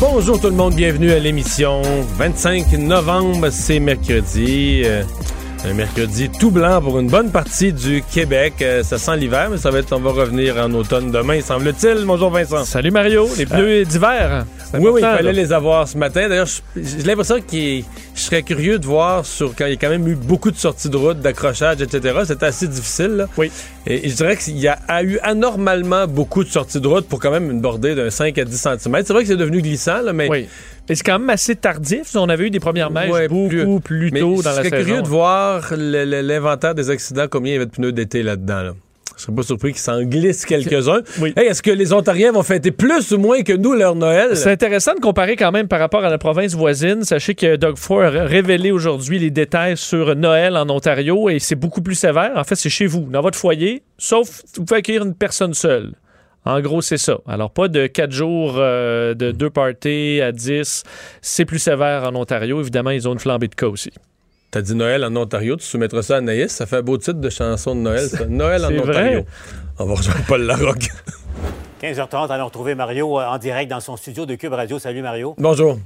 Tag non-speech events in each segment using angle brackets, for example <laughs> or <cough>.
Bonjour tout le monde, bienvenue à l'émission. 25 novembre, c'est mercredi. Euh, un mercredi tout blanc pour une bonne partie du Québec. Euh, ça sent l'hiver, mais ça va être, on va revenir en automne demain, semble-t-il. Bonjour Vincent. Salut Mario, les pneus d'hiver. Oui, oui, il fallait les avoir ce matin. D'ailleurs, j'ai l'impression que je serais curieux de voir sur quand il y a quand même eu beaucoup de sorties de route, d'accrochage, etc. C'était assez difficile. Là. Oui. Et, je dirais qu'il y a, eu anormalement beaucoup de sorties de route pour quand même une bordée d'un 5 à 10 cm. C'est vrai que c'est devenu glissant, là, mais oui. Et c'est quand même assez tardif. On avait eu des premières mèches beaucoup plus, tôt dans la saison. Je serais curieux de voir l'inventaire des accidents, combien il y avait de pneus d'été là-dedans. Là. Je serais pas surpris qu'il s'en glisse quelques-uns. Oui. Est-ce que les Ontariens vont fêter plus ou moins que nous leur Noël? C'est intéressant de comparer quand même par rapport à la province voisine. Sachez que Doug Ford a révélé aujourd'hui les détails sur Noël en Ontario et c'est beaucoup plus sévère. En fait, c'est chez vous, dans votre foyer, sauf vous pouvez accueillir une personne seule. En gros, c'est ça. Alors, pas de quatre jours euh, de deux parties à 10. C'est plus sévère en Ontario. Évidemment, ils ont une flambée de cas aussi. T'as dit Noël en Ontario, tu soumettras ça à Anaïs. Ça fait un beau titre de chanson de Noël, Noël en Ontario. On va rejoindre Paul Larocque. 15h30, allons retrouver Mario euh, en direct dans son studio de Cube Radio. Salut Mario. Bonjour.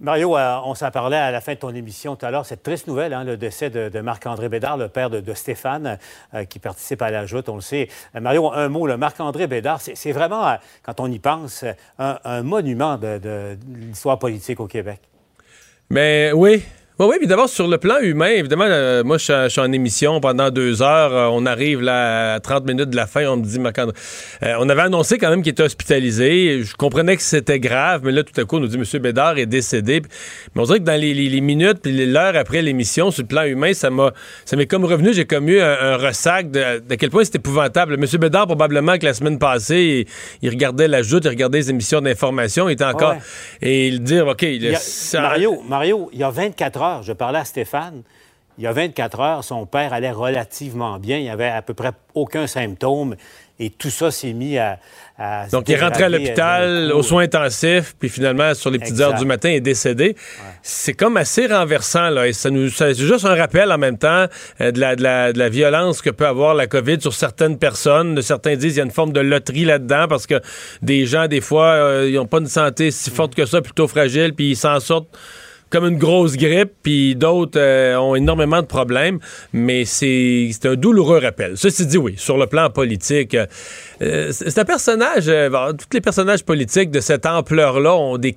Mario, euh, on s'en parlait à la fin de ton émission tout à l'heure. Cette triste nouvelle, hein, le décès de, Marc-André Bédard, le père de, Stéphane, euh, qui participe à la joute, on le sait. Euh, Mario, un mot, le Marc-André Bédard, c'est vraiment, quand on y pense, un, monument de l'histoire politique au Québec. Mais oui, oui, oui, puis d'abord, sur le plan humain, évidemment, euh, moi, je, suis en émission pendant deux heures. Euh, on arrive là à 30 minutes de la fin. On me dit, Marc euh, on avait annoncé quand même qu'il était hospitalisé. Je comprenais que c'était grave, mais là, tout à coup, on nous dit, M. Bédard est décédé. Mais on dirait que dans les, minutes puis l'heure après l'émission, sur le plan humain, ça m'a ça m'est comme revenu. J'ai comme eu un, ressac de, de, quel point c'était épouvantable. M. Bédard, probablement que la semaine passée, il, regardait la joute, il regardait les émissions d'information. Il était encore... Et il dire, OK... Mario, Mario, il y a 24 heures, je parlais à Stéphane. Il y a 24 heures, son père allait relativement bien. Il n'y avait à peu près aucun symptôme. Et tout ça s'est mis à. Donc, il rentré à l'hôpital aux soins intensifs, puis finalement, sur les petites heures du matin, il est décédé. C'est comme assez renversant, là. Et ça nous, c'est juste un rappel en même temps euh, de, la, de, la, de, la, violence que peut avoir la COVID sur certaines personnes. Certains disent qu'il y a une forme de loterie là-dedans parce que des gens, des fois, euh, ils n'ont pas une santé si forte que ça, plutôt fragile, puis ils s'en sortent comme une grosse grippe, puis d'autres euh, ont énormément de problèmes, mais c'est un douloureux rappel. Ceci dit, oui, sur le plan politique, euh, c'est un personnage, euh, tous les personnages politiques de cette ampleur-là ont des,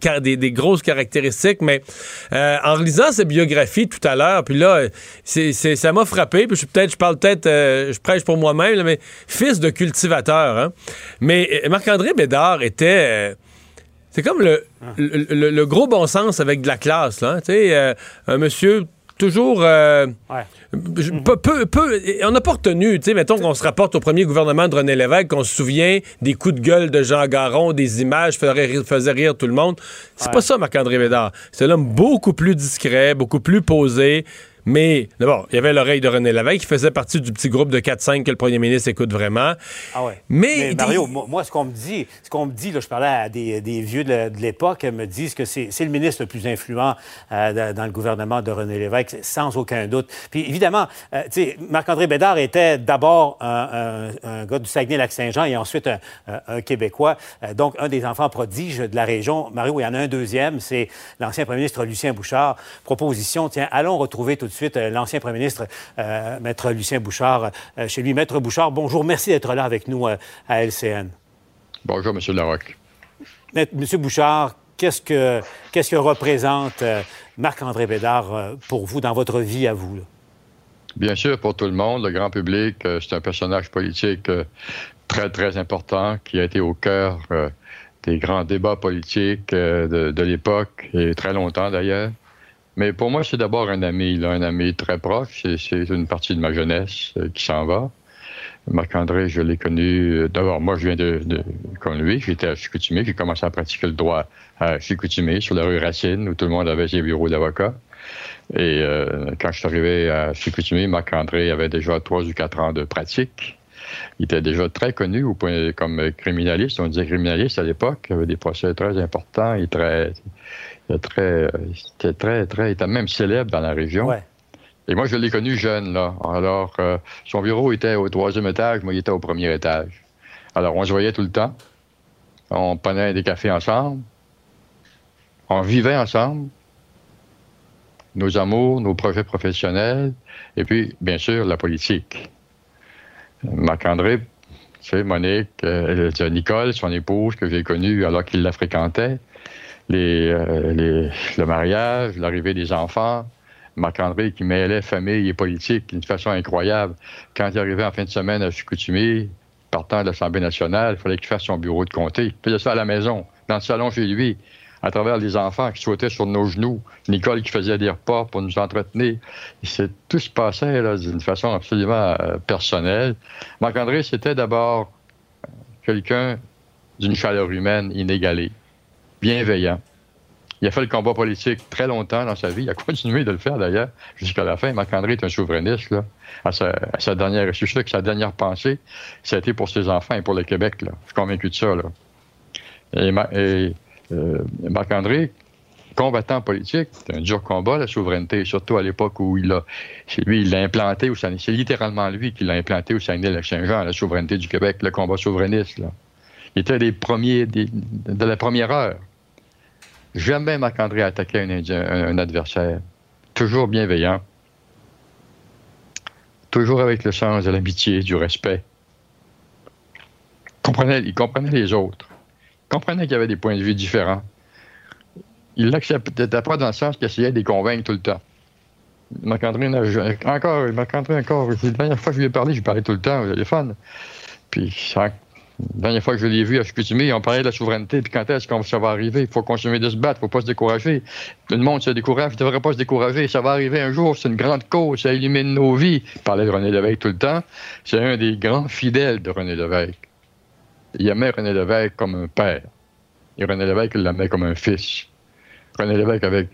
grosses caractéristiques, mais en lisant sa biographie tout à l'heure, puis là, ça m'a frappé, puis je, peut-être, je parle peut-être, je prêche pour moi-même, mais fils de cultivateur, hein? Mais Marc-André Bédard était c'est comme le, le, gros bon sens avec de la classe, là. Tu sais, euh, un monsieur toujours. Euh, peu, peu, on n'a pas retenu, tu sais, mettons qu'on se rapporte au premier gouvernement de René Lévesque, qu'on se souvient des coups de gueule de Jean Garon, des images faisaient rire, rire tout le monde. C'est pas ça, Marc-André Bédard. C'est un homme beaucoup plus discret, beaucoup plus posé, mais d'abord, il y avait l'oreille de René Lévesque qui faisait partie du petit groupe de 4-5 que le premier ministre écoute vraiment. Ah ouais. Mais, Mario, moi, ce qu'on me dit, ce qu'on me dit, là, je parlais à des, vieux de l'époque, me disent que c'est le ministre le plus influent euh, dans le gouvernement de René Lévesque, sans aucun doute. Puis évidemment, euh, tu sais, Marc-André Bédard était d'abord un, gars du Saguenay-Lac-Saint-Jean et ensuite un, Québécois, euh, donc un des enfants prodiges de la région. Mario, il y en a un deuxième, c'est l'ancien premier ministre Lucien Bouchard. Proposition, tiens, allons retrouver tout de suite euh, l'ancien premier ministre, euh, Maître Lucien Bouchard, euh, chez lui. Maître Bouchard, bonjour, merci d'être là avec nous à LCN. Bonjour, M. Larocque. Monsieur Bouchard, qu'est-ce que, qu'est-ce que représente Marc-André Bédard pour vous dans votre vie à vous? Bien sûr, pour tout le monde, le grand public, c'est un personnage politique très, très important qui a été au cœur des grands débats politiques de, de l'époque et très longtemps d'ailleurs. Mais pour moi, c'est d'abord un ami, un ami très proche. C'est une partie de ma jeunesse euh, qui s'en va. Marc-André, je l'ai connu. Euh, d'abord, moi, je viens de, comme lui. J'étais à Chicoutimi. J'ai commencé à pratiquer le droit à Chicoutimi, sur la rue Racine, où tout le monde avait ses bureaux d'avocat. Et euh, quand je suis arrivé à Chicoutimi, Marc-André avait déjà trois ou quatre ans de pratique. Il était déjà très connu au point, comme criminaliste. On disait criminaliste à l'époque. Il avait des procès très importants. Il, très, très, était très, très, il était même célèbre dans la région. Ouais. Et moi, je l'ai connu jeune, là. Alors, euh, son bureau était au troisième étage, moi, il était au premier étage. Alors, on se voyait tout le temps. On prenait des cafés ensemble. On vivait ensemble. Nos amours, nos projets professionnels. Et puis, bien sûr, la politique. Marc-André, tu sais, Monique, euh, Nicole, son épouse, que j'ai connue alors qu'il la fréquentait. Euh, le mariage, l'arrivée des enfants. Marc-André qui mêlait famille et politique d'une façon incroyable. Quand il arrivait en fin de semaine à Chicoutimi, partant de l'Assemblée nationale, il fallait qu'il fasse son bureau de comté. Il faisait ça à la maison, dans le salon chez lui, à travers les enfants qui sautaient sur nos genoux, Nicole qui faisait des repas pour nous entretenir. tout se passait d'une façon absolument euh, personnelle. Marc-André, c'était d'abord quelqu'un d'une chaleur humaine inégalée, bienveillant, il a fait le combat politique très longtemps dans sa vie. Il a <laughs> continué de le faire d'ailleurs jusqu'à la fin. Marc-André est un souverainiste. Là. À, sa, dernière, je suis sûr que sa dernière pensée, ça a été pour ses enfants et pour le Québec. Là. Je suis convaincu de ça. Là. Et, euh, Marc-André, combattant politique, c'est un dur combat, la souveraineté, surtout à l'époque où il a, c'est lui, il l'a implanté. C'est littéralement lui qui l'a implanté au Saguenay-Lac-Saint-Jean, la souveraineté du Québec, le combat souverainiste. Là. Il était des premiers, de la première heure. Jamais Marc-André attaqué un, adversaire. Toujours bienveillant. Toujours avec le sens de l'amitié, du respect. Il comprenait les autres. Il comprenait qu'il y avait des points de vue différents. Il l'acceptait pas dans le sens qu'il essayait de les convaincre tout le temps. Marc-André, encore, Marc-André, encore, la dernière fois que je lui ai parlé, je lui parlais tout le temps au téléphone. Puis, la dernière fois que je l'ai vu à Chicoutimi, on parlait de la souveraineté, puis quand est-ce qu'on ça va arriver? Il faut continuer de se battre, il ne faut pas se décourager. Tout le monde se décourage, il ne devrait pas se décourager. Ça va arriver un jour, c'est une grande cause, ça illumine nos vies. Il parlait de René Lévesque tout le temps. C'est un des grands fidèles de René Lévesque. Il aimait René Lévesque comme un père. Et René Lévesque l'aimait comme un fils. René Lévesque avait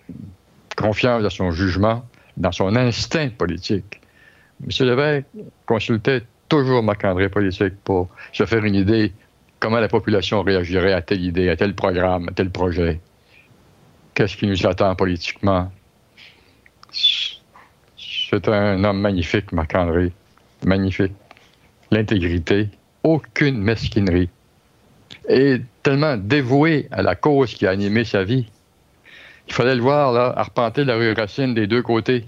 confiance dans son jugement, dans son instinct politique. M. Lévesque consultait toujours Marc-André politique pour se faire une idée comment la population réagirait à telle idée, à tel programme, à tel projet. Qu'est-ce qui nous attend politiquement? C'est un homme magnifique, Marc-André. Magnifique. L'intégrité, aucune mesquinerie. Et tellement dévoué à la cause qui a animé sa vie. Il fallait le voir, là, arpenter la rue Racine des deux côtés.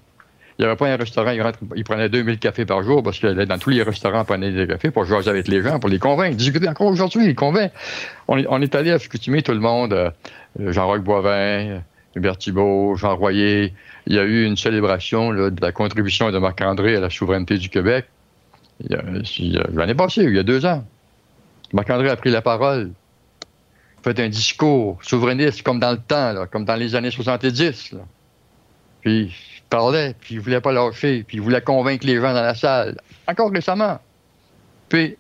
Il n'y avait pas un restaurant, il, prenait 2000 cafés par jour parce que dans tous les restaurants, il prenait des cafés pour jouer avec les gens, pour les convaincre. Discuter encore aujourd'hui, il convainc. On, on, est allé à Chicoutimi, tout le monde, euh, Jean-Roch Boivin, Hubert Thibault, Jean Royer. Il y a eu une célébration de la contribution de Marc-André à la souveraineté du Québec. L'année passée, il y a deux ans. Marc-André a pris la parole, fait un discours souverainiste comme dans le temps, comme dans les années 70. Puis parlait, puis il voulait pas lâcher, puis il voulait convaincre les gens dans la salle. Encore récemment. Puis,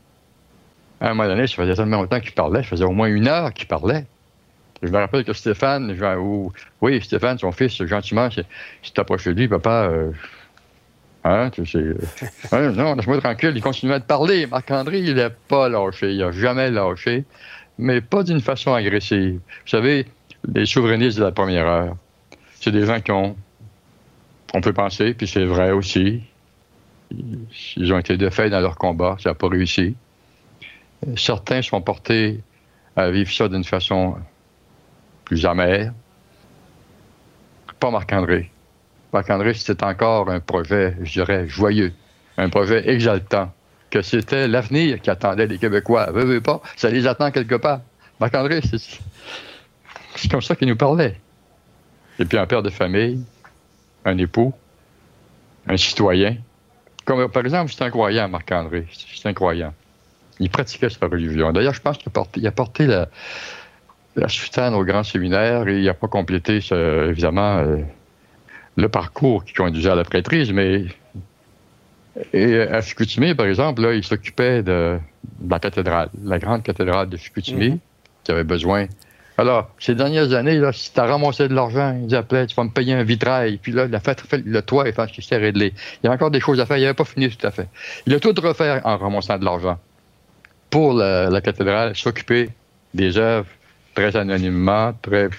à un moment donné, ça faisait tellement longtemps qu'il parlait, ça faisait au moins une heure qu'il parlait. Je me rappelle que Stéphane, oui, Stéphane, son fils, gentiment, s'est approché de lui, papa, euh, hein, tu sais, euh, non, laisse-moi tranquille, il continuait de parler. Marc-André, il n'a pas lâché, il n'a jamais lâché, mais pas d'une façon agressive. Vous savez, les souverainistes de la première heure, c'est des gens qui ont on peut penser, puis c'est vrai aussi. Ils ont été défaits dans leur combat, ça n'a pas réussi. Certains sont portés à vivre ça d'une façon plus amère. Pas Marc-André. Marc-André, c'était encore un projet, je dirais, joyeux, un projet exaltant, que c'était l'avenir qui attendait les Québécois. Veux, pas, ça les attend quelque part. Marc-André, c'est comme ça qu'il nous parlait. Et puis un père de famille, un époux, un citoyen. Comme, par exemple, c'est un croyant, Marc-André. C'est un croyant. Il pratiquait sa religion. D'ailleurs, je pense qu'il a porté, la, la au grand séminaire et il n'a pas complété, évidemment, euh, le parcours qui conduisait à la prêtrise, mais Et à Chicoutimi, par exemple, là, il s'occupait de, la cathédrale, la grande cathédrale de Chicoutimi, mhm. qui avait besoin. Alors, ces dernières années, là, si tu as ramassé de l'argent, il appelaient, tu vas me payer un vitrail. Puis là, il a fait, le toit est fait Il y a encore des choses à faire. Il n'avait pas fini tout à fait. Il a tout refait en ramassant de l'argent. Pour la, la cathédrale, s'occuper des œuvres très anonymement, très.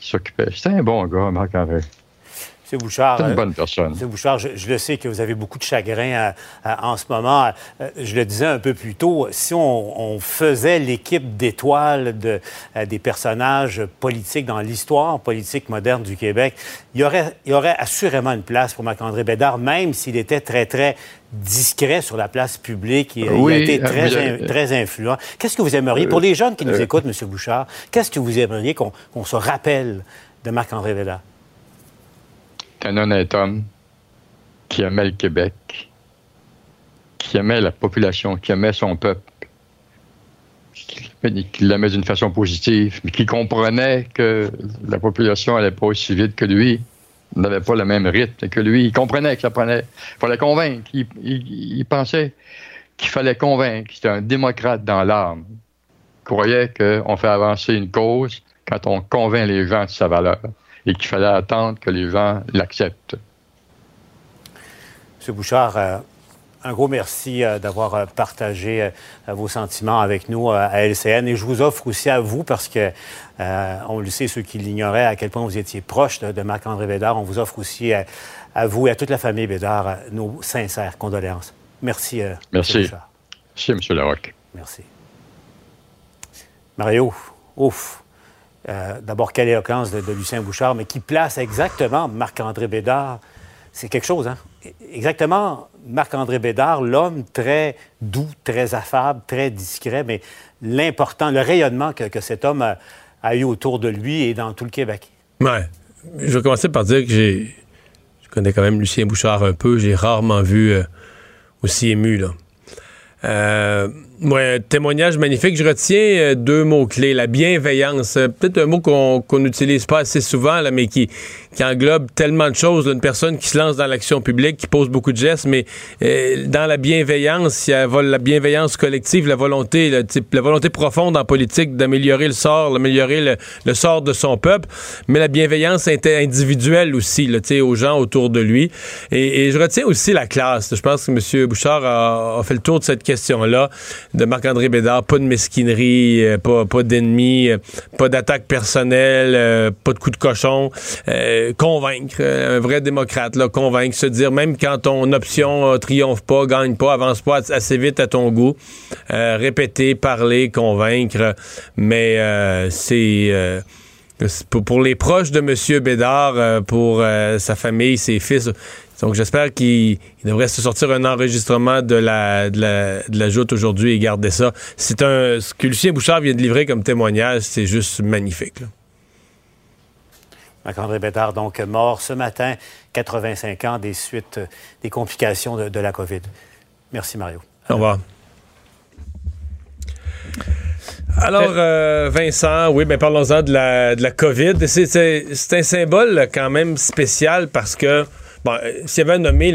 s'occupait. C'était un bon gars, Marc-André. M. Bouchard. C'est une euh, bonne personne. Bouchard, je, le sais que vous avez beaucoup de chagrin euh, euh, en ce moment. je le disais un peu plus tôt, si on, faisait l'équipe d'étoiles de, des personnages politiques dans l'histoire politique moderne du Québec, il y, aurait, il y aurait assurément une place pour Marc-André Bédard, même s'il était très, très discret sur la place publique. Il, a été très, très influent. Qu'est-ce que vous aimeriez, pour les jeunes qui nous écoutent, M. Bouchard, qu'est-ce que vous aimeriez qu'on se rappelle de Marc-André Bédard? Un honnête homme qui aimait le Québec, qui aimait la population, qui aimait son peuple, qui l'aimait d'une façon positive, mais qui comprenait que la population n'allait pas aussi vite que lui, n'avait pas le même rythme que lui. Il comprenait que ça prenait. Il fallait convaincre. Il, pensait qu'il fallait convaincre. C'était un démocrate dans l'âme. Il croyait qu'on fait avancer une cause quand on convainc les gens de sa valeur et qu'il fallait attendre que les gens l'acceptent. M. Bouchard, euh, un gros merci euh, d'avoir euh, partagé vos sentiments avec nous à LCN. Et je vous offre aussi à vous, parce que on le sait, ceux qui l'ignoraient, à quel point vous étiez proche de, Marc-André Bédard, on vous offre aussi à, vous et à toute la famille Bédard nos sincères condoléances. Merci. merci. M. Bouchard. Merci, M. Larocque. Merci. Mario, ouf. Euh, d'abord, quelle éloquence de, Lucien Bouchard, mais qui place exactement Marc-André Bédard. C'est quelque chose, hein? Exactement, Marc-André Bédard, l'homme très doux, très affable, très discret, mais l'important, le rayonnement que, cet homme a, eu autour de lui et dans tout le Québec. Ouais. Je vais commencer par dire que. Je connais quand même Lucien Bouchard un peu. J'ai rarement vu euh, aussi ému, là. Euh, un témoignage magnifique. Je retiens euh, deux mots-clés. La bienveillance. Euh, peut-être un mot qu'on n'utilise pas assez souvent, là, mais qui, qui englobe tellement de choses. une personne qui se lance dans l'action publique, qui pose beaucoup de gestes, mais euh, dans la bienveillance, il y a la bienveillance collective, la volonté, la volonté profonde en politique d'améliorer le sort, d'améliorer le, sort de son peuple, mais la bienveillance individuelle aussi, là, aux gens autour de lui. Et, je retiens aussi la classe. Je pense que M. Bouchard a, fait le tour de cette question-là, de Marc-André Bédard. Pas de mesquinerie, euh, pas, pas d'ennemis, euh, pas d'attaque personnelle, pas de coup de cochon convaincre, euh, un vrai démocrate, là, convaincre, se dire même quand ton option euh, triomphe pas, gagne pas, avance pas assez vite à ton goût, euh, répéter, parler, convaincre, mais c'est pour, les proches de M. Bédard, pour sa famille, ses fils. Donc j'espère qu'il devrait se sortir un enregistrement de la, de la, de la joute aujourd'hui et garder ça. C'est un ce que Lucien Bouchard vient de livrer comme témoignage, c'est juste magnifique. Marc-André Bédard, donc mort ce matin, 85 ans des suites, des complications de, la COVID. Merci, Mario. Au revoir. Alors, euh, Vincent, oui, mais parlons-en de la, de la COVID. C'est un symbole quand même spécial parce que, bon, euh, s'il y avait nommé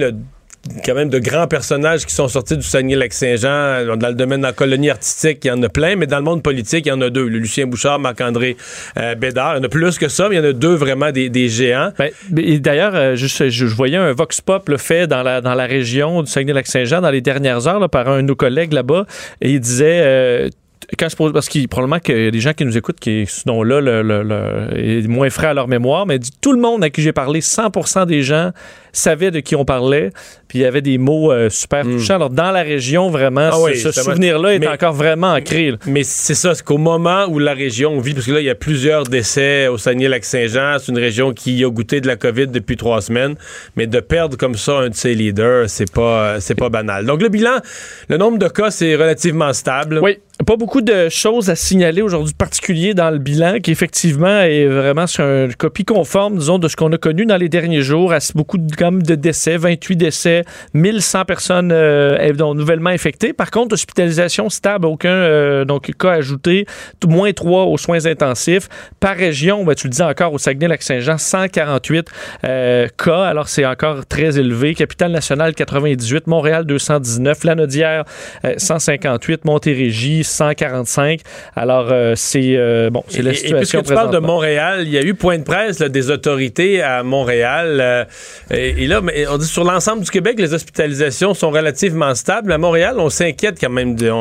quand même de grands personnages qui sont sortis du Saguenay-Lac-Saint-Jean. Dans le domaine de la colonie artistique, il y en a plein, mais dans le monde politique, il y en a deux. Le Lucien Bouchard, Marc-André euh, Bédard. Il y en a plus que ça, mais il y en a deux vraiment des, géants. Ben, D'ailleurs, euh, je, voyais un vox pop fait dans la, dans la région du Saguenay-Lac-Saint-Jean dans les dernières heures par un de nos collègues là-bas, et il disait... Euh, quand je pose, parce qu'il probablement qu'il y a des gens qui nous écoutent qui ce nom-là le, est moins frais à leur mémoire, mais tout le monde à qui j'ai parlé, 100% des gens savait de qui on parlait, puis il y avait des mots euh, super hmm. touchants. Alors, dans la région, vraiment, ah ce, souvenir-là est encore vraiment ancré. Mais c'est ça, c'est qu'au moment où la région vit, parce que là, il y a plusieurs décès au Saguenay-Lac-Saint-Jean, c'est une région qui a goûté de la COVID depuis trois semaines, mais de perdre comme ça un de ses leaders, c'est pas, c'est pas banal. Donc, le bilan, le nombre de cas, c'est relativement stable. Oui, Pas beaucoup de choses à signaler aujourd'hui particulier dans le bilan qui effectivement est vraiment sur une copie conforme, disons, de ce qu'on a connu dans les derniers jours. Beaucoup de, de décès, 28 décès, 1100 personnes euh, nouvellement infectées. Par contre, hospitalisation stable, aucun euh, donc cas ajouté, moins 3 aux soins intensifs. Par région, ben, tu le dis encore, au Saguenay-Lac-Saint-Jean, 148 euh, cas. Alors, c'est encore très élevé. Capitale-Nationale, 98. Montréal, 219. Lanaudière, 158. Montérégie, 145. Alors, c'est bon, c'est la situation. Et puisque tu parles de Montréal, il y a eu point de presse des autorités à Montréal. Euh, et, là, on dit sur l'ensemble du Québec, les hospitalisations sont relativement stables. À Montréal, on s'inquiète quand même. De,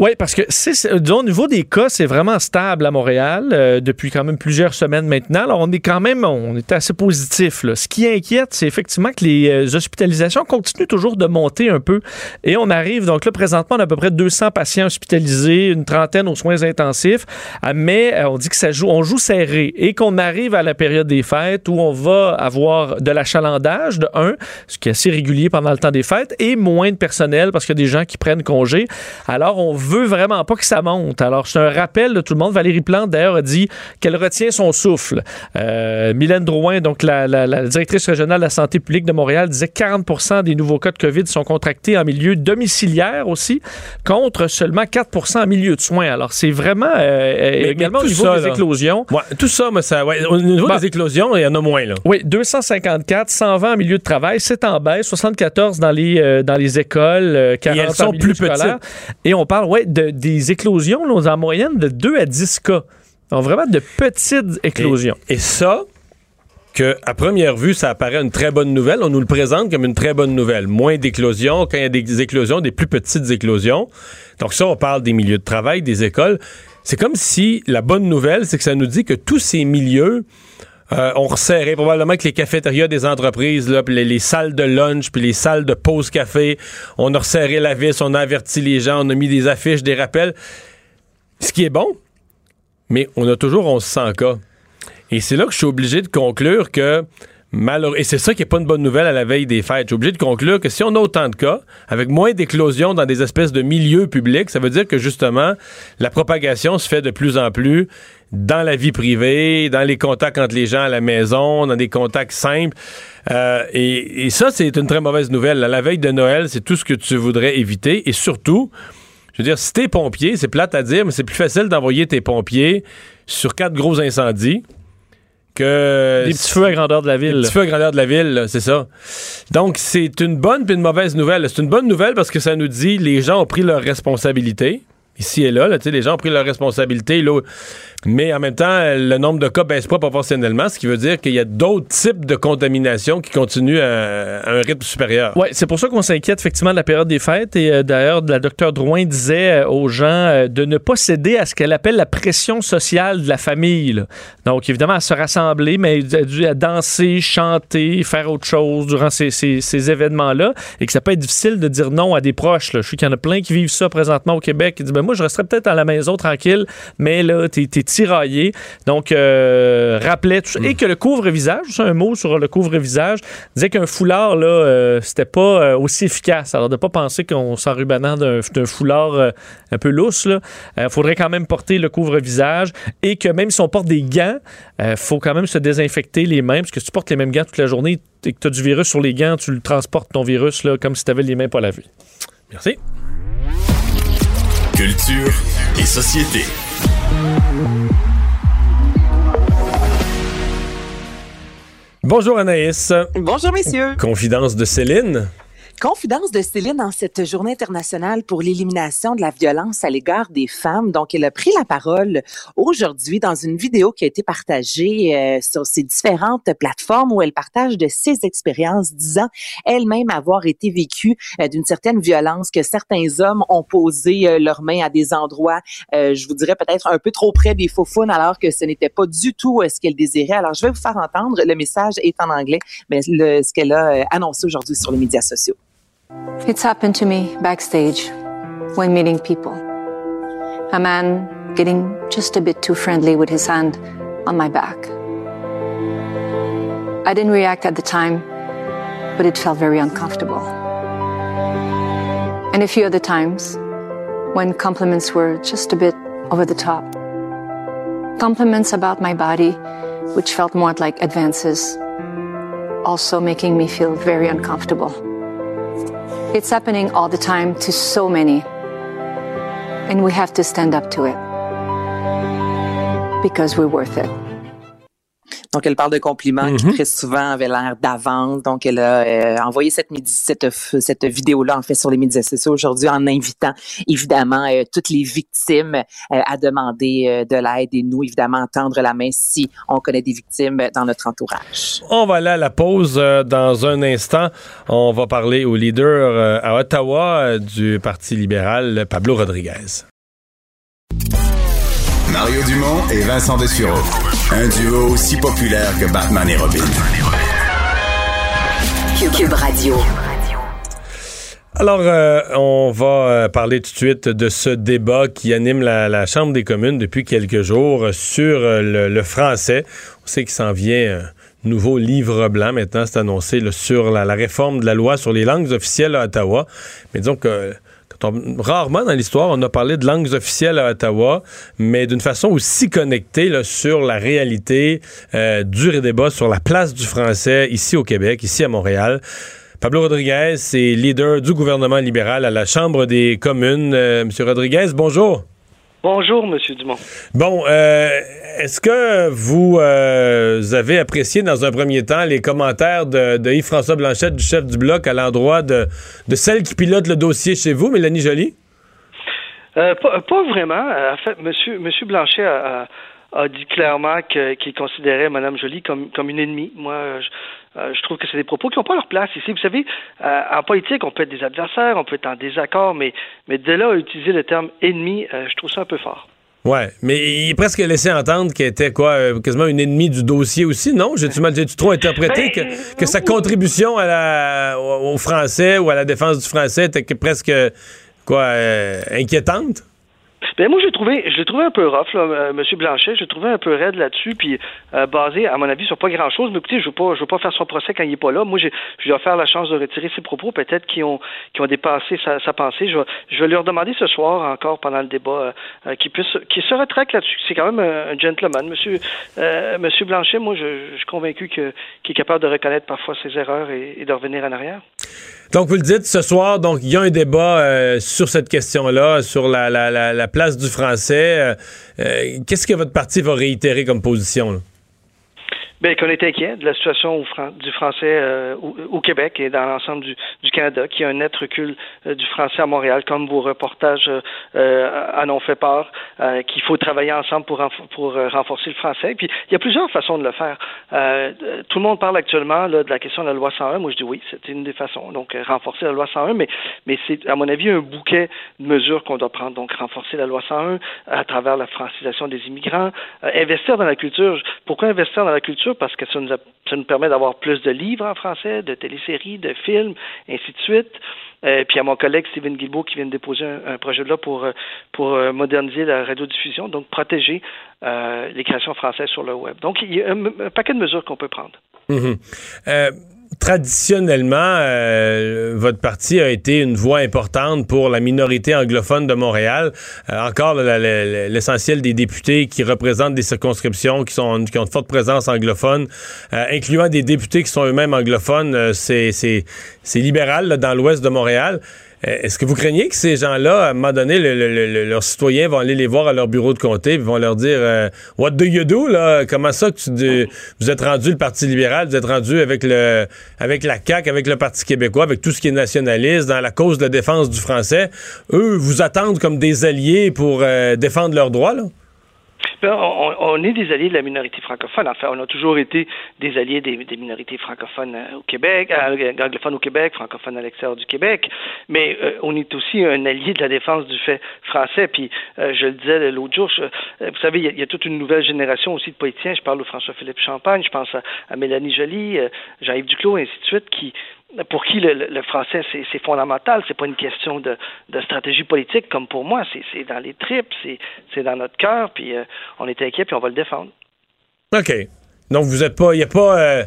oui, parce que c'est, au niveau des cas, c'est vraiment stable à Montréal euh, depuis quand même plusieurs semaines maintenant. Alors, on est quand même, on est assez positif. Là. Ce qui inquiète, c'est effectivement que les euh, hospitalisations continuent toujours de monter un peu. Et on arrive, donc là, présentement, on a à peu près 200 patients hospitalisés, une trentaine aux soins intensifs. Euh, mais on dit que ça joue, on joue serré et qu'on arrive à la période des fêtes où on va avoir de l'achalandage, de un, ce qui est assez régulier pendant le temps des fêtes, et moins de personnel parce qu'il y a des gens qui prennent congé. Alors, on veut vraiment pas que ça monte. Alors, c'est un rappel de tout le monde. Valérie Plante, d'ailleurs, a dit qu'elle retient son souffle. Euh, Mylène Drouin, donc la, directrice régionale de la santé publique de Montréal, disait que 40% des nouveaux cas de COVID sont contractés en milieu domiciliaire aussi, contre seulement 4% en milieu de soins. Alors, c'est vraiment euh, également au niveau des éclosions. tout ça, mais ça au niveau des éclosions, il y en a moins. Là. Oui, 254, 120 en milieu de travail, c'est en baisse, 74 dans les, euh, dans les écoles, 40 Et elles sont plus petites. Et on parle, ouais, de, des éclosions, là, en moyenne de 2 à 10 cas. Donc, vraiment de petites éclosions. Et, ça, que à première vue, ça apparaît une très bonne nouvelle. On nous le présente comme une très bonne nouvelle. Moins d'éclosions, quand il y a des éclosions, des plus petites éclosions. Donc ça, on parle des milieux de travail, des écoles. C'est comme si la bonne nouvelle, c'est que ça nous dit que tous ces milieux euh, on resserrait probablement que les cafétérias des entreprises, là, les, salles de lunch, puis les salles de pause café, on a resserré la vis, on a averti les gens, on a mis des affiches, des rappels. Ce qui est bon, mais on a toujours 1100 cas. Et c'est là que je suis obligé de conclure que Malheureux. Et c'est ça qui n'est pas une bonne nouvelle à la veille des fêtes. Je suis obligé de conclure que si on a autant de cas, avec moins d'éclosions dans des espèces de milieux publics, ça veut dire que justement, la propagation se fait de plus en plus dans la vie privée, dans les contacts entre les gens à la maison, dans des contacts simples. Euh, et, ça, c'est une très mauvaise nouvelle. À la veille de Noël, c'est tout ce que tu voudrais éviter. Et surtout, je veux dire, si t'es pompier, c'est plate à dire, mais c'est plus facile d'envoyer tes pompiers sur quatre gros incendies que des petits feux à grandeur de la ville. Des petits feux à grandeur de la ville, c'est ça. Donc c'est une bonne puis une mauvaise nouvelle. C'est une bonne nouvelle parce que ça nous dit les gens ont pris leurs responsabilités ici et là, les gens ont pris leurs responsabilités. Mais en même temps, le nombre de cas baisse pas proportionnellement, ce qui veut dire qu'il y a d'autres types de contamination qui continuent à, un rythme supérieur. Oui, c'est pour ça qu'on s'inquiète effectivement de la période des fêtes. Et euh, d'ailleurs, la docteur Drouin disait euh, aux gens euh, de ne pas céder à ce qu'elle appelle la pression sociale de la famille. Donc, évidemment, à se rassembler, mais à danser, chanter, faire autre chose durant ces, événements-là. Et que ça peut être difficile de dire non à des proches. Je sais qu'il y en a plein qui vivent ça présentement au Québec, disent ben, je resterais peut-être à la maison tranquille, mais là, t'es tiraillé. Donc, euh, rappelait tout ça. Et que le couvre-visage, c'est un mot sur le couvre-visage, disait qu'un foulard, là, euh, c'était pas euh, aussi efficace. Alors, de pas penser qu'on s'enrubanant d'un foulard euh, un peu lousse, là, faudrait quand même porter le couvre-visage et que même si on porte des gants, faut quand même se désinfecter les mains, parce que si tu portes les mêmes gants toute la journée et que tu as du virus sur les gants, tu le transportes ton virus là, comme si tu avais les mains pas lavées. Merci. Culture et société. Bonjour Anaïs. Bonjour messieurs. Confidence de Céline. Confidence de Céline en cette journée internationale pour l'élimination de la violence à l'égard des femmes. Donc, elle a pris la parole aujourd'hui dans une vidéo qui a été partagée euh, sur ses différentes plateformes où elle partage de ses expériences, disant elle-même avoir été vécue euh, d'une certaine violence que certains hommes ont posé euh, leurs mains à des endroits, je vous dirais peut-être un peu trop près des faux alors que ce n'était pas du tout ce qu'elle désirait. Alors, je vais vous faire entendre. Le message est en anglais, mais le, ce qu'elle a annoncé aujourd'hui sur les médias sociaux. It's happened to me backstage when meeting people. A man getting just a bit too friendly with his hand on my back. I didn't react at the time, but it felt very uncomfortable. And a few other times, when compliments were just a bit over the top. Compliments about my body, which felt more like advances, also making me feel very uncomfortable. It's happening all the time to so many, and we have to stand up to it because we're worth it. Donc, elle parle de compliments qui Mhm. très souvent avaient l'air d'avance. Donc, elle a euh, envoyé cette, midi- cette, cette vidéo-là, en fait, sur les médias sociaux aujourd'hui en invitant, évidemment, euh, toutes les victimes euh, à demander euh, de l'aide et nous, évidemment, tendre la main si on connaît des victimes dans notre entourage. On va aller à la pause dans un instant. On va parler au leader à Ottawa du Parti libéral, Pablo Rodriguez. Mario Dumont et Vincent Dessureau. Un duo aussi populaire que Batman et Robin. Cube Radio. Alors, euh, on va euh, parler tout de suite de ce débat qui anime la, la Chambre des communes depuis quelques jours sur euh, le, le français. On sait qu'il s'en vient un nouveau livre blanc maintenant, c'est annoncé là, sur la, la réforme de la loi sur les langues officielles à Ottawa. Mais disons que rarement dans l'histoire, on a parlé de langues officielles à Ottawa, mais d'une façon aussi connectée sur la réalité euh, du débat sur la place du français ici au Québec, ici à Montréal. Pablo Rodriguez, c'est leader du gouvernement libéral à la Chambre des communes. Euh, Monsieur Rodriguez, bonjour. Bonjour, Monsieur Dumont. Bon, euh, est-ce que vous euh, avez apprécié dans un premier temps les commentaires de, de Yves-François Blanchette, du chef du Bloc, à l'endroit de, de celle qui pilote le dossier chez vous, Mélanie Joly? Euh, pas, pas vraiment. En fait, Monsieur, Monsieur Blanchet a, a- a dit clairement qu'il considérait Madame Joly comme, comme une ennemie. Moi, euh, je, trouve que c'est des propos qui n'ont pas leur place ici. Vous savez, euh, en politique, on peut être des adversaires, on peut être en désaccord, mais, mais de là à utiliser le terme ennemi, euh, je trouve ça un peu fort. Ouais, mais il est presque laissé entendre qu'elle était quoi, quasiment une ennemie du dossier aussi, non? J'ai-tu mal- j'ai-tu trop interprété Ben, que, que sa contribution à la, au, au français ou à la défense du français était que presque quoi, inquiétante? Ben moi, j'ai trouvé, je l'ai trouvé un peu rough, là, euh, Monsieur Blanchet. Je l'ai trouvé un peu raide là-dessus, puis euh, basé, à mon avis, sur pas grand-chose. Mais écoutez, je veux pas, je veux pas faire son procès quand il est pas là. Moi, je lui ai offert la chance de retirer ses propos, peut-être qui ont, qui ont dépassé sa, pensée. Je vais, je vais lui redemander ce soir encore pendant le débat euh, qu'il puisse, qu'il se retraite là-dessus. C'est quand même un, gentleman, Monsieur, Monsieur Blanchet. Moi, je, suis convaincu qu'il est capable de reconnaître parfois ses erreurs et de revenir en arrière. Donc, vous le dites, ce soir, donc il y a un débat euh, sur cette question-là, sur la, la, la, la place du français. Euh, euh, Qu'est-ce que votre parti va réitérer comme position? Bien, qu'on est inquiet de la situation du français euh, au, Québec et dans l'ensemble du, du Canada, qu'il y a un net recul euh, du français à Montréal, comme vos reportages euh, euh, en ont fait part, euh, qu'il faut travailler ensemble pour, renf- pour renforcer le français. Puis, il y a plusieurs façons de le faire. Tout le monde parle actuellement là, de la question de la loi 101. Moi, je dis oui, c'est une des façons. Donc, renforcer la loi 101, mais, mais c'est, à mon avis, un bouquet de mesures qu'on doit prendre. Donc, renforcer la loi 101 à travers la francisation des immigrants, investir dans la culture. Pourquoi investir dans la culture? Parce que ça nous, a- permet d'avoir plus de livres en français, de téléséries, de films, ainsi de suite. Euh, puis à mon collègue Steven Guilbeault qui vient de déposer un, projet de là pour, euh, pour euh, moderniser la radiodiffusion, donc protéger euh, les créations françaises sur le web. Donc, il y a un, paquet de mesures qu'on peut prendre. Mhm. Euh, traditionnellement, euh, votre parti a été une voix importante pour la minorité anglophone de Montréal. Euh, encore, l'essentiel des députés qui représentent des circonscriptions qui, ont une forte présence anglophone, euh, incluant des députés qui sont eux-mêmes anglophones, c'est libéral dans l'ouest de Montréal. Euh, Est-ce que vous craignez que ces gens-là, à un moment donné, le- le- le- leurs citoyens vont aller les voir à leur bureau de comté et vont leur dire euh, What do you do? Là? Comment ça que tu vous êtes rendu le Parti libéral, vous êtes rendu avec le avec la CAQ, avec le Parti québécois, avec tout ce qui est nationaliste, dans la cause de la défense du français. Eux vous attendent comme des alliés pour euh, défendre leurs droits, là? On, est des alliés de la minorité francophone. Enfin, on a toujours été des alliés des, minorités francophones euh, au Québec, euh, anglophones au Québec, francophones à l'extérieur du Québec. Mais euh, on est aussi un allié de la défense du fait français. Puis, euh, je le disais l'autre jour, je- euh, vous savez, il y, a, toute une nouvelle génération aussi de politiciens. Je parle au François-Philippe Champagne, je pense à, à Mélanie Joly, euh, Jean-Yves Duclos, et ainsi de suite, qui pour qui le, le- français c'est fondamental, c'est pas une question de, stratégie politique comme pour moi, c'est dans les tripes, c'est c'est dans notre cœur, puis euh, on est inquiet, puis on va le défendre. OK. Donc vous êtes pas. Il n'y a pas. euh,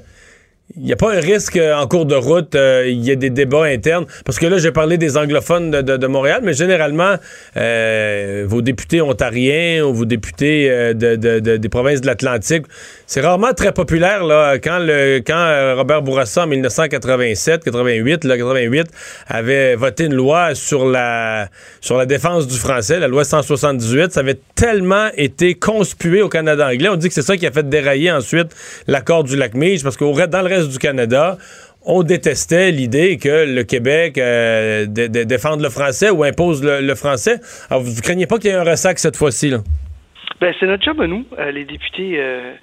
il n'y a pas un risque euh, en cours de route, euh, il y a des débats internes. Parce que là, j'ai parlé des anglophones de, Montréal, mais généralement, euh, vos députés ontariens ou vos députés des provinces de l'Atlantique, c'est rarement très populaire. Là, quand, quand Robert Bourassa, en 1987, 88, 88, avait voté une loi sur la, sur la défense du français, la loi 178, ça avait tellement été conspué au Canada anglais. On dit que c'est ça qui a fait dérailler ensuite l'accord du lac Meach, parce que dans le reste du Canada, on détestait l'idée que le Québec euh, défende le français ou impose le, français. Alors, vous ne craignez pas qu'il y ait un ressac cette fois-ci? Ben, c'est notre job à nous, euh, les députés euh,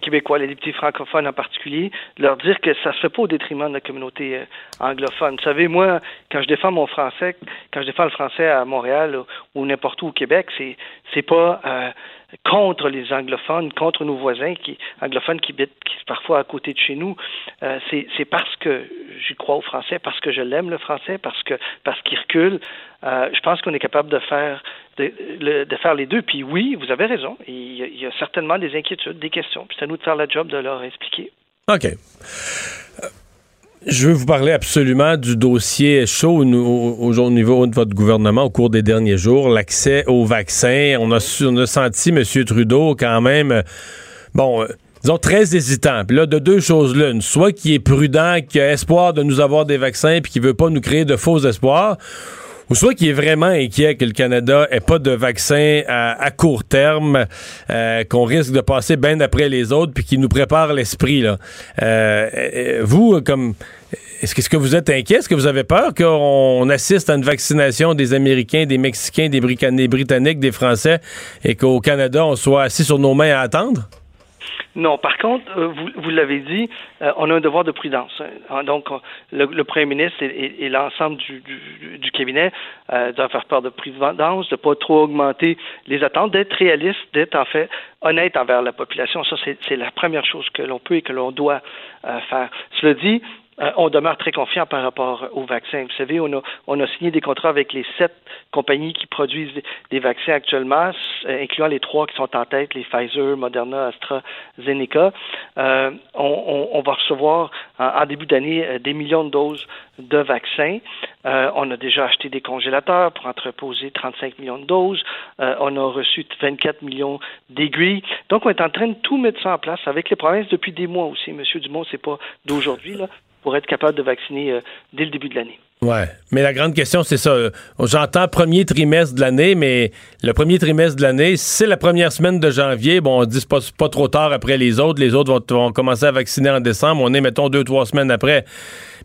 québécois, les députés francophones en particulier, de leur dire que ça se fait pas au détriment de la communauté anglophone. Vous savez, moi, quand je défends mon français, quand je défends le français à Montréal ou, n'importe où au Québec, c'est c'est pas contre les anglophones, contre nos voisins qui, anglophones qui habitent parfois à côté de chez nous. Euh, c'est parce que j'y crois au français, parce que je l'aime le français, parce que parce qu'il recule. Euh, je pense qu'on est capable de faire de, de, faire les deux. Puis oui, vous avez raison. Il y, a, il y a certainement des inquiétudes, des questions. Puis c'est à nous de faire le job de leur expliquer. OK. Je veux vous parler absolument du dossier chaud au, niveau de votre gouvernement au cours des derniers jours, l'accès au vaccin. On a, on a senti M. Trudeau quand même, bon, euh, disons, très hésitant. Puis là, de deux choses l'une. Soit qui est prudent, qui a espoir de nous avoir des vaccins, puis qui veut pas nous créer de faux espoirs ou soit qui est vraiment inquiet que le Canada ait pas de vaccin à, court terme, euh, qu'on risque de passer bien après les autres, puis qui nous prépare l'esprit. là. Euh, euh, vous, comme est-ce que, que, vous êtes inquiet? Est-ce que vous avez peur qu'on assiste à une vaccination des Américains, des Mexicains, des, Britanniques, des Français et qu'au Canada, on soit assis sur nos mains à attendre? Non, par contre, euh, vous, vous l'avez dit, euh, on a un devoir de prudence. Hein. Donc, le, Premier ministre et, l'ensemble du, du, cabinet euh, doivent faire peur de prudence, de ne pas trop augmenter les attentes, d'être réaliste, d'être en fait honnête envers la population. Ça, c'est la première chose que l'on peut et que l'on doit faire. Cela dit, euh, on demeure très confiant par rapport au vaccin. Vous savez, on a, on a signé des contrats avec les sept compagnies qui produisent des vaccins actuellement, euh, incluant les trois qui sont en tête, les Pfizer, Moderna, AstraZeneca. Euh, on, on, va recevoir en, début d'année des millions de doses de vaccins. on a déjà acheté des congélateurs pour entreposer 35 millions de doses. on a reçu 24 millions d'aiguilles. Donc, on est en train de tout mettre ça en place avec les provinces depuis des mois aussi. Monsieur Dumont, c'est pas d'aujourd'hui, là pour être capable de vacciner euh, dès le début de l'année. Ouais, mais la grande question, c'est ça. J'entends premier trimestre de l'année, mais le premier trimestre de l'année, c'est la première semaine de janvier. Bon, on dit pas, pas trop tard après les autres. Les autres vont, commencer à vacciner en décembre. On est, mettons, deux, trois semaines après.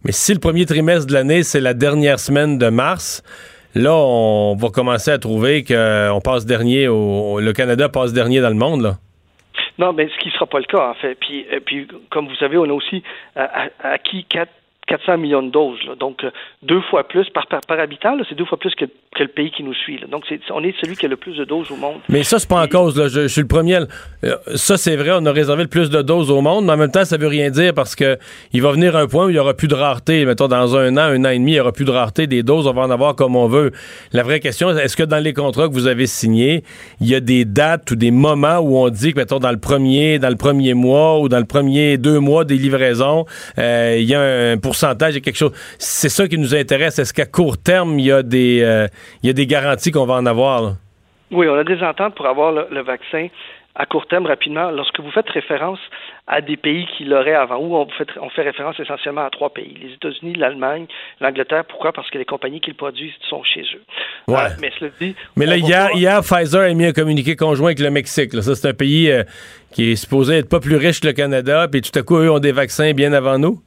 Mais si le premier trimestre de l'année, c'est la dernière semaine de mars, là, on va commencer à trouver qu'on passe dernier, au, le Canada passe dernier dans le monde, là. Non, mais ce qui ne sera pas le cas, en fait. Puis, euh, puis comme vous savez, on a aussi euh, acquis quatre 400 millions de doses. Donc, euh, deux fois plus par, par, habitant, c'est deux fois plus que, le pays qui nous suit. Donc, on est celui qui a le plus de doses au monde. Mais ça, c'est pas en cause. Je, suis le premier. Euh, ça, c'est vrai, on a réservé le plus de doses au monde, mais en même temps, ça veut rien dire parce que il va venir un point où il y aura plus de rareté. Mettons, dans un an, un an et demi, il y aura plus de rareté des doses. On va en avoir comme on veut. La vraie question, est-ce que dans les contrats que vous avez signés, il y a des dates ou des moments où on dit que, mettons, dans le premier, dans le premier mois ou dans le premier deux mois des livraisons, euh, il y a un pourcentage quelque chose. C'est ça qui nous intéresse. Est-ce qu'à court terme, il y a des, euh, il y a des garanties qu'on va en avoir? Oui, on a des ententes pour avoir le, vaccin à court terme rapidement. Lorsque vous faites référence à des pays qui l'auraient avant, où on fait, on fait référence essentiellement à trois pays, les États-Unis, l'Allemagne, l'Angleterre. Pourquoi? Parce que les compagnies qui le produisent sont chez eux. Ouais. Euh, mais cela dit... Mais là, hier, Pfizer a mis un communiqué conjoint avec le Mexique. Ça, c'est un pays euh, qui est supposé être pas plus riche que le Canada, puis tout à coup, eux ont des vaccins bien avant nous?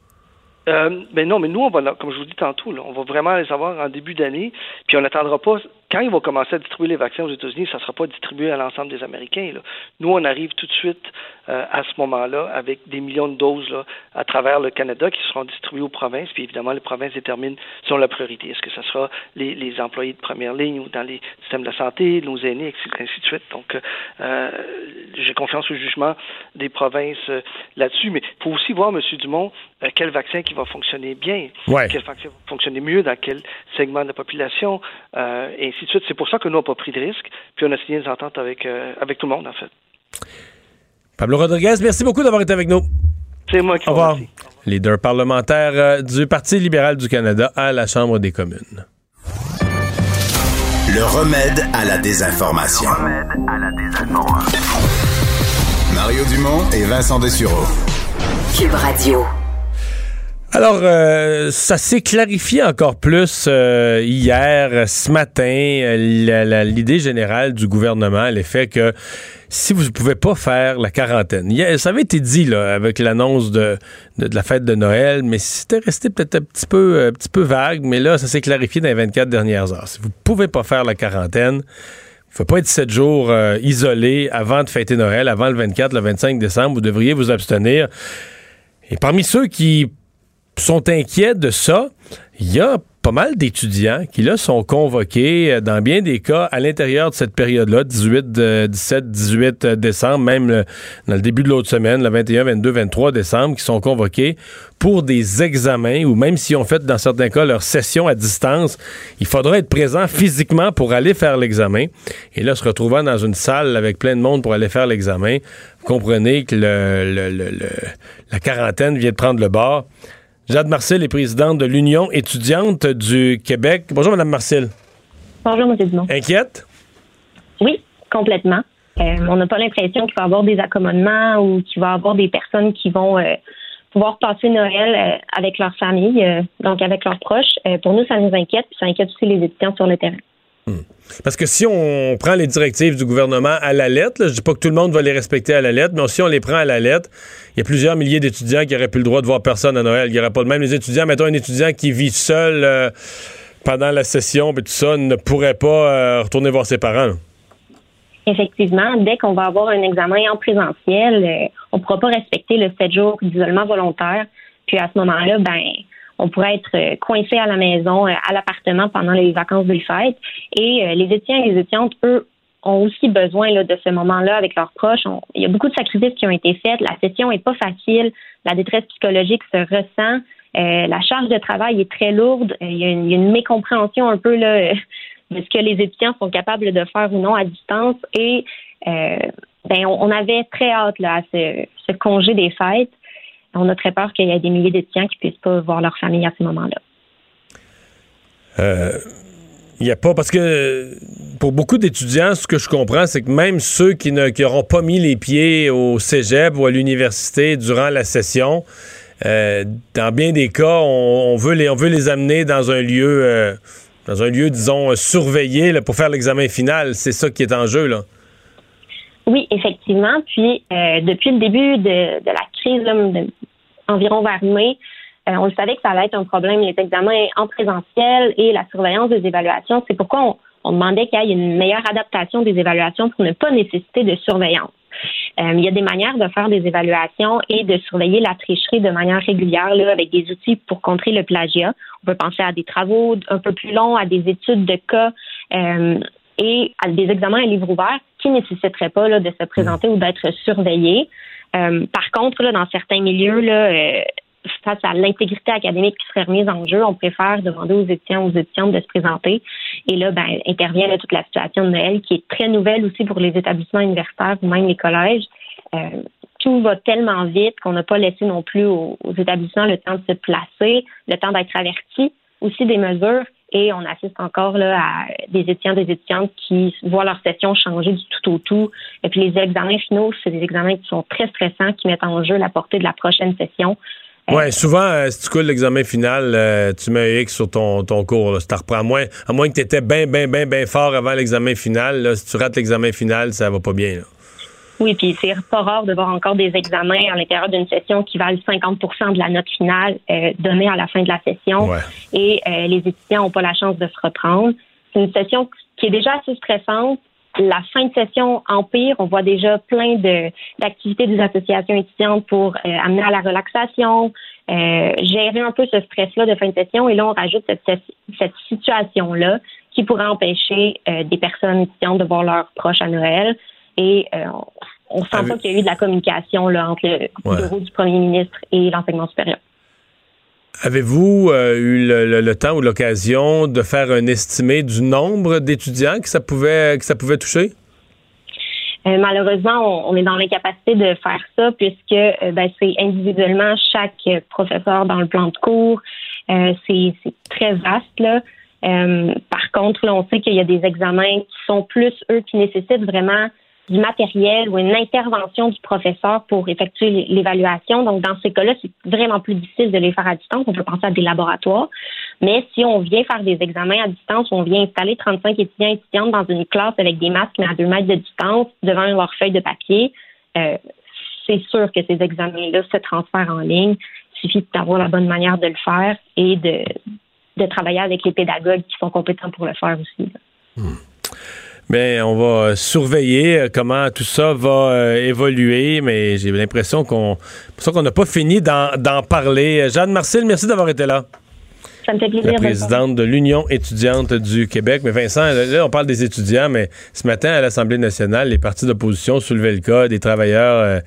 Euh, mais non, mais nous, on va, comme je vous dis tantôt, là, on va vraiment les avoir en début d'année, puis on n'attendra pas quand ils vont commencer à distribuer les vaccins aux États-Unis, ça ne sera pas distribué à l'ensemble des Américains. Nous, on arrive tout de suite euh, à ce moment-là avec des millions de doses à travers le Canada qui seront distribuées aux provinces. Puis évidemment, les provinces déterminent sont la priorité. Est-ce que ce sera les, employés de première ligne ou dans les systèmes de la santé, nos aînés. Ainsi de suite. Donc, euh, j'ai confiance au jugement des provinces euh, là-dessus. Mais il faut aussi voir, M. Dumont, quel vaccin qui va fonctionner bien, quel vaccin va fonctionner mieux dans quel segment de la population, et ainsi c'est pour ça que nous, n'avons pas pris de risque, puis on a signé des ententes avec, euh, avec tout le monde, en fait. Pablo Rodriguez, merci beaucoup d'avoir été avec nous. C'est moi qui vous remercie. leader parlementaire euh, du Parti libéral du Canada à la Chambre des communes. Le remède à la désinformation. Le remède à la désinformation. Mario Dumont et Vincent Dessureau. Cube Radio. Alors, euh, ça s'est clarifié encore plus euh, hier, ce matin, euh, l'idée générale du gouvernement, l'effet que si vous ne pouvez pas faire la quarantaine, ça avait été dit là, avec l'annonce de, de, la fête de Noël, mais c'était resté peut-être un petit peu, un petit peu vague, mais là, ça s'est clarifié dans les 24 dernières heures. Si vous ne pouvez pas faire la quarantaine, il ne faut pas être sept jours isolé avant de fêter Noël, avant le 24, le 25 décembre, vous devriez vous abstenir. Et parmi ceux qui sont inquiets de ça. Il y a pas mal d'étudiants qui, là, sont convoqués euh, dans bien des cas à l'intérieur de cette période-là, 18, 17, 18 décembre, même dans le début de l'autre semaine, le 21, 22, 23 décembre, qui sont convoqués pour des examens ou même s'ils ont fait, dans certains cas, leur session à distance, il faudra être présent physiquement pour aller faire l'examen. Et là, se retrouvant dans une salle avec plein de monde pour aller faire l'examen, vous comprenez que la quarantaine vient de prendre le bord. Jade Marcel est présidente de l'Union étudiante du Québec. Bonjour, Mme Marcel. Bonjour, M. Dumont. Inquiète? Oui, complètement. Euh, on n'a pas l'impression qu'il va y avoir des accommodements ou qu'il va y avoir des personnes qui vont euh, pouvoir passer Noël euh, avec leur famille, donc avec leurs proches. pour nous, ça nous inquiète, puis ça inquiète aussi les étudiants sur le terrain. Hmm. Parce que si on prend les directives du gouvernement à la lettre, je je dis pas que tout le monde va les respecter à la lettre, mais si on les prend à la lettre, il y a plusieurs milliers d'étudiants qui auraient plus le droit de voir personne à Noël. Il n'y aurait pas de même. Les étudiants, mettons un étudiant qui vit seul euh, pendant la session, et tout ça, ne pourrait pas euh, retourner voir ses parents. Effectivement, dès qu'on va avoir un examen en présentiel, euh, on ne pourra pas respecter le 7 jours d'isolement volontaire. Puis à ce moment-là, ben on pourrait être euh, coincé à la maison, euh, à l'appartement pendant les vacances de fête. Et euh, les étudiants et les étudiantes, eux, ont aussi besoin là, de ce moment-là avec leurs proches. il y a beaucoup de sacrifices qui ont été faits. La session est pas facile. La détresse psychologique se ressent. la charge de travail est très lourde. Il y, a une, mécompréhension un peu là, <laughs> de ce que les étudiants sont capables de faire ou non à distance. Et ben, on, avait très hâte là, à ce congé des fêtes on a très peur qu'il y ait des milliers d'étudiants qui ne puissent pas voir leur famille à ce moment-là. Euh, il n'y a pas, parce que pour beaucoup d'étudiants, ce que je comprends, c'est que même ceux qui n'auront pas mis les pieds au cégep ou à l'université durant la session, euh, dans bien des cas, on, veut les, on veut les amener dans un lieu, euh, dans un lieu, disons, surveillé pour faire l'examen final. C'est ça qui est en jeu, là. Oui, effectivement. Puis, depuis le début de, la crise, environ vers mai, euh, on le savait que ça allait être un problème, les examens en présentiel et la surveillance des évaluations. C'est pourquoi on, demandait qu'il y ait une meilleure adaptation des évaluations pour ne pas nécessiter de surveillance. Euh, il y a des manières de faire des évaluations et de surveiller la tricherie de manière régulière là, avec des outils pour contrer le plagiat. On peut penser à des travaux un peu plus longs, à des études de cas euh, et à des examens à livre ouvert qui ne nécessiteraient pas là, de se présenter ou d'être surveillés. Euh, par contre, là, dans certains milieux, euh, face à l'intégrité académique qui serait remise en jeu, on préfère demander aux étudiants, aux étudiantes de se présenter. Et là, ben, intervient toute la situation de Noël, qui est très nouvelle aussi pour les établissements universitaires ou même les collèges. Euh, tout va tellement vite qu'on n'a pas laissé non plus aux, établissements le temps de se placer, le temps d'être avertis, aussi des mesures. Et on assiste encore là, à des étudiants, des étudiantes qui voient leur session changer du tout au tout. Et puis les examens finaux, c'est des examens qui sont très stressants, qui mettent en jeu la portée de la prochaine session. Euh, oui, souvent, euh, si tu coules l'examen final, euh, tu mets un X sur ton, ton cours. Là, si reprends, à moins, à moins que tu étais bien, bien, bien, bien fort avant l'examen final. si tu rates l'examen final, ça va pas bien. Là. Oui, puis c'est pas rare de voir encore des examens à l'intérieur d'une session qui valent 50% de la note finale euh, donnée à la fin de la session. Et euh, les étudiants n'ont pas la chance de se reprendre. C'est une session qui est déjà assez stressante. La fin de session empire. On voit déjà plein de d'activités des associations étudiantes pour euh, amener à la relaxation, gérer un peu ce stress-là de fin de session. Et là, on rajoute cette, cette situation-là qui pourrait empêcher des personnes étudiantes de voir leurs proches à Noël. Et euh, on ne sent pas qu'il y a eu de la communication là, entre le bureau du premier ministre et l'enseignement supérieur. Avez-vous euh, eu le, temps ou l'occasion de faire un estimé du nombre d'étudiants que ça pouvait que ça pouvait toucher? malheureusement, on, est dans l'incapacité de faire ça puisque ben, c'est individuellement chaque professeur dans le plan de cours. c'est très vaste là. par contre, là, on sait qu'il y a des examens qui sont plus eux qui nécessitent vraiment du matériel ou une intervention du professeur pour effectuer l'évaluation. Donc, dans ces cas-là, c'est vraiment plus difficile de les faire à distance. On peut penser à des laboratoires. Mais si on vient faire des examens à distance, on vient installer 35 étudiants et étudiantes dans une classe avec des masques à deux mètres de distance devant leur feuille de papier, euh, c'est sûr que ces examens-là se transfèrent en ligne. Il suffit d'avoir la bonne manière de le faire et de, de travailler avec les pédagogues qui sont compétents pour le faire aussi. Hmm. Mais on va surveiller euh, comment tout ça va euh, évoluer, mais j'ai l'impression qu'on qu'on n'a pas fini d'en parler. Jeanne Marcel, merci d'avoir été là. Ça me fait plaisir. La présidente de l'Union étudiante du Québec. Mais Vincent, là, on parle des étudiants, mais ce matin, à l'Assemblée nationale, les partis d'opposition soulevaient le cas des travailleurs euh,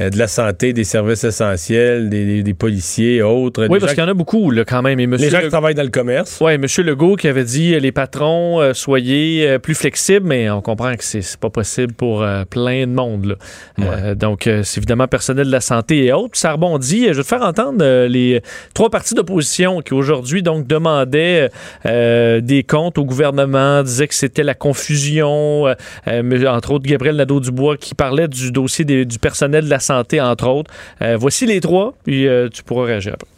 euh, de la santé, des services essentiels, des, policiers, autres. Oui, parce qu'il y en a beaucoup, là, quand même. Et les gens qui travaillent dans le commerce. Oui, M. Legault qui avait dit les patrons, euh, soyez plus flexibles, mais on comprend que c'est pas possible pour plein de monde. Là. donc, c'est évidemment personnel de la santé et autres. Ça rebondit. Je vais te faire entendre les trois partis d'opposition qui aujourd'hui donc demandait euh, des comptes au gouvernement, disait que c'était la confusion. Euh, euh, entre autres, Gabriel Nadeau-Dubois qui parlait du dossier du personnel de la santé, entre autres. voici les trois, puis tu pourras réagir après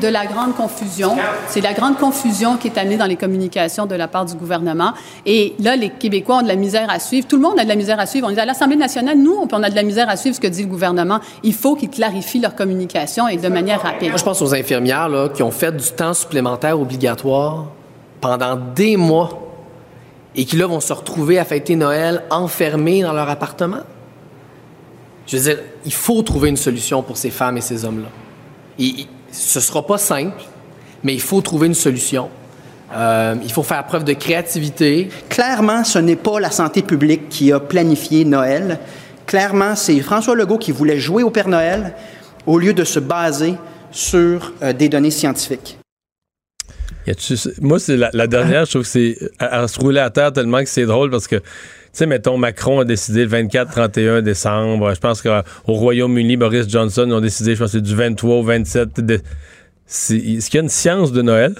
de la grande confusion. C'est la grande confusion qui est amenée dans les communications de la part du gouvernement. Et là, les Québécois ont de la misère à suivre. Tout le monde a de la misère à suivre. On est à l'Assemblée nationale, nous, on a de la misère à suivre ce que dit le gouvernement. Il faut qu'ils clarifient leur communication et de manière rapide. Moi, je pense aux infirmières qui ont fait du temps supplémentaire obligatoire pendant des mois et qui, là, vont se retrouver à fêter Noël enfermés dans leur appartement. Je veux dire, il faut trouver une solution pour ces femmes et ces hommes-là. Ce ne sera pas simple, mais il faut trouver une solution. Euh, il faut faire preuve de créativité. Clairement, ce n'est pas la santé publique qui a planifié Noël. Clairement, c'est François Legault qui voulait jouer au Père Noël au lieu de se baser sur euh, des données scientifiques. moi, c'est la, dernière, je trouve que c'est à, se rouler à terre tellement que c'est drôle parce que sais, mettons, Macron a décidé le 24-31 décembre. Je pense qu'au Royaume-Uni, Boris Johnson a décidé, je pense c'est du 23 au 27. Est-ce qu'il y a une science de Noël?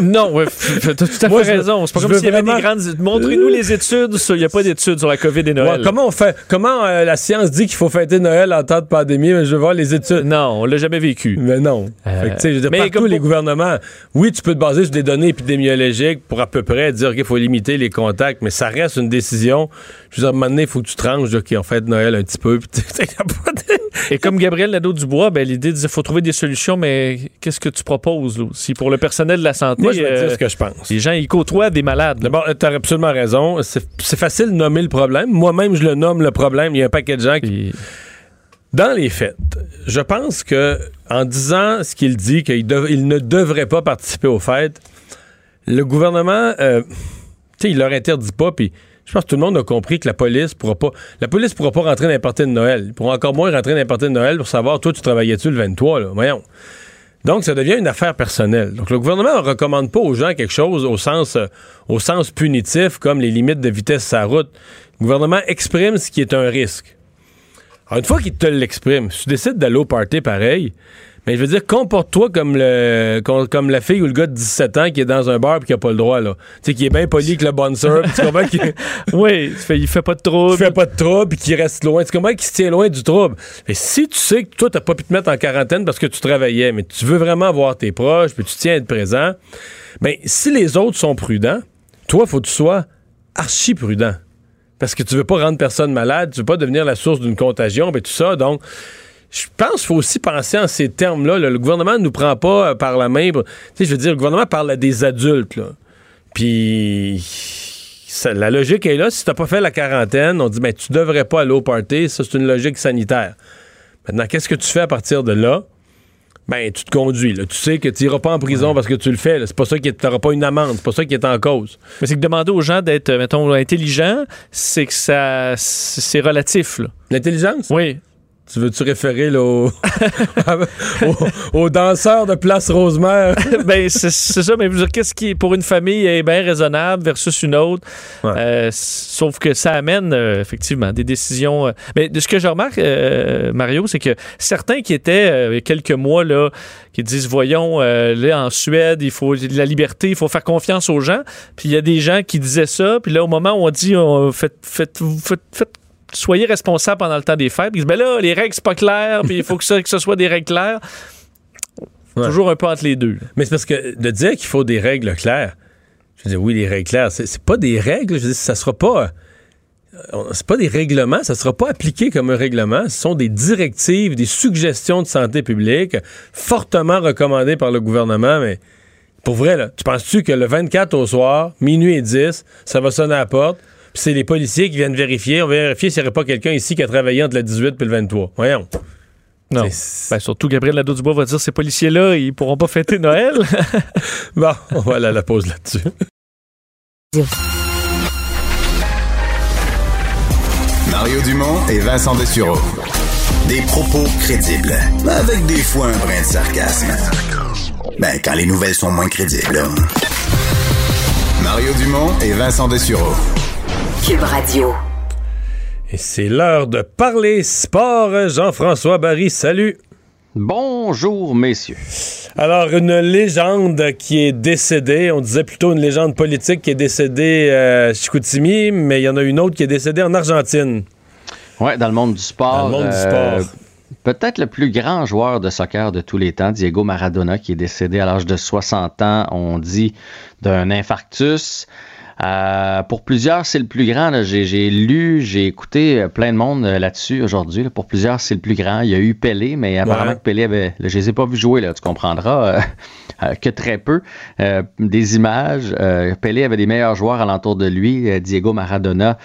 Non, ouais, t'as tout à fait raison. C'est pas comme s'il y avait des grandes. Montrez-nous les études. Il n'y a pas d'études sur la COVID et Noël. comment on fait Comment euh, la science dit qu'il faut fêter Noël en temps de pandémie Mais je veux voir les études. Non, on l'a jamais vécu. Mais non. Euh, fait que, mais partout, les gouvernements, oui, tu peux te baser sur des données épidémiologiques pour à peu près dire qu'il faut limiter les contacts, mais ça reste une décision. Je veux dire, à un moment donné, il faut que tu tranches, OK, on fête Noël un petit peu. <laughs> et comme Gabriel Nadeau-Dubois, ben, l'idée disait qu'il faut trouver des solutions, mais qu'est-ce que tu proposes, là? Si pour le personnel de la santé. Moi, je vais dire euh, ce que je pense. Les gens, ils côtoient des malades. D'abord, tu as absolument raison. C'est facile de nommer le problème. Moi-même, je le nomme le problème. Il y a un paquet de gens qui. Dans les faits, je pense que en disant ce qu'il dit, qu'il ne devrait pas participer aux fêtes, le gouvernement, euh, tu sais, il leur interdit pas, puis je pense que tout le monde a compris que la police pourra pas. La police pourra pas rentrer n'importe de Noël. Ils pourront encore moins rentrer n'importe de Noël pour savoir, toi, tu travaillais-tu le 23, là? Voyons. Donc, ça devient une affaire personnelle. Donc, le gouvernement ne recommande pas aux gens quelque chose au sens, euh, au sens punitif, comme les limites de vitesse sur la route. Le gouvernement exprime ce qui est un risque. Alors, une fois qu'il te l'exprime, si tu décides d'aller au party pareil, mais je veux dire, comporte-toi comme le comme la fille ou le gars de 17 ans qui est dans un bar et qui a pas le droit, là. Tu sais, qui est bien poli avec le bonsoir, tu comprends qu'il... <laughs> Oui, il fait pas de trouble. Il fait pas de trouble puis qu'il reste loin. Tu comprends qu'il se tient loin du trouble. Mais si tu sais que toi, t'as pas pu te mettre en quarantaine parce que tu travaillais, mais tu veux vraiment voir tes proches puis tu tiens à être présent, ben si les autres sont prudents, toi, faut que tu sois archi prudent. Parce que tu veux pas rendre personne malade, tu veux pas devenir la source d'une contagion, ben tout ça, donc je pense qu'il faut aussi penser en ces termes-là. Le gouvernement ne nous prend pas euh, par la main. Tu sais, je veux dire, le gouvernement parle à des adultes. Là. Puis la logique est là. Si tu n'as pas fait la quarantaine, on dit ben, tu devrais pas aller au party. Ça, c'est une logique sanitaire. Maintenant, qu'est-ce que tu fais à partir de là? Ben, tu te conduis. Là. Tu sais que tu n'iras pas en prison parce que tu le fais. C'est pas ça qui t'auras pas une amende. C'est pas ça qui est en cause. Mais c'est que demander aux gens d'être, mettons, intelligents, c'est que ça, c'est relatif. L'intelligence? Oui Tu veux-tu référer là, aux, <laughs> danseurs de Place Rosemère? <laughs> ben, c'est ça, mais qu'est-ce qui, pour une famille, est bien raisonnable versus une autre? Euh, sauf que ça amène, euh, effectivement, des décisions. Euh, mais de ce que je remarque, Mario, c'est que certains qui étaient, quelques mois, là, qui disent, voyons, là, en Suède, il faut la liberté, il faut faire confiance aux gens. Puis il y a des gens qui disaient ça, puis là, au moment où on dit, on, faites, faites, faites, faites soyez responsable pendant le temps des fêtes. Ils disent, ben là, les règles, c'est pas clair, puis il faut que, ça, que ce soit des règles claires. Toujours un peu entre les deux. Mais c'est parce que de dire qu'il faut des règles claires, je veux dire, oui, les règles claires, c'est pas des règles, je veux dire, ça sera pas. Euh, c'est pas des règlements, ça sera pas appliqué comme un règlement. Ce sont des directives, des suggestions de santé publique fortement recommandées par le gouvernement, mais pour vrai, là, tu penses-tu que le 24 au soir, minuit et 10, ça va sonner à la porte, c'est les policiers qui viennent vérifier. On va vérifier s'il n'y aurait pas quelqu'un ici qui a travaillé entre le 18 et le 23. Voyons. Non. Ben, surtout Gabriel Nadeau-Dubois va dire ces policiers-là, ils pourront pas fêter Noël. <laughs> bon, on va aller à la pause là-dessus. Mario Dumont et Vincent Dessureau. Des propos crédibles, avec des fois un brin de sarcasme. Ben, quand les nouvelles sont moins crédibles. Mario Dumont et Vincent Dessureau. Cube Radio. Et c'est l'heure de parler sport. Jean-François Barry, salut. Bonjour, messieurs. Alors, une légende qui est décédée, on disait plutôt une légende politique qui est décédée à Chicoutimi, mais il y en a une autre qui est décédée en Argentine. Oui, dans le monde du sport. Dans le monde du euh, sport. Peut-être le plus grand joueur de soccer de tous les temps, Diego Maradona, qui est décédé à l'âge de 60 ans, on dit, d'un infarctus. Euh, pour plusieurs, c'est le plus grand. J'ai lu, j'ai écouté euh, plein de monde euh, là-dessus aujourd'hui. Pour plusieurs, c'est le plus grand. Il y a eu Pelé, mais apparemment que Pelé avait. je les ai pas vus jouer, là, tu comprendras, <laughs> que très peu. des images. Pelé avait des meilleurs joueurs alentour de lui. Diego Maradona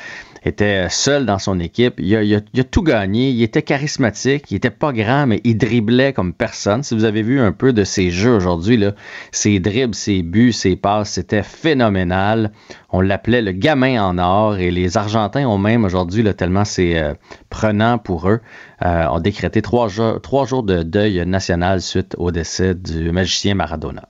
était seul dans son équipe. Il a, tout gagné. Il était charismatique. Il était pas grand, mais il driblait comme personne. Si vous avez vu un peu de ses jeux aujourd'hui, ses dribbles, ses buts, ses passes, c'était phénoménal. On l'appelait le gamin en or et les Argentins ont même aujourd'hui, tellement c'est euh, prenant pour eux, euh, ont décrété trois trois jours de deuil national suite au décès du magicien Maradona.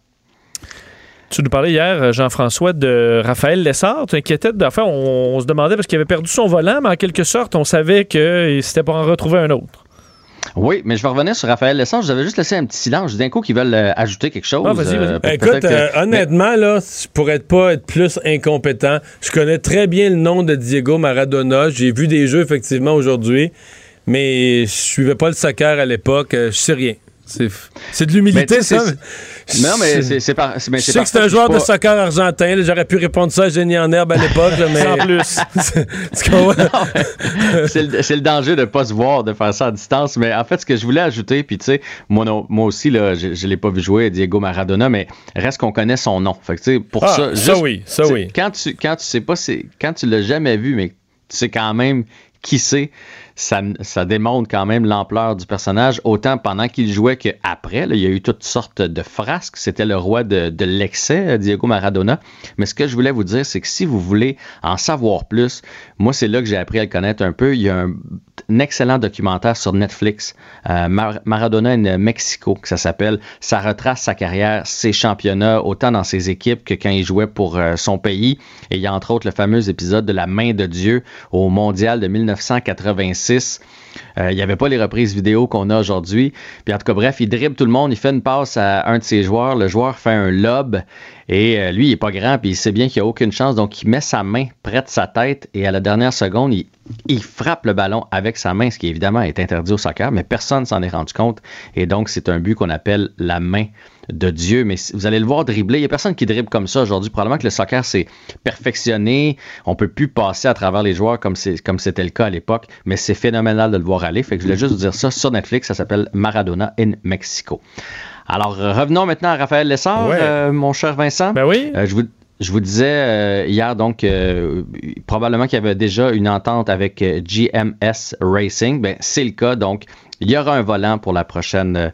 Tu nous parlais hier, euh, Jean-François, de Raphaël Lessard. Tu inquiétais, enfin, on, on se demandait parce qu'il avait perdu son volant, mais en quelque sorte, on savait que c'était pour en retrouver un autre. Oui, mais je vais revenir sur Raphaël Lessard. Je vous avais juste laissé un petit silence. D'un coup, qu'ils veulent euh, ajouter quelque chose. Ah, vas-y, vas-y. Euh, Écoute, honnêtement, là, je pourrais pas être plus incompétent. Je connais très bien le nom de Diego Maradona. J'ai vu des jeux, effectivement, aujourd'hui. Mais je suivais pas le soccer à l'époque. Je sais rien. C'est de l'humilité, ça. Non, mais c'est pas. Je sais que c'est un joueur de soccer argentin. J'aurais pu répondre ça à Génie en herbe à l'époque, mais. <laughs> Sans plus. <laughs> c'est le, danger de ne pas se voir, de faire ça à distance. Mais en fait, ce que je voulais ajouter, puis tu sais, moi, moi aussi, là, je ne l'ai pas vu jouer, Diego Maradona, mais reste qu'on connaît son nom. Fait que, pour ah, ça. ça oui, ça oui. Quand tu, quand tu sais pas, quand tu l'as jamais vu, mais tu sais quand même qui c'est ça, démontre quand même l'ampleur du personnage, autant pendant qu'il jouait qu'après. Il y a eu toutes sortes de frasques. C'était le roi de, de l'excès, euh, Diego Maradona. Mais ce que je voulais vous dire, c'est que si vous voulez en savoir plus, moi, c'est là que j'ai appris à le connaître un peu. Il y a un, excellent documentaire sur Netflix, euh, Maradona in Mexico, que ça s'appelle. Ça retrace sa carrière, ses championnats, autant dans ses équipes que quand il jouait pour euh, son pays. Et il y a entre autres le fameux épisode de La main de Dieu au Mondial de 1986 euh, il n'y avait pas les reprises vidéo qu'on a aujourd'hui. Puis en tout cas, bref, il dribble tout le monde, il fait une passe à un de ses joueurs. Le joueur fait un lob et euh, lui, il n'est pas grand, puis il sait bien qu'il n'y a aucune chance. Donc, il met sa main près de sa tête et à la dernière seconde, il, il frappe le ballon avec sa main, ce qui évidemment est interdit au soccer, mais personne s'en est rendu compte. Et donc, c'est un but qu'on appelle la main de Dieu, mais vous allez le voir dribbler. Il n'y a personne qui dribble comme ça aujourd'hui. Probablement que le soccer s'est perfectionné. On peut plus passer à travers les joueurs comme c'était le cas à l'époque, mais c'est phénoménal de le voir aller. Fait que je voulais juste vous dire ça sur Netflix. Ça s'appelle Maradona in Mexico. Alors, revenons maintenant à Raphaël Lessard, euh, mon cher Vincent. Ben oui. Euh, je vous, je vous disais euh, hier donc euh, probablement qu'il y avait déjà une entente avec euh, GMS Racing. Ben, c'est le cas donc. Il y aura un volant pour la prochaine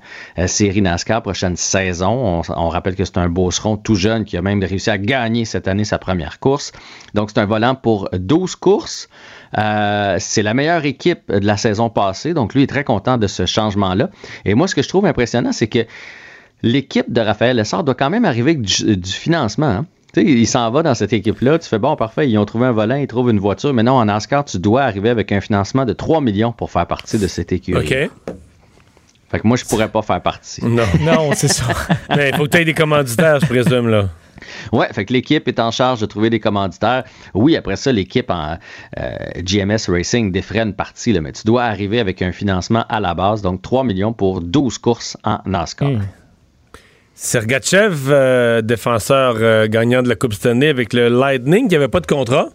série NASCAR, prochaine saison. On, rappelle que c'est un beauceron tout jeune qui a même réussi à gagner cette année sa première course. Donc, c'est un volant pour 12 courses. Euh, c'est la meilleure équipe de la saison passée, donc lui est très content de ce changement-là. Et moi, ce que je trouve impressionnant, c'est que l'équipe de Raphaël Lessard doit quand même arriver avec du, financement. Hein. Il s'en va dans cette équipe-là. Tu fais bon, parfait, ils ont trouvé un volant, ils trouvent une voiture. Mais non, en NASCAR, tu dois arriver avec un financement de 3 millions pour faire partie de cette écurie. OK. Fait que moi, je pourrais pas faire partie. Non, <laughs> non c'est ça. <laughs> Mais il faut que tu aies des commanditaires, je présume, là. Ouais, fait que l'équipe est en charge de trouver des commanditaires. Oui, après ça, l'équipe en euh, GMS Racing défraie une partie, là, mais tu dois arriver avec un financement à la base, donc 3 millions pour 12 courses en NASCAR. Hmm. Sergachev, euh, défenseur euh, gagnant de la Coupe Stanley avec le Lightning, qui avait pas de contrat.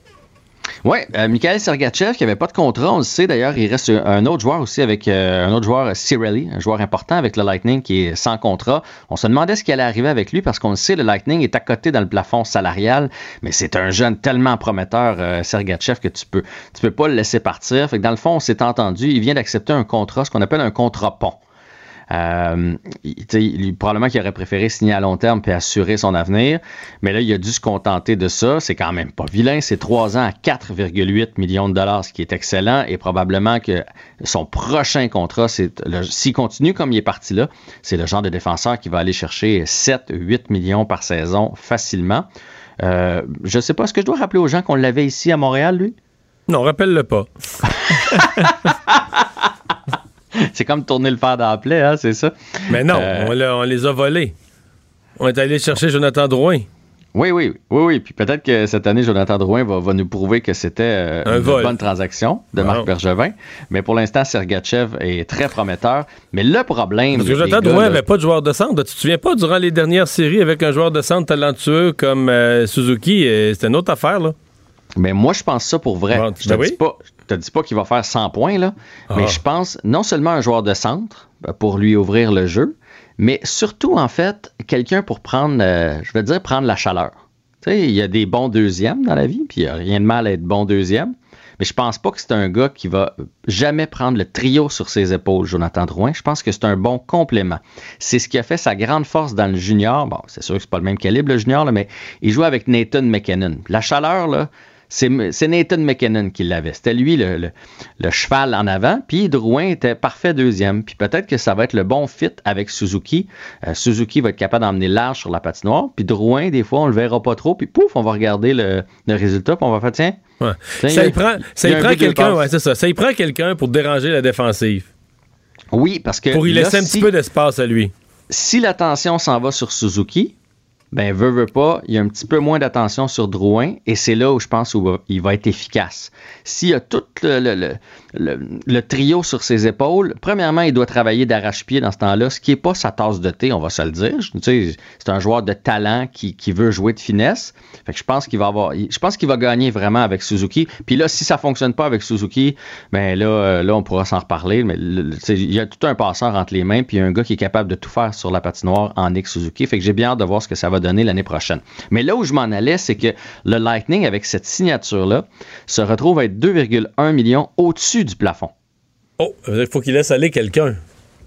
Oui, euh, Mikhail Sergachev, qui n'avait pas de contrat, on le sait d'ailleurs, il reste un autre joueur aussi avec euh, un autre joueur, Cirelli, un joueur important avec le Lightning qui est sans contrat. On se demandait ce qui allait arriver avec lui parce qu'on le sait, le Lightning est à côté dans le plafond salarial, mais c'est un jeune tellement prometteur, Sergachev, que tu peux, tu peux pas le laisser partir. Fait dans le fond, on s'est entendu, il vient d'accepter un contrat, ce qu'on appelle un contrat pont. Euh, probablement qu'il aurait préféré signer à long terme puis assurer son avenir, mais là, il a dû se contenter de ça. C'est quand même pas vilain. C'est trois ans à 4,8 millions de dollars, ce qui est excellent. Et probablement que son prochain contrat, s'il continue comme il est parti là, c'est le genre de défenseur qui va aller chercher 7, 8 millions par saison facilement. Euh, je sais pas, est-ce que je dois rappeler aux gens qu'on l'avait ici à Montréal, lui? Non, rappelle-le pas. <laughs> <laughs> c'est comme tourner le fer dans la plaie, hein, c'est ça? Mais non, euh, on, les a volés. On est allé chercher Jonathan Drouin. Oui, oui, oui, oui. Puis peut-être que cette année, Jonathan Drouin va, nous prouver que c'était euh, une bonne transaction de Marc Bergevin. Mais pour l'instant, Sergachev est très prometteur. Mais le problème. Parce que Jonathan Drouin n'avait pas de joueur de centre. Tu te souviens pas, durant les dernières séries, avec un joueur de centre talentueux comme euh, Suzuki, c'était une autre affaire, là? Mais moi, je pense ça pour vrai. je te ben dis pas, te dis pas qu'il va faire 100 points, là, mais ah. je pense non seulement un joueur de centre ben, pour lui ouvrir le jeu, mais surtout, en fait, quelqu'un pour prendre, euh, je veux dire, prendre la chaleur. Tu sais, il y a des bons deuxièmes dans la vie, puis il n'y a rien de mal à être bon deuxième. Mais je pense pas que c'est un gars qui va jamais prendre le trio sur ses épaules, Jonathan Drouin. Je pense que c'est un bon complément. C'est ce qui a fait sa grande force dans le junior. Bon, c'est sûr que c'est pas le même calibre, le junior, mais il joue avec Nathan McKinnon. La chaleur, là, c'est Nathan McKinnon qui l'avait. C'était lui le, cheval en avant. Puis Drouin était parfait deuxième. Puis peut-être que ça va être le bon fit avec Suzuki. Euh, Suzuki va être capable d'emmener large sur la patinoire. Puis Drouin, des fois, on le verra pas trop. Puis pouf, on va regarder le, résultat. Puis on va faire tiens. ça, y prend, ça prend quelqu'un, ouais, c'est ça. Ça y prend quelqu'un pour déranger la défensive. Oui, parce que. Pour y laisser un petit peu d'espace à lui. Si l'attention s'en va sur Suzuki, ben veut, veut pas, il y a un petit peu moins d'attention sur Drouin et c'est là où je pense où il va être efficace. S'il y a tout le, le, trio sur ses épaules, premièrement, il doit travailler d'arrache-pied dans ce temps-là, ce qui n'est pas sa tasse de thé, on va se le dire. c'est un joueur de talent qui, qui, veut jouer de finesse. Fait que je pense qu'il va avoir, je pense qu'il va gagner vraiment avec Suzuki. Puis là, si ça fonctionne pas avec Suzuki, ben là, euh, là on pourra s'en reparler. Mais il y a tout un passeur entre les mains, puis il y a un gars qui est capable de tout faire sur la patinoire en Nick Suzuki. Fait que j'ai bien hâte de voir ce que ça va donner l'année prochaine. Mais là où je m'en allais, c'est que le Lightning, avec cette signature-là, se retrouve à être 2,1 millions au-dessus du plafond. Oh, il faut qu'il laisse aller quelqu'un.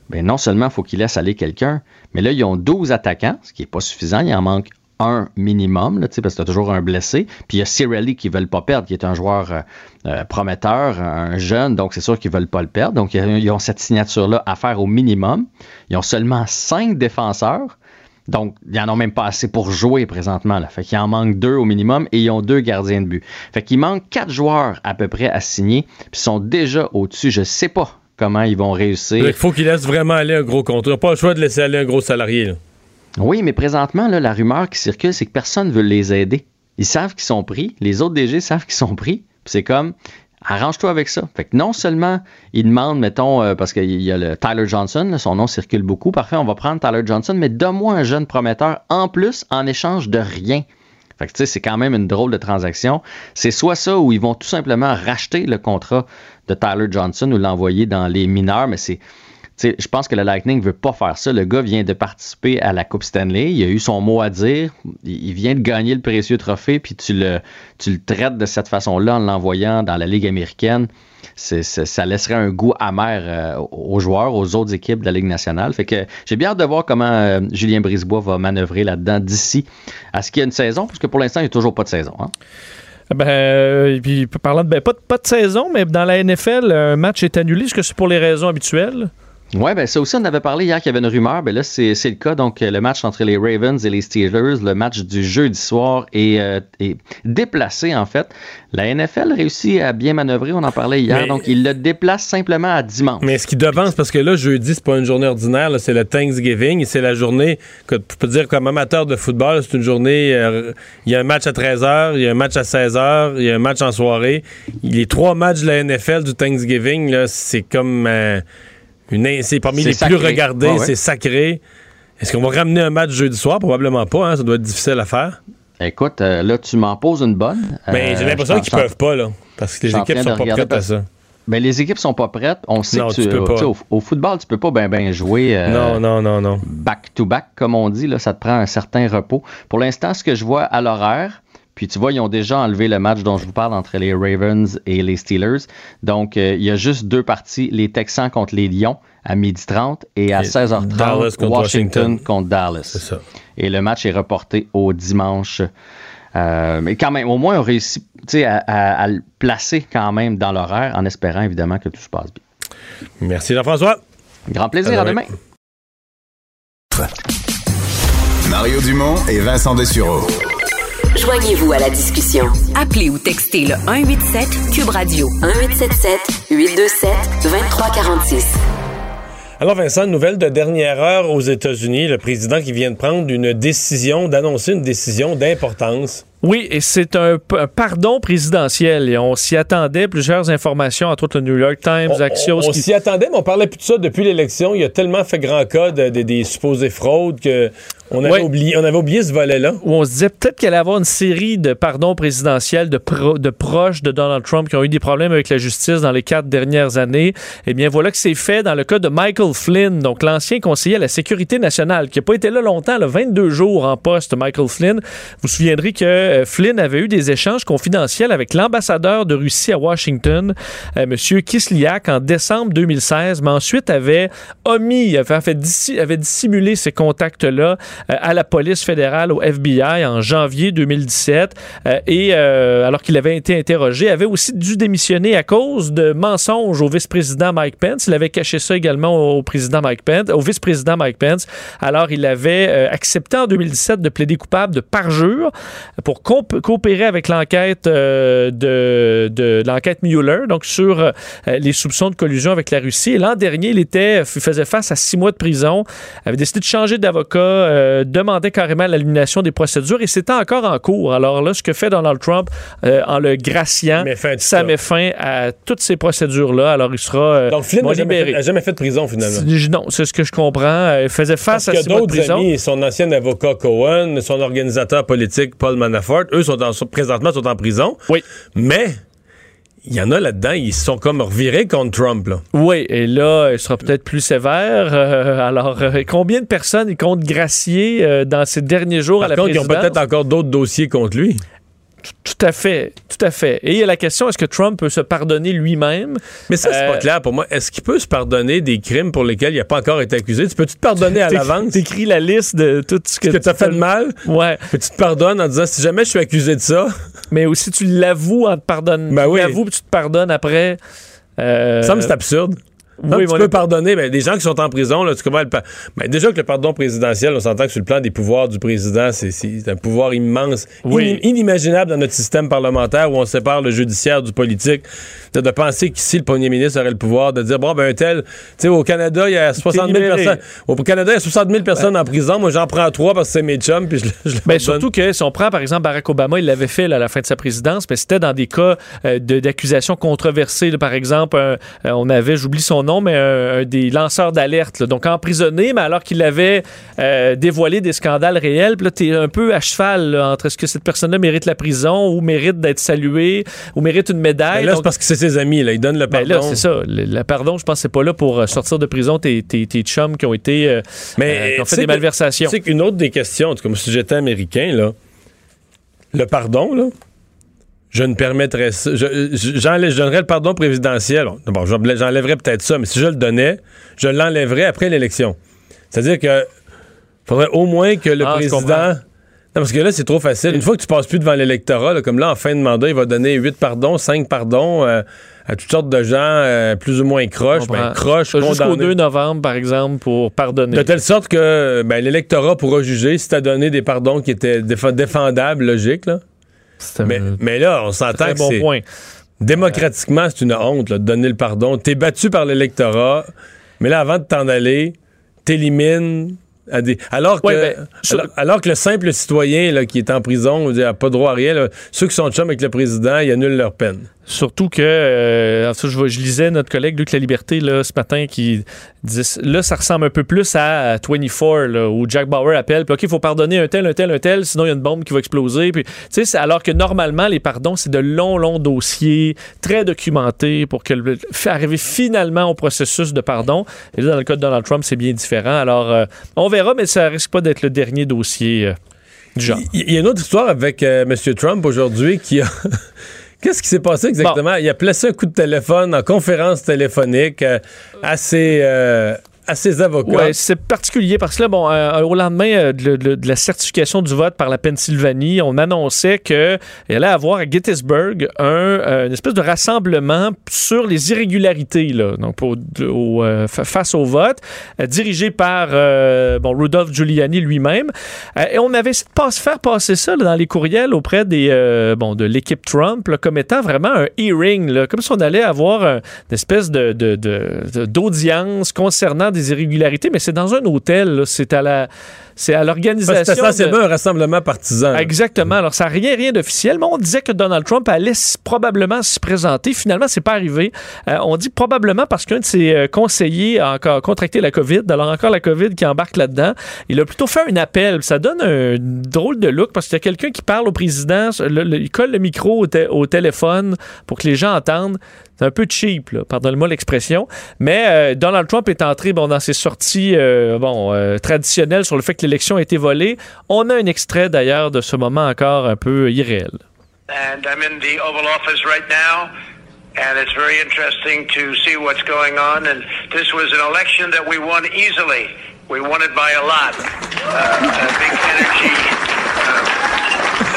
Bien, non seulement il faut qu'il laisse aller quelqu'un, mais là, ils ont 12 attaquants, ce qui n'est pas suffisant. Il en manque un minimum, là, parce que tu as toujours un blessé. Puis il y a Cirelli qui ne veulent pas perdre, qui est un joueur euh, euh, prometteur, un jeune, donc c'est sûr qu'ils ne veulent pas le perdre. Donc ils ont cette signature-là à faire au minimum. Ils ont seulement cinq défenseurs. Donc, ils n'en ont même pas assez pour jouer présentement. Là. Fait qu'il en manque deux au minimum et ils ont deux gardiens de but. Fait qu'il manque quatre joueurs à peu près à signer, puis ils sont déjà au-dessus. Je sais pas comment ils vont réussir. Il faut qu'ils laissent vraiment aller un gros contrat. Pas le choix de laisser aller un gros salarié. Oui, mais présentement, là, la rumeur qui circule, c'est que personne ne veut les aider. Ils savent qu'ils sont pris. Les autres DG savent qu'ils sont pris. c'est comme, arrange-toi avec ça. Fait que non seulement ils demandent, mettons, euh, parce qu'il y a le Tyler Johnson, son nom circule beaucoup, parfait, on va prendre Tyler Johnson, mais donne-moi un jeune prometteur en plus en échange de rien. Fait que tu sais, c'est quand même une drôle de transaction. C'est soit ça ou ils vont tout simplement racheter le contrat de Tyler Johnson ou l'envoyer dans les mineurs, mais c'est je pense que le Lightning ne veut pas faire ça. Le gars vient de participer à la Coupe Stanley. Il a eu son mot à dire. Il vient de gagner le précieux trophée, puis tu le, traites de cette façon-là en l'envoyant dans la Ligue américaine. ça laisserait un goût amer euh, aux joueurs, aux autres équipes de la Ligue nationale. Fait que j'ai bien hâte de voir comment euh, Julien Brisebois va manœuvrer là-dedans d'ici à ce qu'il y ait une saison, parce que pour l'instant, il n'y a toujours pas de saison. Hein. Ben, euh, parlant ben, pas de saison, mais dans la NFL, un match est annulé. Est-ce que c'est pour les raisons habituelles? Oui, ben ça aussi, on avait parlé hier qu'il y avait une rumeur. Ben là, c'est le cas. Donc, le match entre les Ravens et les Steelers, le match du jeudi soir est, euh, est déplacé, en fait. La NFL réussit à bien manœuvrer, on en parlait hier. donc, il le déplace simplement à dimanche. Mais ce qui devance, parce que là, jeudi, c'est pas une journée ordinaire, c'est le Thanksgiving. C'est la journée que tu peux dire comme amateur de football, c'est une journée. Euh, il y a un match à 13h, il y a un match à 16h, il y a un match en soirée. Les trois matchs de la NFL du Thanksgiving, c'est comme. Euh, c'est parmi les plus regardés, c'est sacré. Est-ce qu'on va ramener un match jeudi soir? Probablement pas, hein? ça doit être difficile à faire. Écoute, euh, là, tu m'en poses une bonne. Mais j'ai euh, l'impression qu'ils peuvent pas, là. Parce que les équipes sont pas prêtes à ça. Mais les équipes sont pas prêtes. On sait que tu, peux pas. Au, football, tu peux pas bien ben jouer. Euh, non, non, non, non. Back to back, comme on dit, là, ça te prend un certain repos. Pour l'instant, ce que je vois à l'horaire, puis tu vois, ils ont déjà enlevé le match dont je vous parle entre les Ravens et les Steelers. Donc, il y a juste deux parties, les Texans contre les Lions à 12h30 et à 16h30 Washington, contre Dallas. C'est ça. Et le match est reporté au dimanche. Euh, mais quand même, au moins, on réussit à, à, le placer quand même dans l'horaire en espérant évidemment que tout se passe bien. Merci Jean-François. Grand plaisir, à demain. Mario Dumont et Vincent Dessureau. Joignez-vous à la discussion. Appelez ou textez le 187 Cube Radio 1877 827 2346. Alors Vincent, nouvelle de dernière heure aux États-Unis, le président qui vient de prendre une décision, d'annoncer une décision d'importance. Oui, et c'est un, pardon présidentiel. Et on s'y attendait. Plusieurs informations, entre autres le New York Times, Axios. On, s'y attendait, mais on parlait plus de ça depuis l'élection. Il y a tellement fait grand cas des supposées fraudes que on avait, oublié, on avait oublié ce volet-là. Où on se disait peut-être qu'elle allait avoir une série de pardons présidentiels de, de proches de Donald Trump qui ont eu des problèmes avec la justice dans les quatre dernières années. Eh bien, voilà que c'est fait dans le cas de Michael Flynn, donc l'ancien conseiller à la sécurité nationale, qui n'a pas été là longtemps, le 22 jours en poste, Michael Flynn. Vous vous souviendrez que euh, Flynn avait eu des échanges confidentiels avec l'ambassadeur de Russie à Washington, euh, M. Kislyak, en décembre 2016, mais ensuite avait omis, avait, avait dissimulé ces contacts-là euh, à la police fédérale, au FBI, en janvier 2017. Euh, et alors qu'il avait été interrogé, avait aussi dû démissionner à cause de mensonges au vice-président Mike Pence. Il avait caché ça également au président Mike Pence, au vice-président Mike Pence. Alors, il avait accepté en 2017 de plaider coupable de parjure pour coopérer avec l'enquête de, de l'enquête Mueller, donc sur les soupçons de collusion avec la Russie. L'an dernier, il était, faisait face à six mois de prison, avait décidé de changer d'avocat, euh, demandait carrément l'élimination des procédures et c'était encore en cours. Alors là, ce que fait Donald Trump euh, en le graciant, ça, met fin à toutes ces procédures-là. Alors il sera euh, Donc Flynn n'a jamais, jamais, fait de prison finalement. Non, c'est ce que je comprends. Il faisait face à six mois de prison. Amis, son ancien avocat Cohen, son organisateur politique Paul Manafort, eux sont présentement sont en prison. Oui. Mais il y en a là-dedans, ils sont comme revirés contre Trump. Là. Oui, et là, il sera peut-être plus sévère. Euh, alors, euh, combien de personnes il compte gracier euh, dans ces derniers jours à la contre, Ils ont peut-être encore d'autres dossiers contre lui. Tout à fait, tout à fait. Et il y a la question est-ce que Trump peut se pardonner lui-même? Mais ça, c'est pas euh, clair pour moi. Est-ce qu'il peut se pardonner des crimes pour lesquels il n'a pas encore été accusé? Tu peux-tu te pardonner à <laughs> l'avance? T'écris la liste de tout ce que, tu as fait de mal? Ouais. Puis tu te pardonnes en disant si jamais je suis accusé de ça. <laughs> Mais aussi tu l'avoues en te pardonnant. Ben oui. Tu l'avoues puis tu te pardonnes après. Euh... Ça me c'est absurde. Oui, tu peux pardonner. Ben, des gens qui sont en prison, là, tu comment le ben, déjà que le pardon présidentiel, on s'entend que sur le plan des pouvoirs du président, c'est un pouvoir immense, inimaginable dans notre système parlementaire où on sépare le judiciaire du politique. De, de penser qu'ici, le premier ministre aurait le pouvoir de dire, bon, ben, un tel, tu sais, au Canada, il y a 60 000 personnes. Au Canada, il y a 60 000 personnes en prison. Moi, j'en prends trois parce que c'est mes chums, puis je, je ben, Surtout que si on prend, par exemple, Barack Obama, il l'avait fait à la fin de sa présidence, mais c'était dans des cas euh, d'accusations controversées. par exemple, euh, on avait, j'oublie son nom, mais un, des lanceurs d'alerte. Donc emprisonné, mais alors qu'il avait euh, dévoilé des scandales réels. Puis là, tu es un peu à cheval entre est-ce que cette personne-là mérite la prison ou mérite d'être saluée ou mérite une médaille. Ben là, c'est parce que c'est ses amis. Là. Il donne le pardon. Ben là, c'est ça. Le, pardon, je pense que c'est pas là pour euh, sortir de prison tes, tes, chums qui ont été euh, mais, qui ont fait des malversations. Sais qu'une autre des questions, comme si j'étais américain, là, le pardon, là, je ne permettrais ça. Je, donnerais le pardon présidentiel. Bon, j'enlèverais peut-être ça, mais si je le donnais, je l'enlèverais après l'élection. C'est-à-dire que faudrait au moins que le ah, président. parce que là, c'est trop facile. Une fois que tu passes plus devant l'électorat, comme là, en fin de mandat, il va donner 8 pardons, 5 pardons euh, à toutes sortes de gens euh, plus ou moins croches. Ben, croches, Jusqu'au 2 novembre, par exemple, pour pardonner. De telle sorte que ben, l'électorat pourra juger si tu as donné des pardons qui étaient défendables, logique. Là. Mais, mais, là, on s'entend que bon point. Démocratiquement, c'est une honte de donner le pardon. T'es battu par l'électorat, mais là, avant de t'en aller, t'élimines alors, que, ben, alors, que le simple citoyen là, qui est en prison n'a pas droit à rien, ceux qui sont chums avec le président, ils annulent leur peine. Surtout que, euh, je, lisais notre collègue Luc La Liberté ce matin qui disait, là, ça ressemble un peu plus à 24, là, où Jack Bauer appelle, puis OK, il faut pardonner un tel, un tel, un tel, sinon il y a une bombe qui va exploser. Puis, alors que normalement, les pardons, c'est de longs, longs dossiers, très documentés pour que arriver finalement au processus de pardon. Et là, dans le cas de Donald Trump, c'est bien différent. Alors, euh, on verra, mais ça risque pas d'être le dernier dossier. Euh, du genre. Il y, a une autre histoire avec M. Trump aujourd'hui qui a <laughs> Qu'est-ce qui s'est passé exactement? Il a placé un coup de téléphone en conférence téléphonique euh, assez euh, à ses avocats. C'est particulier parce que là, bon, euh, au lendemain euh, de, la certification du vote par la Pennsylvanie, on annonçait qu'il allait avoir à Gettysburg euh, une espèce de rassemblement sur les irrégularités, là, donc face au vote, dirigé par bon, Rudolph Giuliani lui-même. et on avait de faire passer ça dans les courriels auprès des, bon, de l'équipe Trump comme étant vraiment un hearing, comme si on allait avoir une espèce de, d'audience concernant des irrégularités, mais c'est dans un hôtel. C'est à la c'est à l'organisation. C'est essentiellement un rassemblement partisan. Exactement. Alors, ça n'a rien, rien d'officiel, mais on disait que Donald Trump allait probablement se présenter. Finalement, c'est pas arrivé. Euh, on dit probablement parce qu'un de ses euh, conseillers a encore contracté la COVID. Alors, encore la COVID qui embarque là-dedans. Il a plutôt fait un appel. Ça donne un drôle de look parce qu'il y a quelqu'un qui parle au président. il colle le micro au, téléphone pour que les gens entendent. C'est un peu cheap, pardonnez-moi l'expression. Mais euh, Donald Trump est entré bon, dans ses sorties bon, traditionnelles sur le fait que l'élection a été volée. On a un extrait d'ailleurs de ce moment encore un peu irréel. And I'm in the Oval Office right now. and it's very interesting to see what's going on. And this was an election that we won easily. We won it by a lot. Uh, a energy uh,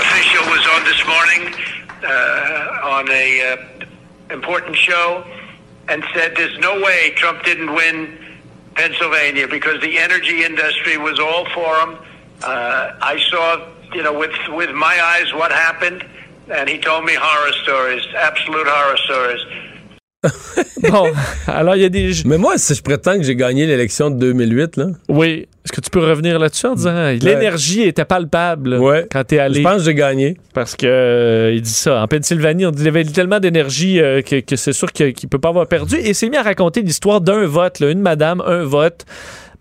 official was on this morning uh, on a uh, important show and said, "There's no way Trump didn't win Pennsylvania because the energy industry was all for him. Uh, I saw, you know, with with my eyes what happened, and he told me horror stories, absolute horror stories. <laughs> bon, alors il y a des. Mais moi, si je prétends que j'ai gagné l'élection de 2008, là. Oui. Est-ce que tu peux revenir là-dessus en disant l'énergie était palpable ouais. quand t'es allé? Je pense que j'ai gagné. Parce que euh, il dit ça. En Pennsylvanie, on dit, il avait tellement d'énergie euh, que, c'est sûr qu'il ne peut pas avoir perdu. Et c'est mis à raconter l'histoire d'un vote, là, une madame, un vote.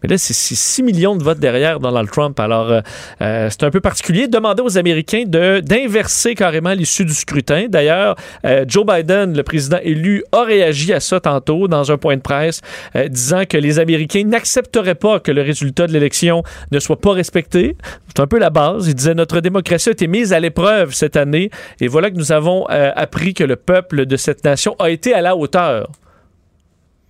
Mais là, c'est 6 millions de votes derrière Donald Trump. Alors, euh, euh, c'est un peu particulier. Demander aux Américains d'inverser carrément l'issue du scrutin. D'ailleurs, euh, Joe Biden, le président élu, a réagi à ça tantôt dans un point de presse, disant que les Américains n'accepteraient pas que le résultat de l'élection ne soit pas respecté. C'est un peu la base. Il disait notre démocratie a été mise à l'épreuve cette année. Et voilà que nous avons appris que le peuple de cette nation a été à la hauteur.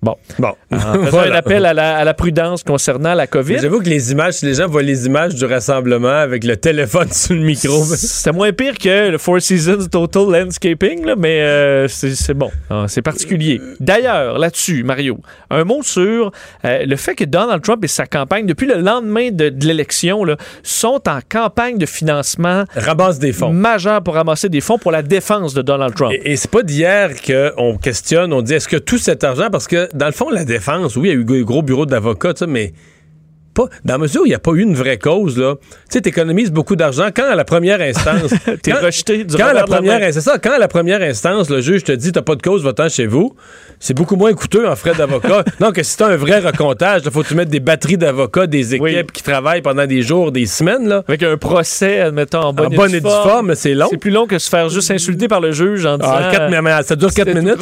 Bon. Bon. <laughs> un appel à la, prudence concernant la COVID. J'avoue que les images, si les gens voient les images du rassemblement avec le téléphone <laughs> sur le micro. C'est moins pire que le Four Seasons Total Landscaping, là, mais euh, c'est bon. Ah, c'est particulier. D'ailleurs, là-dessus, Mario, un mot sur euh, le fait que Donald Trump et sa campagne, depuis le lendemain de, l'élection, sont en campagne de financement. Ramasse des fonds. Majeur pour ramasser des fonds pour la défense de Donald Trump. Et, et c'est pas d'hier qu'on questionne, on dit est-ce que tout cet argent, parce que dans le fond, la défense, oui, il y a eu un gros bureau d'avocats, mais pas, dans la mesure où il n'y a pas eu une vraie cause, là, tu sais, t'économises beaucoup d'argent quand à la première instance. <laughs> T'es rejeté du quand à la première, C'est ça, quand à la première instance, le juge te dit t'as pas de cause votant chez vous, c'est beaucoup moins coûteux en frais d'avocat. <laughs> non, que si t'as un vrai recomptage, il faut que tu mettes des batteries d'avocats, des équipes qui travaillent pendant des jours, des semaines, là. Avec un procès, admettons, en bonne, en et, forme. c'est long. C'est plus long que se faire juste insulter par le juge en ah, disant. Ah, ça dure 4 minutes.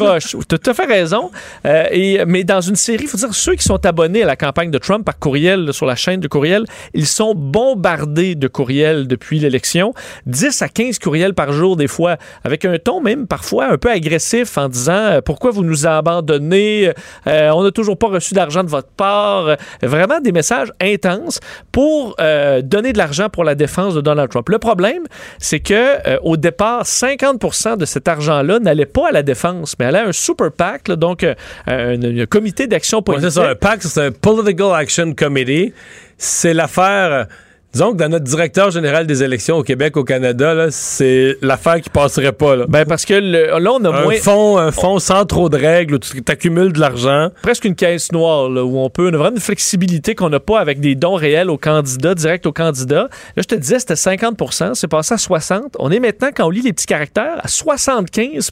T'as tout à fait raison. Euh, et, mais dans une série, il faut dire, ceux qui sont abonnés à la campagne de Trump par courriel sur la chaîne de courriels. Ils sont bombardés de courriels depuis l'élection. 10 à 15 courriels par jour, des fois, avec un ton même parfois un peu agressif en disant euh, pourquoi vous nous abandonnez, euh, on n'a toujours pas reçu d'argent de votre part. Vraiment des messages intenses pour euh, donner de l'argent pour la défense de Donald Trump. Le problème, c'est que au départ, 50 de cet argent-là n'allait pas à la défense, mais allait à un super PAC, donc un, comité d'action politique. c'est ça, un PAC, c'est un Political Action Committee. C'est l'affaire Disons que dans notre directeur général des élections au Québec, au Canada, c'est l'affaire qui passerait pas. Là. Ben parce que là, on a un moins. Fonds, un fonds sans trop de règles, où tu accumules de l'argent. Presque une caisse noire, là, où on peut. On a vraiment une flexibilité qu'on n'a pas avec des dons réels aux candidats, direct aux candidats. Là, je te disais, c'était 50% c'est passé à 60% On est maintenant, quand on lit les petits caractères, à 75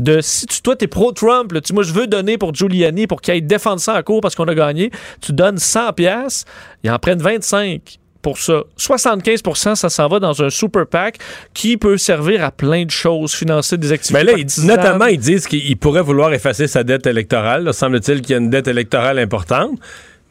de si tu, toi, t'es pro-Trump, tu, moi, je veux donner pour Giuliani pour qu'il aille défendre ça en cours parce qu'on a gagné, tu donnes 100 pièces, ils en prennent 25 pour ça. 75% ça s'en va dans un super PAC qui peut servir à plein de choses, financer des activités. Mais là, notamment, ils disent qu'il pourrait vouloir effacer sa dette électorale. Semble-t-il qu'il y a une dette électorale importante.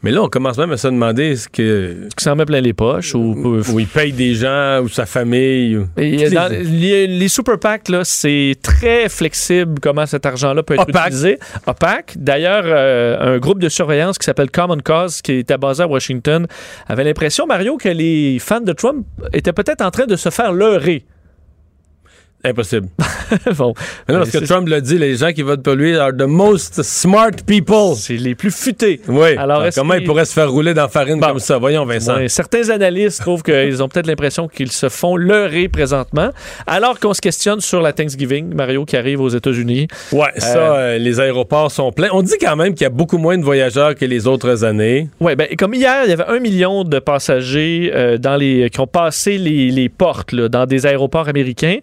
Mais là, on commence même à se demander ce que. Est-ce qu'il s'en met plein les poches ou. Ou il paye des gens ou sa famille. les, super PAC, là, c'est très flexible comment cet argent-là peut être utilisé. opaque. D'ailleurs, euh, un groupe de surveillance qui s'appelle Common Cause, qui était basé à Washington, avait l'impression, Mario, que les fans de Trump étaient peut-être en train de se faire leurrer Impossible. <laughs> bon. non, parce que Trump l'a dit, les gens qui votent pour lui are the most smart people. C'est les plus futés. Oui. Alors, comment ils pourraient se faire rouler dans la farine comme ça? Voyons, Vincent. certains analystes trouvent qu'ils ont peut-être l'impression qu'ils se font leurrer présentement, alors qu'on se questionne sur la Thanksgiving, Mario, qui arrive aux États-Unis. Ouais, ça, euh, euh, les aéroports sont pleins. On dit quand même qu'il y a beaucoup moins de voyageurs que les autres années. Oui, ben, comme hier, il y avait un million de passagers euh, dans les, qui ont passé les, les portes là, dans des aéroports américains.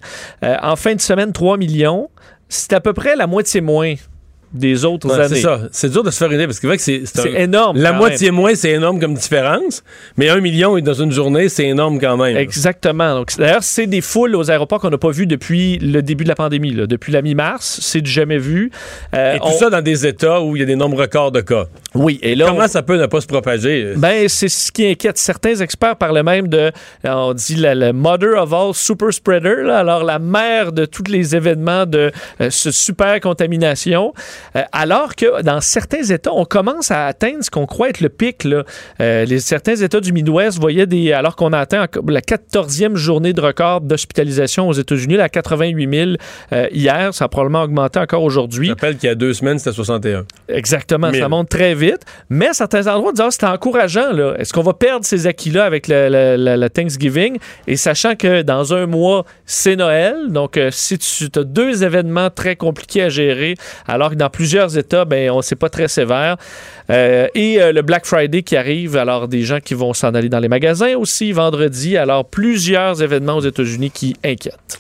Euh, en fin de semaine, 3 millions. C'est à peu près la moitié moins des autres années. C'est ça. C'est dur de se faire une idée parce que c'est c'est énorme. La moitié moins, c'est énorme comme différence, mais un million dans une journée, c'est énorme quand même. Exactement. D'ailleurs, c'est des foules aux aéroports qu'on n'a pas vu depuis le début de la pandémie, depuis la mi-mars. C'est du jamais vu. Euh, et tout ça dans des États où il y a des nombres records de cas. Oui. Et là, comment ça peut ne pas se propager? Ben, c'est ce qui inquiète. Certains experts parlaient même de, on dit la, mother of all super spreader, alors la mère de tous les événements de euh, super contamination. Euh, alors que dans certains États, on commence à atteindre ce qu'on croit être le pic. Là. Euh, les, certains États du Midwest voyaient des. Alors qu'on a atteint la 14e journée de record d'hospitalisation aux États-Unis, la 88 000 euh, hier, ça a probablement augmenté encore aujourd'hui. Je rappelle qu'il y a deux semaines, c'était 61. Exactement, ça monte très vite. Mais certains endroits disent ah, c'est encourageant. Est-ce qu'on va perdre ces acquis-là avec le, Thanksgiving? Et sachant que dans un mois, c'est Noël. Donc, si tu as deux événements très compliqués à gérer, alors que dans plusieurs États, ben, on sait pas très sévère. Euh, et euh, le Black Friday qui arrive, alors des gens qui vont s'en aller dans les magasins aussi vendredi. Alors plusieurs événements aux États-Unis qui inquiètent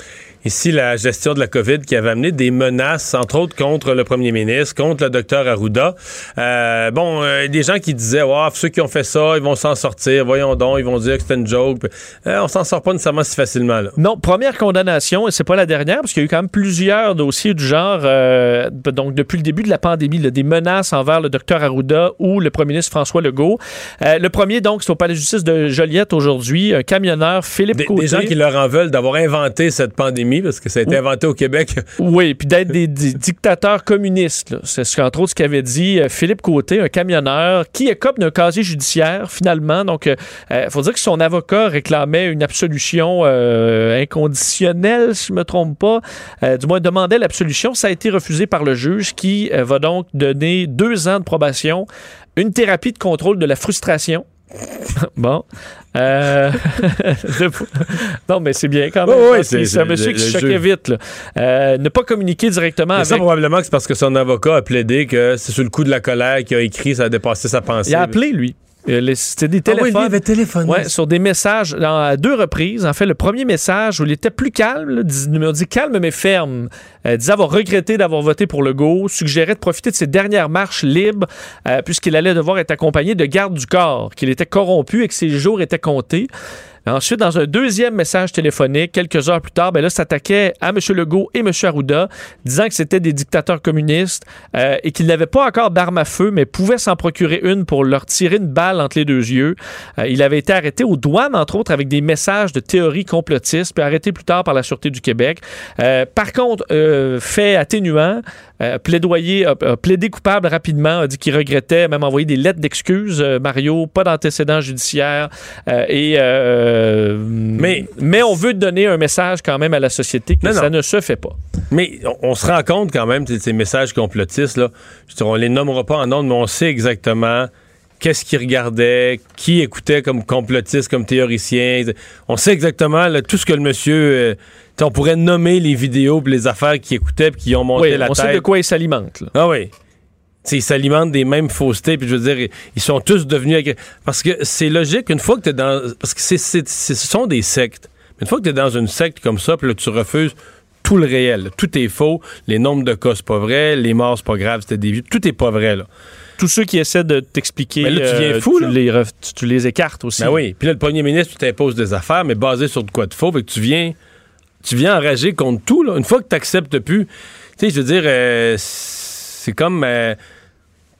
ici la gestion de la COVID qui avait amené des menaces, entre autres contre le premier ministre, contre le docteur Arruda. Euh, bon, euh, des gens qui disaient, wow, ceux qui ont fait ça, ils vont s'en sortir, voyons donc, ils vont dire que c'était une joke. Euh, on s'en sort pas nécessairement si facilement. Là. Non, première condamnation, et c'est pas la dernière, parce qu'il y a eu quand même plusieurs dossiers du genre, donc depuis le début de la pandémie, des menaces envers le docteur Arruda ou le premier ministre François Legault. le premier, donc, c'est au palais de justice de Joliette aujourd'hui, un camionneur, Philippe Côté. Des gens qui leur en veulent d'avoir inventé cette pandémie parce que ça a été inventé au Québec. <laughs> Oui, puis d'être des, dictateurs communistes. C'est ce qu'entre autres ce qu'avait dit euh, Philippe Côté, un camionneur qui écope d'un casier judiciaire finalement. Donc, il euh, euh, faut dire que son avocat réclamait une absolution inconditionnelle, si je me trompe pas. du moins, demandait l'absolution. Ça a été refusé par le juge qui va donc donner deux ans de probation, une thérapie de contrôle de la frustration <laughs> bon. Euh, <laughs> non, mais c'est bien quand même. oui, c'est un monsieur qui se choquait vite. Euh, ne pas communiquer directement avec... Ça, probablement, c'est parce que son avocat a plaidé que c'est sur le coup de la colère qu'il a écrit, ça a dépassé sa pensée. Il a appelé, lui. C'était des téléphones. Ah oui, avait téléphoné. Ouais, sur des messages à deux reprises. En fait, le premier message où il était plus calme, il me dit calme mais ferme. Euh, disait avoir regretté d'avoir voté pour le go, suggérait de profiter de ses dernières marches libres euh, puisqu'il allait devoir être accompagné de garde du corps, qu'il était corrompu et que ses jours étaient comptés. Ensuite, dans un deuxième message téléphonique, quelques heures plus tard, ben là, s'attaquait à M. Legault et M. Arruda, disant que c'était des dictateurs communistes euh, et qu'ils n'avaient pas encore d'armes à feu, mais pouvaient s'en procurer une pour leur tirer une balle entre les deux yeux. Euh, il avait été arrêté aux douanes, entre autres, avec des messages de théorie complotiste, puis arrêté plus tard par la Sûreté du Québec. Euh, par contre, fait atténuant, plaidoyer, plaidé coupable rapidement, a dit qu'il regrettait, même envoyé des lettres d'excuses, Mario, pas d'antécédents judiciaires et mais, mais on veut donner un message quand même à la société que ça ne se fait pas. Mais on, se rend compte quand même de ces messages complotistes, là. Je on les nommera pas en ordre, mais on sait exactement qu'est-ce qu'ils regardaient, qui écoutait comme complotiste, comme théoricien. On sait exactement tout ce que le monsieur... Euh, on pourrait nommer les vidéos et les affaires qu'il écoutait et qui ont monté la tête. On sait de quoi il s'alimente. Ah oui ils s'alimentent des mêmes faussetés, puis je veux dire, ils sont tous devenus... Parce que c'est logique, une fois que tu es dans... Parce que c'est, ce sont des sectes. Mais une fois que tu es dans une secte comme ça, puis là, tu refuses tout le réel. Tout est faux. Les nombres de cas, c'est pas vrai. Les morts, c'est pas grave. C'était des vies. Tout est pas vrai, là. Tous ceux qui essaient de t'expliquer, mais là, tu viens euh, fou, tu, Les tu, les écartes aussi. Ben oui. Puis là, le premier ministre, tu t'imposes des affaires, mais basées sur de quoi de faux. Fait que tu viens, tu viens enrager contre tout. Là. Une fois que tu n'acceptes plus, tu sais, je veux dire, euh, c'est comme... Euh,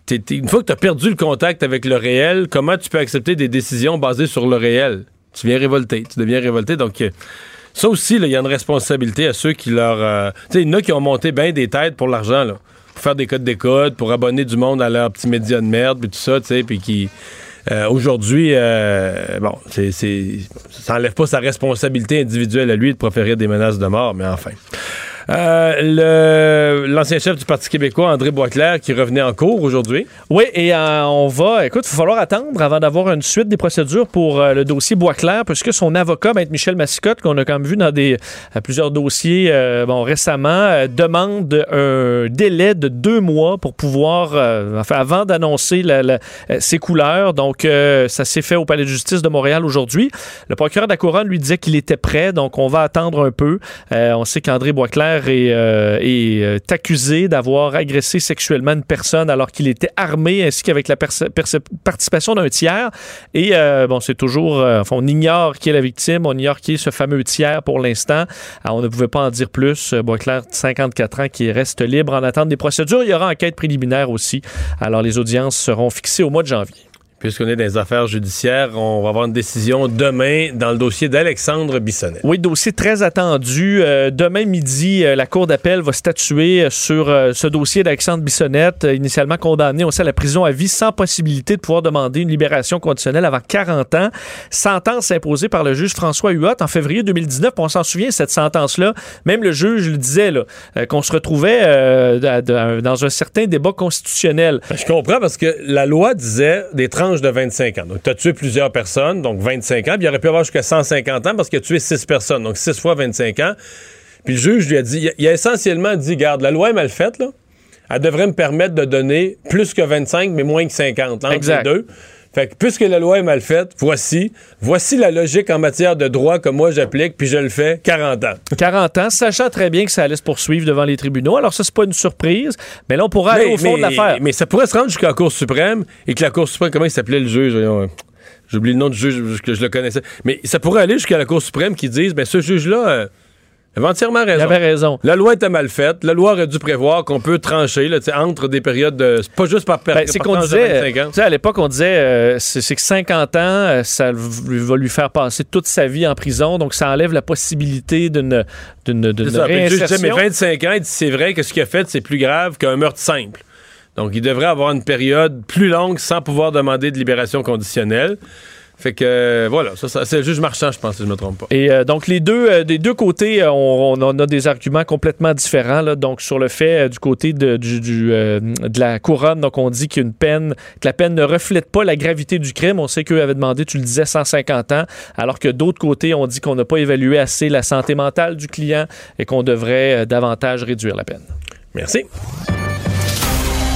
une fois que tu as perdu le contact avec le réel, comment tu peux accepter des décisions basées sur le réel? Tu viens révolter, tu deviens révolté. Donc, euh, ça aussi, il y a une responsabilité à ceux qui leur. Tu sais, il y en a qui ont monté bien des têtes pour l'argent, là. Pour faire des codes d'écoute, pour abonner du monde à leurs petits médias de merde, puis tout ça, tu sais, puis qui. Euh, aujourd'hui, bon, c'est, ça n'enlève pas sa responsabilité individuelle à lui de proférer des menaces de mort, mais enfin. Euh, l'ancien chef du Parti québécois, André Boisclair, qui revenait en cours aujourd'hui. Oui, et euh, on va, écoute, il va falloir attendre avant d'avoir une suite des procédures pour euh, le dossier Boisclair, puisque son avocat, Maître Michel Massicotte, qu'on a quand même vu dans des, plusieurs dossiers bon, récemment, demande un délai de deux mois pour pouvoir, enfin, avant d'annoncer ses couleurs. Donc, ça s'est fait au Palais de justice de Montréal aujourd'hui. Le procureur de la Couronne lui disait qu'il était prêt, donc on va attendre un peu. on sait qu'André Boisclair est, euh, euh, accusé d'avoir agressé sexuellement une personne alors qu'il était armé, ainsi qu'avec la participation d'un tiers. Et euh, bon, c'est toujours, on ignore qui est la victime, on ignore qui est ce fameux tiers pour l'instant. on ne pouvait pas en dire plus. Boisclair, 54 ans, qui reste libre en attente des procédures. Il y aura enquête préliminaire aussi. Alors, les audiences seront fixées au mois de janvier. Puisqu'on est dans les affaires judiciaires, on va avoir une décision demain dans le dossier d'Alexandre Bissonnet. Oui, dossier très attendu. Euh, demain midi, euh, la Cour d'appel va statuer sur euh, ce dossier d'Alexandre Bissonnette, initialement condamné aussi à la prison à vie sans possibilité de pouvoir demander une libération conditionnelle avant 40 ans. Sentence imposée par le juge François Huot en février 2019. On s'en souvient, cette sentence-là. Même le juge le disait, qu'on se retrouvait dans un certain débat constitutionnel. Je comprends parce que la loi disait des 30 de 25 ans. Donc, tu as tué plusieurs personnes, donc 25 ans. Puis il aurait pu avoir jusqu'à 150 ans parce qu'il a tué 6 personnes, donc 6 fois 25 ans. Puis le juge lui a dit, il a essentiellement dit, garde, la loi est mal faite, là. Elle devrait me permettre de donner plus que 25, mais moins que 50, entre les deux. Fait que puisque la loi est mal faite, voici, voici la logique en matière de droit que moi j'applique, puis je le fais 40 ans. 40 ans, sachant très bien que ça allait se poursuivre devant les tribunaux. Alors ça, c'est pas une surprise, mais là, on pourrait aller au fond de l'affaire. Mais ça pourrait se rendre jusqu'à la Cour suprême et que la Cour suprême, comment il s'appelait le juge? Euh, j'oublie le nom du juge que je le connaissais. Mais ça pourrait aller jusqu'à la Cour suprême qui dise, ben ce juge-là... Euh, avait entièrement raison. Il avait raison. La loi était mal faite. La loi aurait dû prévoir qu'on peut trancher là, entre des périodes de. pas juste par période. Ben, c'est qu'on disait. À l'époque, on disait euh, c'est que 50 ans, euh, ça va lui faire passer toute sa vie en prison. Donc, ça enlève la possibilité d'une d'une réinsertion. mais 25 ans, c'est vrai que ce qu'il a fait, c'est plus grave qu'un meurtre simple. Donc, il devrait avoir une période plus longue sans pouvoir demander de libération conditionnelle. Fait que euh, voilà, ça, c'est le juge marchand, je pense, si je ne me trompe pas. Et euh, donc les deux, euh, des deux côtés, on, on, a des arguments complètement différents. Là, donc sur le fait du côté de, du, de la couronne, donc on dit qu'une peine, que la peine ne reflète pas la gravité du crime. On sait qu'eux avaient demandé, tu le disais, 150 ans, alors que d'autres côtés, on dit qu'on n'a pas évalué assez la santé mentale du client et qu'on devrait davantage réduire la peine. Merci.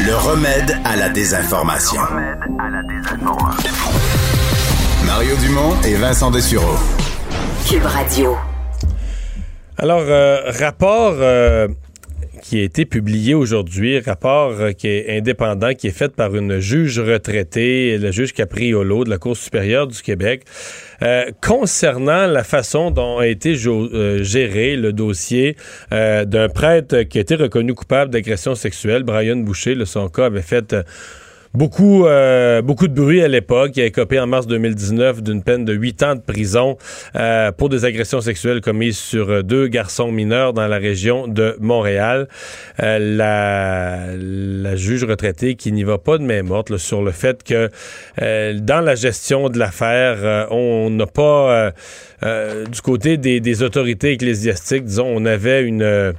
Le remède à la désinformation. Le remède à la désinformation. Mario Dumont et Vincent Dessureau. Cube Radio. Alors, euh, rapport euh, qui a été publié aujourd'hui, rapport qui est indépendant, qui est fait par une juge retraitée, le juge Capriolo de la Cour supérieure du Québec, concernant la façon dont a été géré le dossier d'un prêtre qui a été reconnu coupable d'agression sexuelle, Brian Boucher. Le, son cas avait fait Beaucoup, euh, beaucoup de bruit à l'époque. Il a écopé en mars 2019 d'une peine de 8 ans de prison euh, pour des agressions sexuelles commises sur euh, deux garçons mineurs dans la région de Montréal. la, la, juge retraitée qui n'y va pas de main morte sur le fait que dans la gestion de l'affaire, on n'a pas, du côté des, des autorités ecclésiastiques, disons, on avait une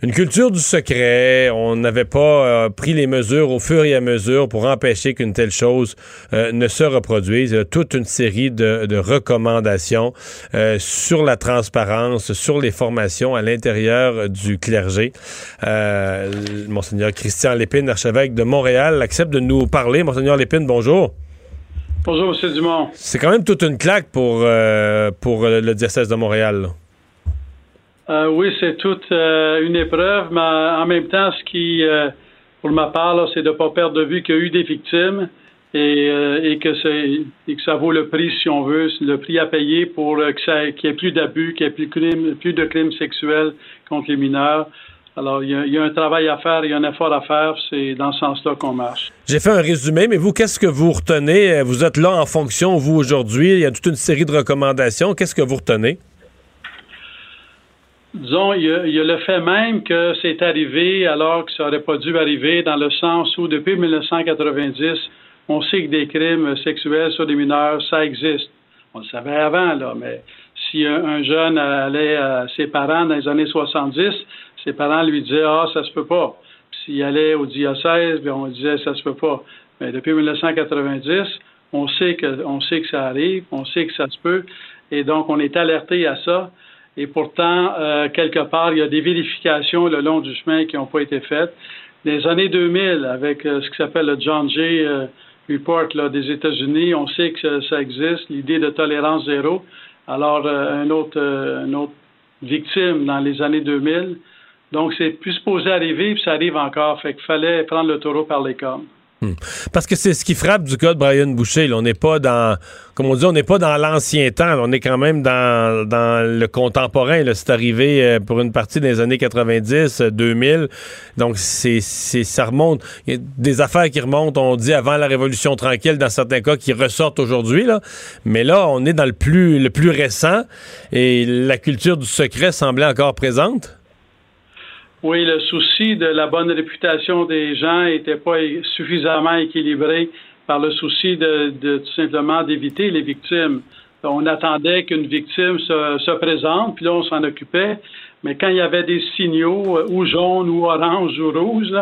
une culture du secret. On n'avait pas euh, pris les mesures au fur et à mesure pour empêcher qu'une telle chose euh, ne se reproduise. Il y a toute une série de, recommandations euh, sur la transparence, sur les formations à l'intérieur du clergé. Monseigneur Christian Lépine, archevêque de Montréal, accepte de nous parler. Monseigneur Lépine, bonjour. Bonjour, M. Dumont. C'est quand même toute une claque pour, pour le diocèse de Montréal. Euh, oui, c'est toute euh, une épreuve, mais en même temps, ce qui, euh, pour ma part, c'est de ne pas perdre de vue qu'il y a eu des victimes et, que que ça vaut le prix, si on veut, le prix à payer pour qu'il n'y ait plus d'abus, qu'il n'y ait plus, de crimes sexuels contre les mineurs. Alors, il y, a, un travail à faire, il y a un effort à faire, c'est dans ce sens-là qu'on marche. J'ai fait un résumé, mais vous, qu'est-ce que vous retenez? Vous êtes là en fonction, vous, aujourd'hui, il y a toute une série de recommandations. Qu'est-ce que vous retenez? Disons, il y, a, le fait même que c'est arrivé alors que ça n'aurait pas dû arriver, dans le sens où depuis 1990, on sait que des crimes sexuels sur des mineurs, ça existe. On le savait avant, là, mais si un, jeune allait à ses parents dans les années 70, ses parents lui disaient Ah, ça se peut pas. s'il allait au diocèse, bien, on disait Ça se peut pas. Mais depuis 1990, on sait que on sait que ça arrive, on sait que ça se peut, et donc on est alerté à ça. Et pourtant, euh, quelque part, il y a des vérifications le long du chemin qui n'ont pas été faites. Les années 2000, avec euh, ce qui s'appelle le John Jay euh, Report là, des États-Unis, on sait que ça, existe, l'idée de tolérance zéro. Alors, un autre, une autre victime dans les années 2000. Donc, c'est plus supposé arriver, puis ça arrive encore. Fait qu'il fallait prendre le taureau par les cornes. Hmm. Parce que c'est ce qui frappe du cas de Brian Boucher. On n'est pas dans, comme on dit, on n'est pas dans l'ancien temps. On est quand même dans, dans le contemporain. C'est arrivé euh, pour une partie des années 90, 2000. Euh, Donc, c'est, ça remonte. Il y a des affaires qui remontent, on dit, avant la Révolution tranquille, dans certains cas, qui ressortent aujourd'hui. Là. Mais là, on est dans le plus, le plus récent et la culture du secret semblait encore présente. Oui, le souci de la bonne réputation des gens n'était pas suffisamment équilibré par le souci de, tout simplement d'éviter les victimes. On attendait qu'une victime se, présente, puis là, on s'en occupait. Mais quand il y avait des signaux, euh, ou jaunes, ou oranges, ou rouges,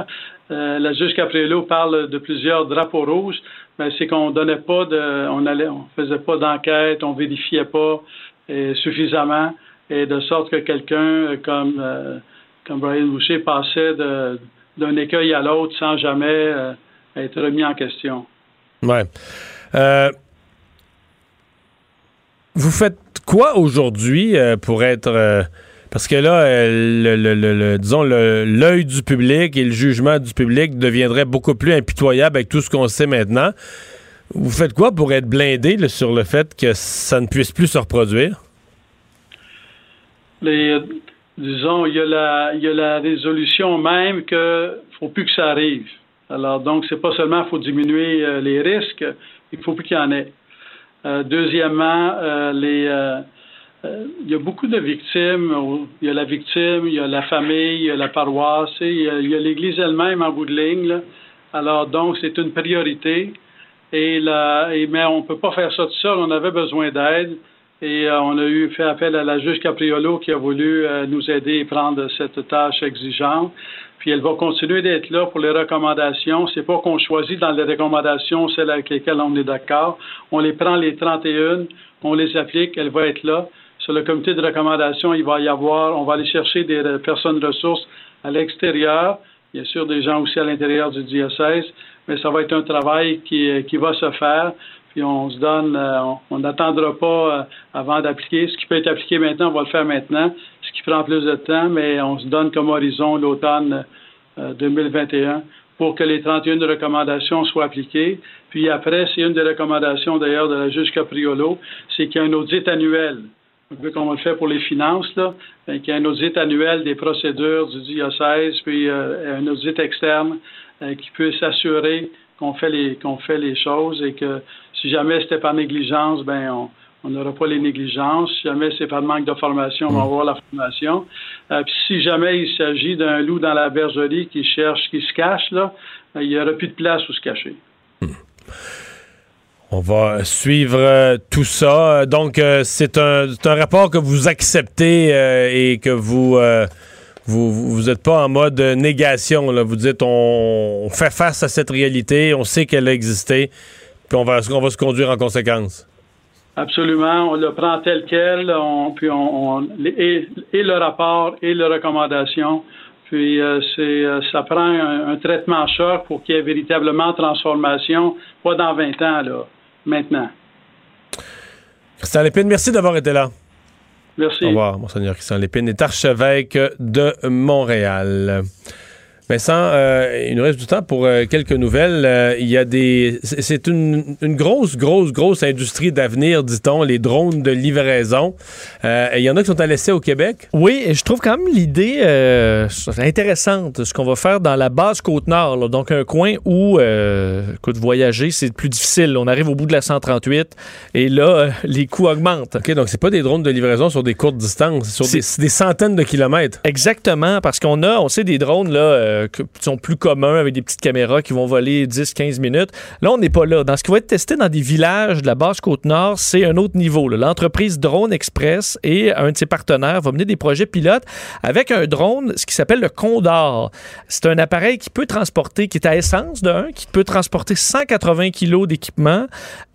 euh, la juge Capriello parle de plusieurs drapeaux rouges, mais c'est qu'on donnait pas de, on allait, on faisait pas d'enquête, on vérifiait pas euh, suffisamment, et de sorte que quelqu'un comme comme Brian Boucher passait d'un écueil à l'autre sans jamais euh, être remis en question. Ouais. Euh, vous faites quoi aujourd'hui euh, pour être parce que là, le, disons, l'œil du public et le jugement du public deviendrait beaucoup plus impitoyable avec tout ce qu'on sait maintenant. Vous faites quoi pour être blindé sur le fait que ça ne puisse plus se reproduire? Les, disons, il y a la, il y a la résolution même qu'il ne faut plus que ça arrive. Alors, donc, c'est pas seulement faut diminuer euh, les risques, il faut plus qu'il y en ait. Euh, deuxièmement, euh, les, il y a beaucoup de victimes. Il y a la victime, il y a la famille, il y a la paroisse, il y a, l'Église elle-même en bout de ligne. Là. Alors, donc, c'est une priorité. Et, la, et mais on ne peut pas faire ça tout seul. On avait besoin d'aide. Et euh, on a eu fait appel à la juge Capriolo qui a voulu euh, nous aider à prendre cette tâche exigeante. Puis elle va continuer d'être là pour les recommandations. C'est pas qu'on choisit dans les recommandations celles avec lesquelles on est d'accord. On les prend les 31, on les applique, elle va être là. Sur le comité de recommandation, il va y avoir, on va aller chercher des personnes ressources à l'extérieur, bien sûr des gens aussi à l'intérieur du diocèse, mais ça va être un travail qui, qui va se faire puis on se donne, euh, on n'attendra pas euh, avant d'appliquer. Ce qui peut être appliqué maintenant, on va le faire maintenant. Ce qui prend plus de temps, mais on se donne comme horizon l'automne 2021 pour que les 31 recommandations soient appliquées. Puis après, c'est une des recommandations d'ailleurs de la juge Capriolo, c'est qu'il y a un audit annuel. Comme on le fait pour les finances, qu'il y a un audit annuel des procédures du diocèse, puis euh, un audit externe euh, qui peut s'assurer qu'on fait les qu'on fait les choses et que si jamais c'était par négligence, ben on, on n'aura pas les négligences. Si jamais c'est par manque de formation, on va avoir la formation. Euh, puis si jamais il s'agit d'un loup dans la bergerie qui cherche, qui se cache, là, ben, il n'y aura plus de place où se cacher. Hmm. On va suivre euh, tout ça. Donc, euh, c'est un, rapport que vous acceptez et que vous vous n'êtes pas en mode négation. Vous dites on, fait face à cette réalité, on sait qu'elle a existé, puis on va, on va se conduire en conséquence. Absolument, on le prend tel quel, on, puis on, et, le rapport et les recommandations. Puis euh, c'est euh, ça prend un, traitement choc pour qu'il y ait véritablement transformation, pas dans 20 ans, là, maintenant. Christian Lépine, merci d'avoir été là. Merci. Au revoir, Monseigneur Christian Lépine est archevêque de Montréal. Vincent, euh, il nous reste du temps pour euh, quelques nouvelles. Euh, il y a des. C'est une, grosse, grosse, grosse industrie d'avenir, dit-on, les drones de livraison. il y en a qui sont à l'essai au Québec. Oui, et je trouve quand même l'idée intéressante, ce qu'on va faire dans la base Côte-Nord, donc un coin où, écoute, voyager, c'est plus difficile. On arrive au bout de la 138 et là, les coûts augmentent. OK, donc c'est pas des drones de livraison sur des courtes distances, sur des, des, centaines de kilomètres. Exactement, parce qu'on a, on sait des drones, là euh, qui sont plus communs avec des petites caméras qui vont voler 10-15 minutes. Là, on n'est pas là. Dans ce qui va être testé dans des villages de la basse Côte-Nord, c'est un autre niveau. L'entreprise Drone Express et un de ses partenaires va mener des projets pilotes avec un drone, ce qui s'appelle le Condor. C'est un appareil qui peut transporter, qui est à essence d'un, qui peut transporter 180 kg d'équipement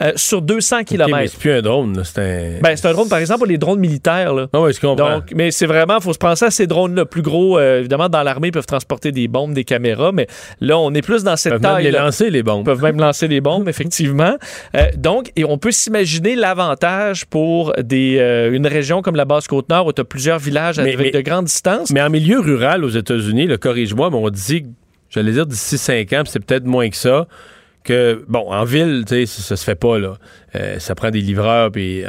euh, sur 200 km. mais c'est plus un drone, c'est un... Ben, c'est un drone, par exemple, pour les drones militaires. Là. Ah oui, je comprends. Donc, mais c'est vraiment, il faut se penser à ces drones-là plus gros. Euh, évidemment, dans l'armée, ils peuvent transporter des bombes, des caméras, mais là, on est plus dans cette peuvent taille. Même les lancer, les bombes. Ils peuvent même lancer les bombes, <laughs> effectivement. Euh, donc, et on peut s'imaginer l'avantage pour des, euh, une région comme la Basse-Côte-Nord où tu as plusieurs villages avec de grandes distances. Mais en milieu rural aux États-Unis, le corrige-moi, mais on dit, j'allais dire d'ici 5 ans, c'est peut-être moins que ça que, bon, en ville, tu sais, ça, se fait pas, là. Euh, ça prend des livreurs, puis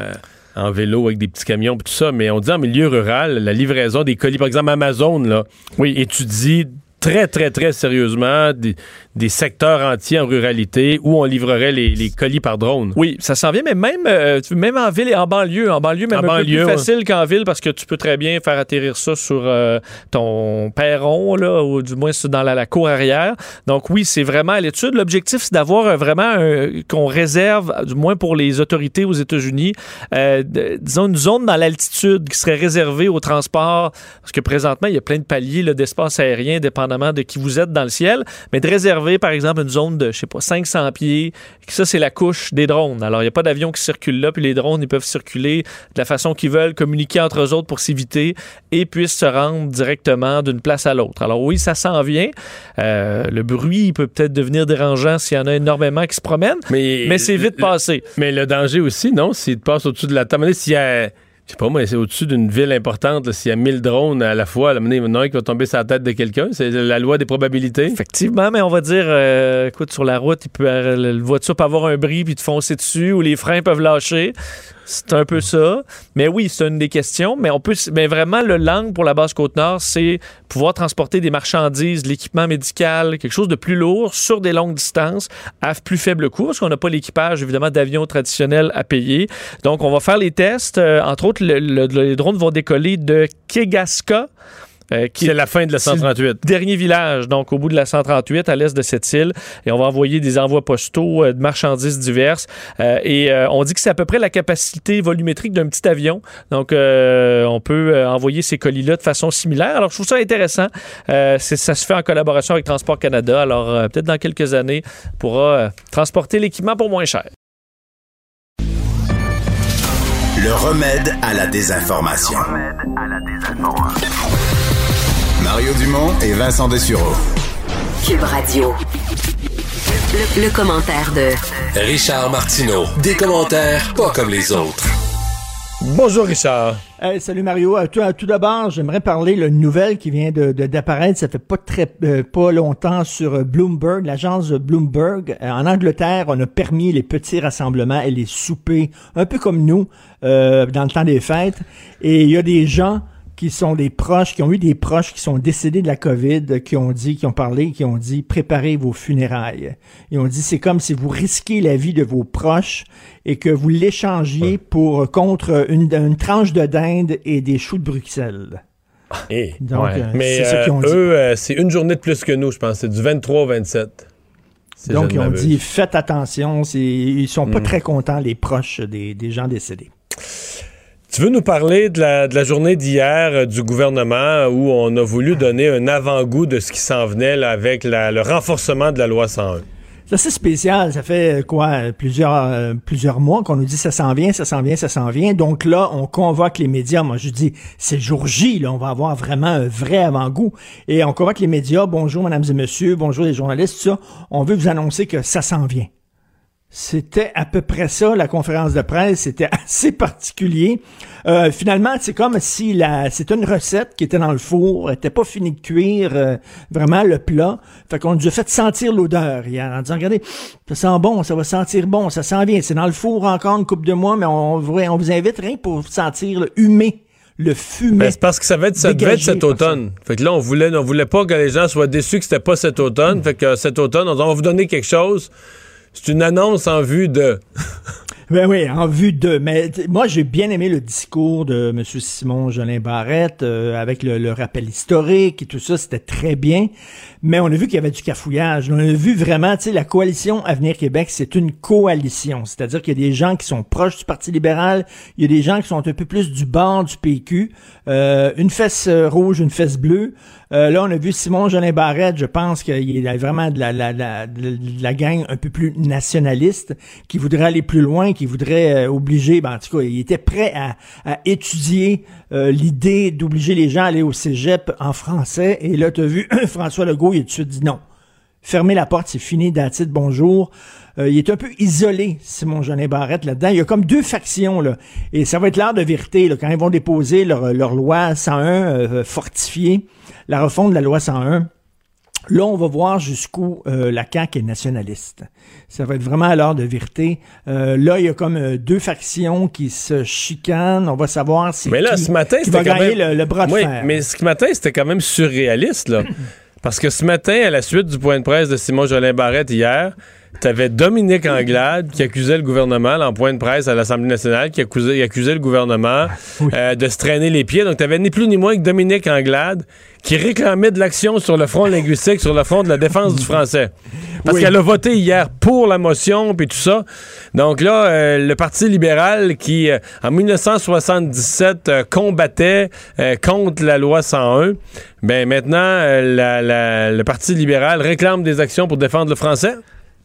en vélo avec des petits camions et tout ça, mais on dit en milieu rural, la livraison des colis, par exemple Amazon, là, oui. étudie très, très, très sérieusement des secteurs entiers en ruralité où on livrerait les, les colis par drone. Oui, ça s'en vient, mais même, euh, même en ville et en banlieue. En banlieue, même un peu plus facile qu'en ville parce que tu peux très bien faire atterrir ça sur euh, ton perron, là, ou du moins dans la, cour arrière. Donc oui, c'est vraiment à l'étude. L'objectif, c'est d'avoir vraiment qu'on réserve, du moins pour les autorités aux États-Unis, euh, disons une zone dans l'altitude qui serait réservée au transport, parce que présentement, il y a plein de paliers d'espace aérien, dépendamment de qui vous êtes dans le ciel, mais de réserver par exemple, une zone de, je sais pas, 500 pieds. Ça, c'est la couche des drones. Alors, il n'y a pas d'avion qui circule là, puis les drones, ils peuvent circuler de la façon qu'ils veulent, communiquer entre eux autres pour s'éviter et puissent se rendre directement d'une place à l'autre. Alors, oui, ça s'en vient. Euh, le bruit peut peut-être devenir dérangeant s'il y en a énormément qui se promènent, mais, c'est vite passé. Mais le danger aussi, non? S'il passe au-dessus de la table, s'il y a je sais pas moi, c'est au-dessus d'une ville importante, s'il y a 1000 drones à la fois, il y en a un qui va tomber sur la tête de quelqu'un. C'est la loi des probabilités. Effectivement, mais on va dire, euh, écoute, sur la route, il peut, la voiture peut avoir un bris puis te foncer dessus ou les freins peuvent lâcher. C'est un peu ça. Mais oui, c'est une des questions. Mais on peut, mais vraiment, le langue pour la base Côte-Nord, c'est pouvoir transporter des marchandises, l'équipement médical, quelque chose de plus lourd sur des longues distances à plus faible coût, parce qu'on n'a pas l'équipage, évidemment, d'avions traditionnels à payer. Donc, on va faire les tests. Euh, entre autres, les drones vont décoller de Kegaska. Euh, c'est la fin de la 138. Dernier village, donc au bout de la 138, à l'est de cette île. Et on va envoyer des envois postaux euh, de marchandises diverses. Euh, et on dit que c'est à peu près la capacité volumétrique d'un petit avion. Donc, on peut envoyer ces colis-là de façon similaire. Alors, je trouve ça intéressant. ça se fait en collaboration avec Transport Canada. Alors, peut-être dans quelques années, on pourra transporter l'équipement pour moins cher. Le remède à la désinformation. Le remède à la désinformation. Mario Dumont et Vincent Dessureau. Cube Radio. Le, commentaire de Richard Martineau. Des commentaires pas comme les autres. Bonjour Richard. salut Mario. Euh, tout, d'abord, j'aimerais parler d'une nouvelle qui vient de, d'apparaître. Ça fait pas très euh, pas longtemps sur euh, Bloomberg, l'agence Bloomberg. en Angleterre, on a permis les petits rassemblements et les soupers, un peu comme nous dans le temps des fêtes. Et il y a des gens qui sont des proches, qui ont eu des proches qui sont décédés de la COVID, qui ont dit, qui ont parlé, qui ont dit préparez vos funérailles. Ils ont dit c'est comme si vous risquez la vie de vos proches et que vous l'échangiez pour contre une, tranche de dinde et des choux de Bruxelles. Et, eh, Donc, euh, Mais euh, eux, euh, c'est une journée de plus que nous, je pense. C'est du 23 au 27. Donc, ils ont dit faites attention. Ils sont pas mm. très contents, les proches des, des gens décédés. Tu veux nous parler de la, journée d'hier euh, du gouvernement où on a voulu donner un avant-goût de ce qui s'en venait avec le renforcement de la loi 101? C'est spécial. Ça fait euh, quoi plusieurs euh, plusieurs mois qu'on nous dit ça s'en vient, ça s'en vient, ça s'en vient. Donc là, on convoque les médias. Moi, je dis c'est jour J. Là, on va avoir vraiment un vrai avant-goût. Et on convoque les médias. Bonjour, mesdames et messieurs. Bonjour les journalistes. Ça. On veut vous annoncer que ça s'en vient. C'était à peu près ça, la conférence de presse. C'était <laughs> assez particulier. Euh, finalement, c'est comme si la, c'était une recette qui était dans le four, elle était pas finie de cuire euh, vraiment le plat. Fait qu'on nous a fait sentir l'odeur hier en disant, regardez, ça sent bon, ça va sentir bon, ça sent bien. C'est dans le four encore une coupe de mois, mais on, on vous invite rien pour sentir le humé le fumé. Ben, c'est parce que ça, va être, ça devait être cet automne. Fait que là, on voulait, on voulait pas que les gens soient déçus que c'était pas cet automne. Fait que cet automne, on, on va vous donner quelque chose c'est une annonce en vue de. Ben oui, en vue de. Mais moi, j'ai bien aimé le discours de M. Simon Jolin Barrette euh, avec le, rappel historique et tout ça. C'était très bien. Mais on a vu qu'il y avait du cafouillage. On a vu vraiment, tu sais, la coalition Avenir Québec, c'est une coalition. C'est-à-dire qu'il y a des gens qui sont proches du Parti libéral, il y a des gens qui sont un peu plus du bord du PQ. Euh, une fesse rouge, une fesse bleue. Euh, là, on a vu Simon Jolin Barrette, je pense qu'il a vraiment de la, la, la, de la gang un peu plus nationaliste, qui voudrait aller plus loin, voudrait euh, obliger, ben, en tout cas, il était prêt à, étudier euh, l'idée d'obliger les gens à aller au cégep en français. Et là, tu as vu <clears throat> François Legault, il a tout de dit non. Fermez la porte, c'est fini, d'attitude, bonjour. il est un peu isolé, Simon Jolin Barrette, là-dedans. Il y a comme deux factions, là. Et ça va être l'heure de vérité, là, quand ils vont déposer leur, leur loi 101 fortifiée la refonte de la loi 101. Là, on va voir jusqu'où euh, la CAQ est nationaliste. Ça va être vraiment à l'heure de vérité. Euh, là, il y a comme euh, deux factions qui se chicanent. On va savoir si mais là, ce matin, qui va gagner le, bras de oui, Mais ce matin, c'était quand même surréaliste. Là. <clears throat> Parce que ce matin, à la suite du point de presse de Simon Jolin Barrette hier, T'avais Dominique Anglade qui accusait le gouvernement en point de presse à l'Assemblée nationale, qui accusait, accusait le gouvernement euh, de se traîner les pieds. Donc, t'avais ni plus ni moins que Dominique Anglade qui réclamait de l'action sur le front linguistique, sur le front de la défense du français. Parce qu'elle a voté hier pour la motion, puis tout ça. Donc là, euh, le Parti libéral qui, euh, en 1977, combattait contre la loi 101, ben maintenant, le Parti libéral réclame des actions pour défendre le français.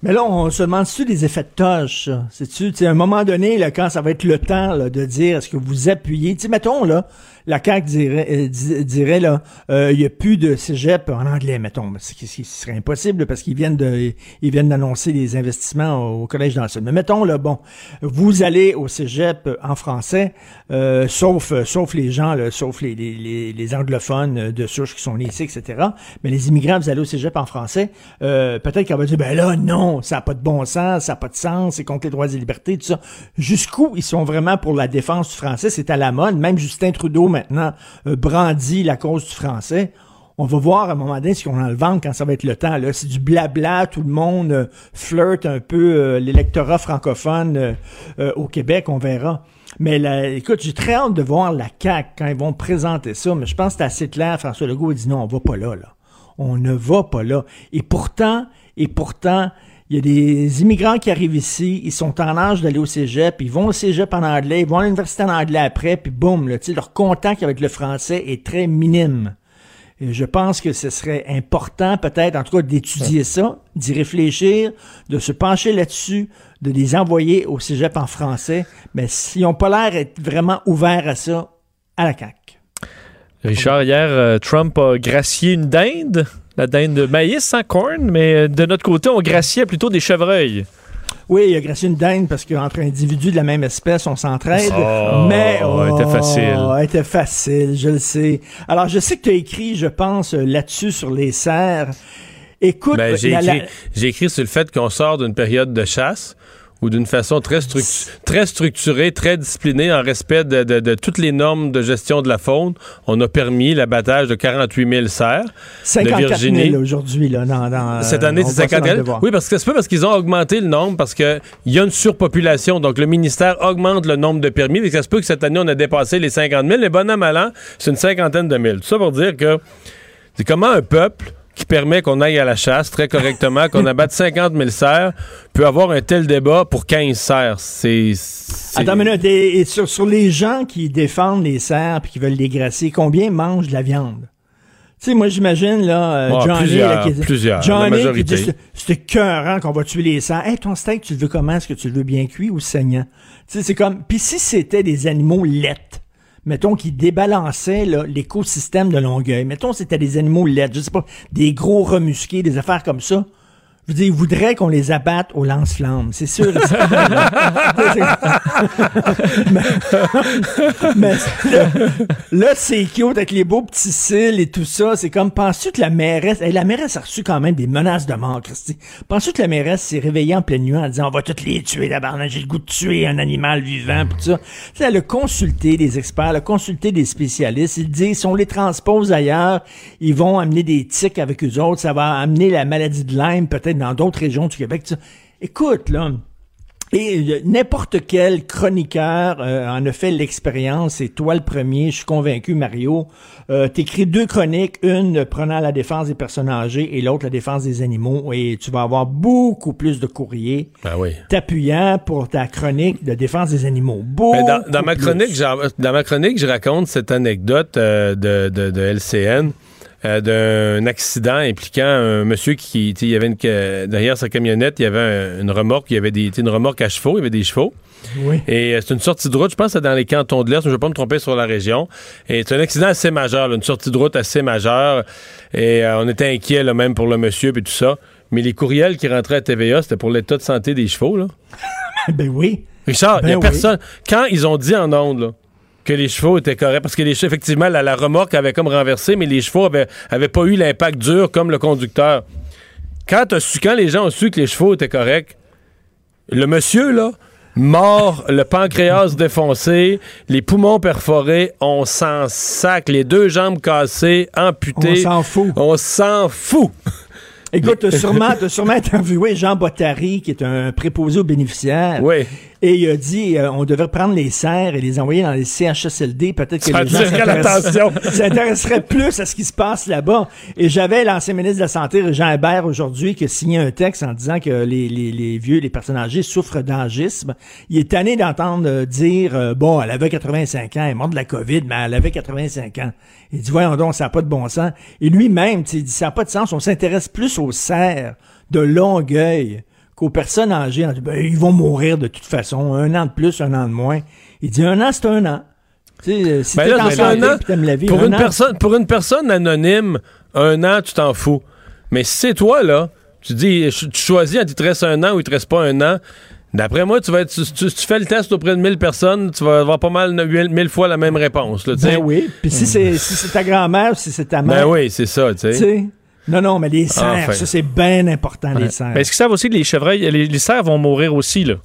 Mais là, on se demande-tu des effets de tâche, C'est-tu, à un moment donné, là, quand ça va être le temps de dire est-ce que vous appuyez, tu mettons, là, la CAQ dirait, euh, dirait là, euh, il n'y a plus de cégep en anglais, mettons. Ce qui, serait impossible parce qu'ils viennent de, ils viennent d'annoncer des investissements au collège dans Mais mettons là, bon, vous allez au cégep en français, euh, sauf, les gens, sauf les, les, les, anglophones de souche qui sont nés ici, etc. Mais les immigrants, vous allez au cégep en français, peut-être qu'on va dire, ben là, non, ça n'a pas de bon sens, ça n'a pas de sens, c'est contre les droits et libertés, tout ça. Jusqu'où ils sont vraiment pour la défense du français, c'est à la mode. Même Justin Trudeau maintenant euh, brandit la cause du français. On va voir à un moment donné ce qu'on a le quand ça va être le temps. Là, c'est du blabla, tout le monde euh, flirte un peu euh, l'électorat francophone au Québec, on verra. Mais écoute, j'ai très hâte de voir la CAQ quand ils vont présenter ça, mais je pense que c'est assez clair. François Legault dit non, on va pas là, là. On ne va pas là. Et pourtant, et pourtant, il y a des immigrants qui arrivent ici, ils sont en âge d'aller au cégep, ils vont au cégep en anglais, ils vont à l'université en anglais après, puis boum, là, leur contact avec le français est très minime. Et je pense que ce serait important peut-être, en tout cas, d'étudier ça, d'y réfléchir, de se pencher là-dessus, de les envoyer au cégep en français. Mais s'ils n'ont pas l'air d'être vraiment ouverts à ça, à la CAQ. Richard, hier, euh, Trump a gracié une dinde la dinde de maïs sans corn, mais euh, de notre côté, on graciait plutôt des chevreuils. Oui, il a gracié une dinde parce qu'entre individus de la même espèce, on s'entraide. Oh, mais oh, oh, était facile. était facile, je le sais. Alors, je sais que tu as écrit, je pense, là-dessus sur les serres. Écoute, Ben, la- j'ai écrit sur le fait qu'on sort d'une période de chasse ou d'une façon très, structu- très structurée, très disciplinée, en respect de, de- de toutes les normes de gestion de la faune. On a permis l'abattage de 48 000 cerfs de 54 Virginie. 000 aujourd'hui, là, dans, dans, Cette année, c'est voit ça 50 dans le 000. devoir. Oui, parce que c'est pas parce qu'ils ont augmenté le nombre, parce qu'il y a une surpopulation. Donc, le ministère augmente le nombre de permis. Et ça se peut que cette année, on a dépassé les 50 000. Les bon an, mal an, c'est une cinquantaine de mille. Tout ça pour dire que c'est comment un peuple qui permet qu'on aille à la chasse très correctement, qu'on abatte 50 000 cerfs, peut avoir un tel débat pour 15 cerfs. C'est... Attends une minute, et, et sur, sur les gens qui défendent les cerfs et qui veulent les gracier, combien mangent de la viande? Tu sais, moi, j'imagine, là, euh, Ah, Johnny, plusieurs, là, qui, plusieurs, Johnny qui dit, c'est- écœurant qu'on va tuer les cerfs. Hey, ton steak, tu le veux comment? Est-ce que tu le veux bien cuit ou saignant? Tu sais, c'est comme, puis si c'était des animaux laites, mettons, qui débalançaient, l'écosystème de Longueuil, mettons, c'était des animaux laites, je sais pas, des gros remusqués, des affaires comme ça, je veux dire, ils voudraient qu'on les abatte au lance-flammes, c'est sûr. et <laughs> mais, mais là, là, c'est cute avec les beaux petits cils et tout ça. C'est comme, penses-tu que la mairesse, hey, la mairesse a reçu quand même des menaces de mort, Christy? Penses-tu que la mairesse s'est réveillée en pleine nuit en disant, on va toutes les tuer, d'abord, j'ai le goût de tuer un animal vivant, pis tout ça? Tu sais, elle a consulté des experts, elle a consulté des spécialistes. Ils disent, si on les transpose ailleurs, ils vont amener des tiques avec eux autres, ça va amener la maladie de Lyme, peut-être dans d'autres régions du Québec. Écoute, là, et euh, n'importe quel chroniqueur euh, en a fait l'expérience, et toi le premier, je suis convaincu, Mario. Euh, T'écris deux chroniques, une prenant la défense des personnes âgées et l'autre la défense des animaux, et tu vas avoir beaucoup plus de courriers Ben oui. t'appuyant pour ta chronique de défense des animaux. Beaucoup dans, dans ma chronique, dans ma chronique, je raconte cette anecdote euh, de, de, de LCN. Euh, d'un accident impliquant un monsieur qui, il y avait une, que- derrière sa camionnette, il y avait un- une remorque, il y avait des, une remorque à chevaux, il y avait des chevaux. Oui. Et euh, c'est une sortie de route, je pense que c'est dans les cantons de l'Est, mais je ne vais pas me tromper sur la région. Et c'est un accident assez majeur, là, une sortie de route assez majeure. Et euh, on était inquiets là, même pour le monsieur et tout ça. Mais les courriels qui rentraient à TVA, c'était pour l'état de santé des chevaux. Là. <laughs> ben oui. Richard, il Ben n'y a oui. personne. Quand ils ont dit en ondes là, que les chevaux étaient corrects, parce que les chevaux, effectivement, la, la remorque avait comme renversé, mais les chevaux avaient, avaient pas eu l'impact dur comme le conducteur. Quand, su, quand les gens ont su que les chevaux étaient corrects, le monsieur, là, mort, le pancréas <laughs> défoncé, les poumons perforés, on s'en sac, les deux jambes cassées, amputées. On s'en fout. On s'en fout. Écoute, t'as sûrement, t'as sûrement interviewé Jean Bottary, qui est un préposé aux bénéficiaires. Oui. Et il a dit, euh, on devrait prendre les serres et les envoyer dans les CHSLD. Peut-être que Ça les gens attirerait s'intéressent- l'attention. <laughs> s'intéresseraient plus à ce qui se passe là-bas. Et j'avais l'ancien ministre de la Santé, Jean Hébert, aujourd'hui, qui a signé un texte en disant que les, les, les vieux, les personnes âgées souffrent d'angisme. Il est tanné d'entendre euh, dire, euh, bon, elle avait 85 ans, elle est morte de la COVID, mais elle avait 85 ans. Il dit, voyons donc, ça n'a pas de bon sens. Et lui-même, il dit, ça n'a pas de sens, on s'intéresse plus aux serres de Longueuil qu'aux personnes âgées. On dit, ben, ils vont mourir de toute façon, un an de plus, un an de moins. Il dit, un an, c'est un an. Tu sais, euh, si Ben t'es en santé un an. la vie, pour, un une an, personne, pour une personne anonyme, un an, tu t'en fous. Mais si c'est toi, là, tu dis, tu choisis, il te reste un an ou il te reste pas un an. D'après moi, tu vas être, tu, tu- tu fais le test auprès de 1000 personnes, tu vas avoir pas mal, 1000 fois la même réponse. Là. Ben oui. Puis si c'est si c'est ta grand-mère, si c'est ta Ben mère. oui, c'est ça, tu sais. Non, non, mais les cerfs, Enfin. ça c'est bien important, les cerfs. Mais est-ce qu'ils savent aussi que les chevreuils, les, les cerfs vont mourir aussi, là?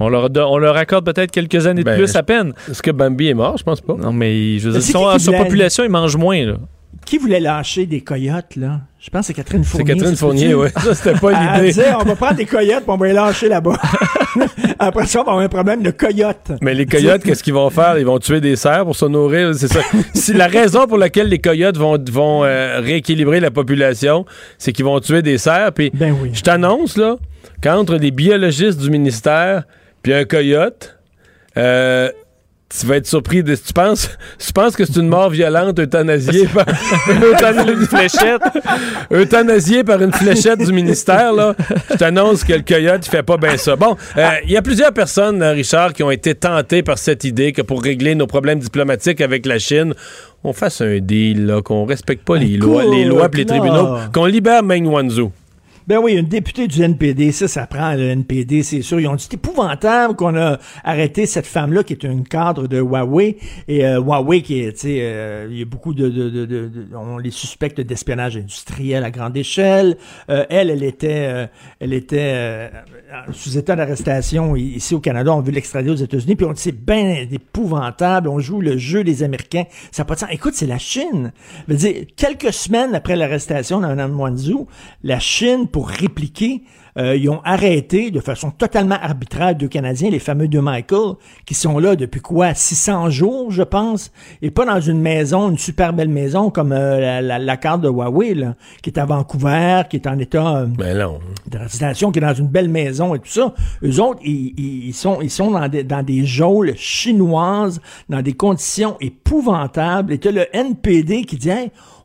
On leur, on leur accorde peut-être quelques années de Ben, plus à peine. Est-ce que Bambi est mort? Je pense pas. Non, mais je veux dire, son, sa population, ils mangent moins, là. Qui voulait lâcher des coyotes, là? Je pense que c'est Catherine C'est Fournier. Catherine ça se Fournier, oui. Ça, c'était pas Elle l'idée. disait, on va prendre des coyotes, puis on va les lâcher là-bas. <laughs> <laughs> Après ça, on va avoir un problème de coyotes. Mais les coyotes, qu'est-ce qu'ils vont faire? Ils vont tuer des cerfs pour se nourrir. C'est ça. <laughs> si la raison pour laquelle les coyotes vont, vont euh, rééquilibrer la population, c'est qu'ils vont tuer des cerfs. Puis Ben oui. je t'annonce, là, qu'entre les biologistes du ministère puis un coyote, euh, tu vas être surpris de. Tu penses, tu penses que c'est une mort violente euthanasiée <laughs> par une fléchette? Euthanasiée par une fléchette du ministère, là. Je t'annonce que le coyote, il fait pas bien ça. Bon, euh, il y a plusieurs personnes, euh, Richard, qui ont été tentées par cette idée que pour régler nos problèmes diplomatiques avec la Chine, on fasse un deal, là, qu'on respecte pas les lois, les lois les là. tribunaux, qu'on libère Meng Wanzhou. Ben oui, une députée du NPD, ça, ça prend le NPD, c'est sûr. Ils ont dit c'est épouvantable qu'on a arrêté cette femme-là qui est une cadre de Huawei. Et euh, Huawei, qui est, tu sais, euh, il y a beaucoup de, de, de, de, on les suspecte d'espionnage industriel à grande échelle. Euh, elle, elle était, elle était sous état d'arrestation ici au Canada. On veut l'extrader aux États-Unis. Puis on dit c'est bien épouvantable. On joue le jeu des Américains. Ça n'a pas de sens. Écoute, c'est la Chine. Je veux dire, quelques semaines après l'arrestation de Mme Wanzhou, la Chine pour répliquer euh, ils ont arrêté de façon totalement arbitraire deux Canadiens, les fameux deux Michael, qui sont là depuis quoi 600 jours, je pense, et pas dans une maison, une super belle maison comme euh, la, carte de Huawei, là, qui est à Vancouver, qui est en état euh, ben de résidence, qui est dans une belle maison et tout ça. Eux autres, ils, ils sont, ils sont dans des, dans des geôles chinoises, dans des conditions épouvantables. Et tu le NPD qui dit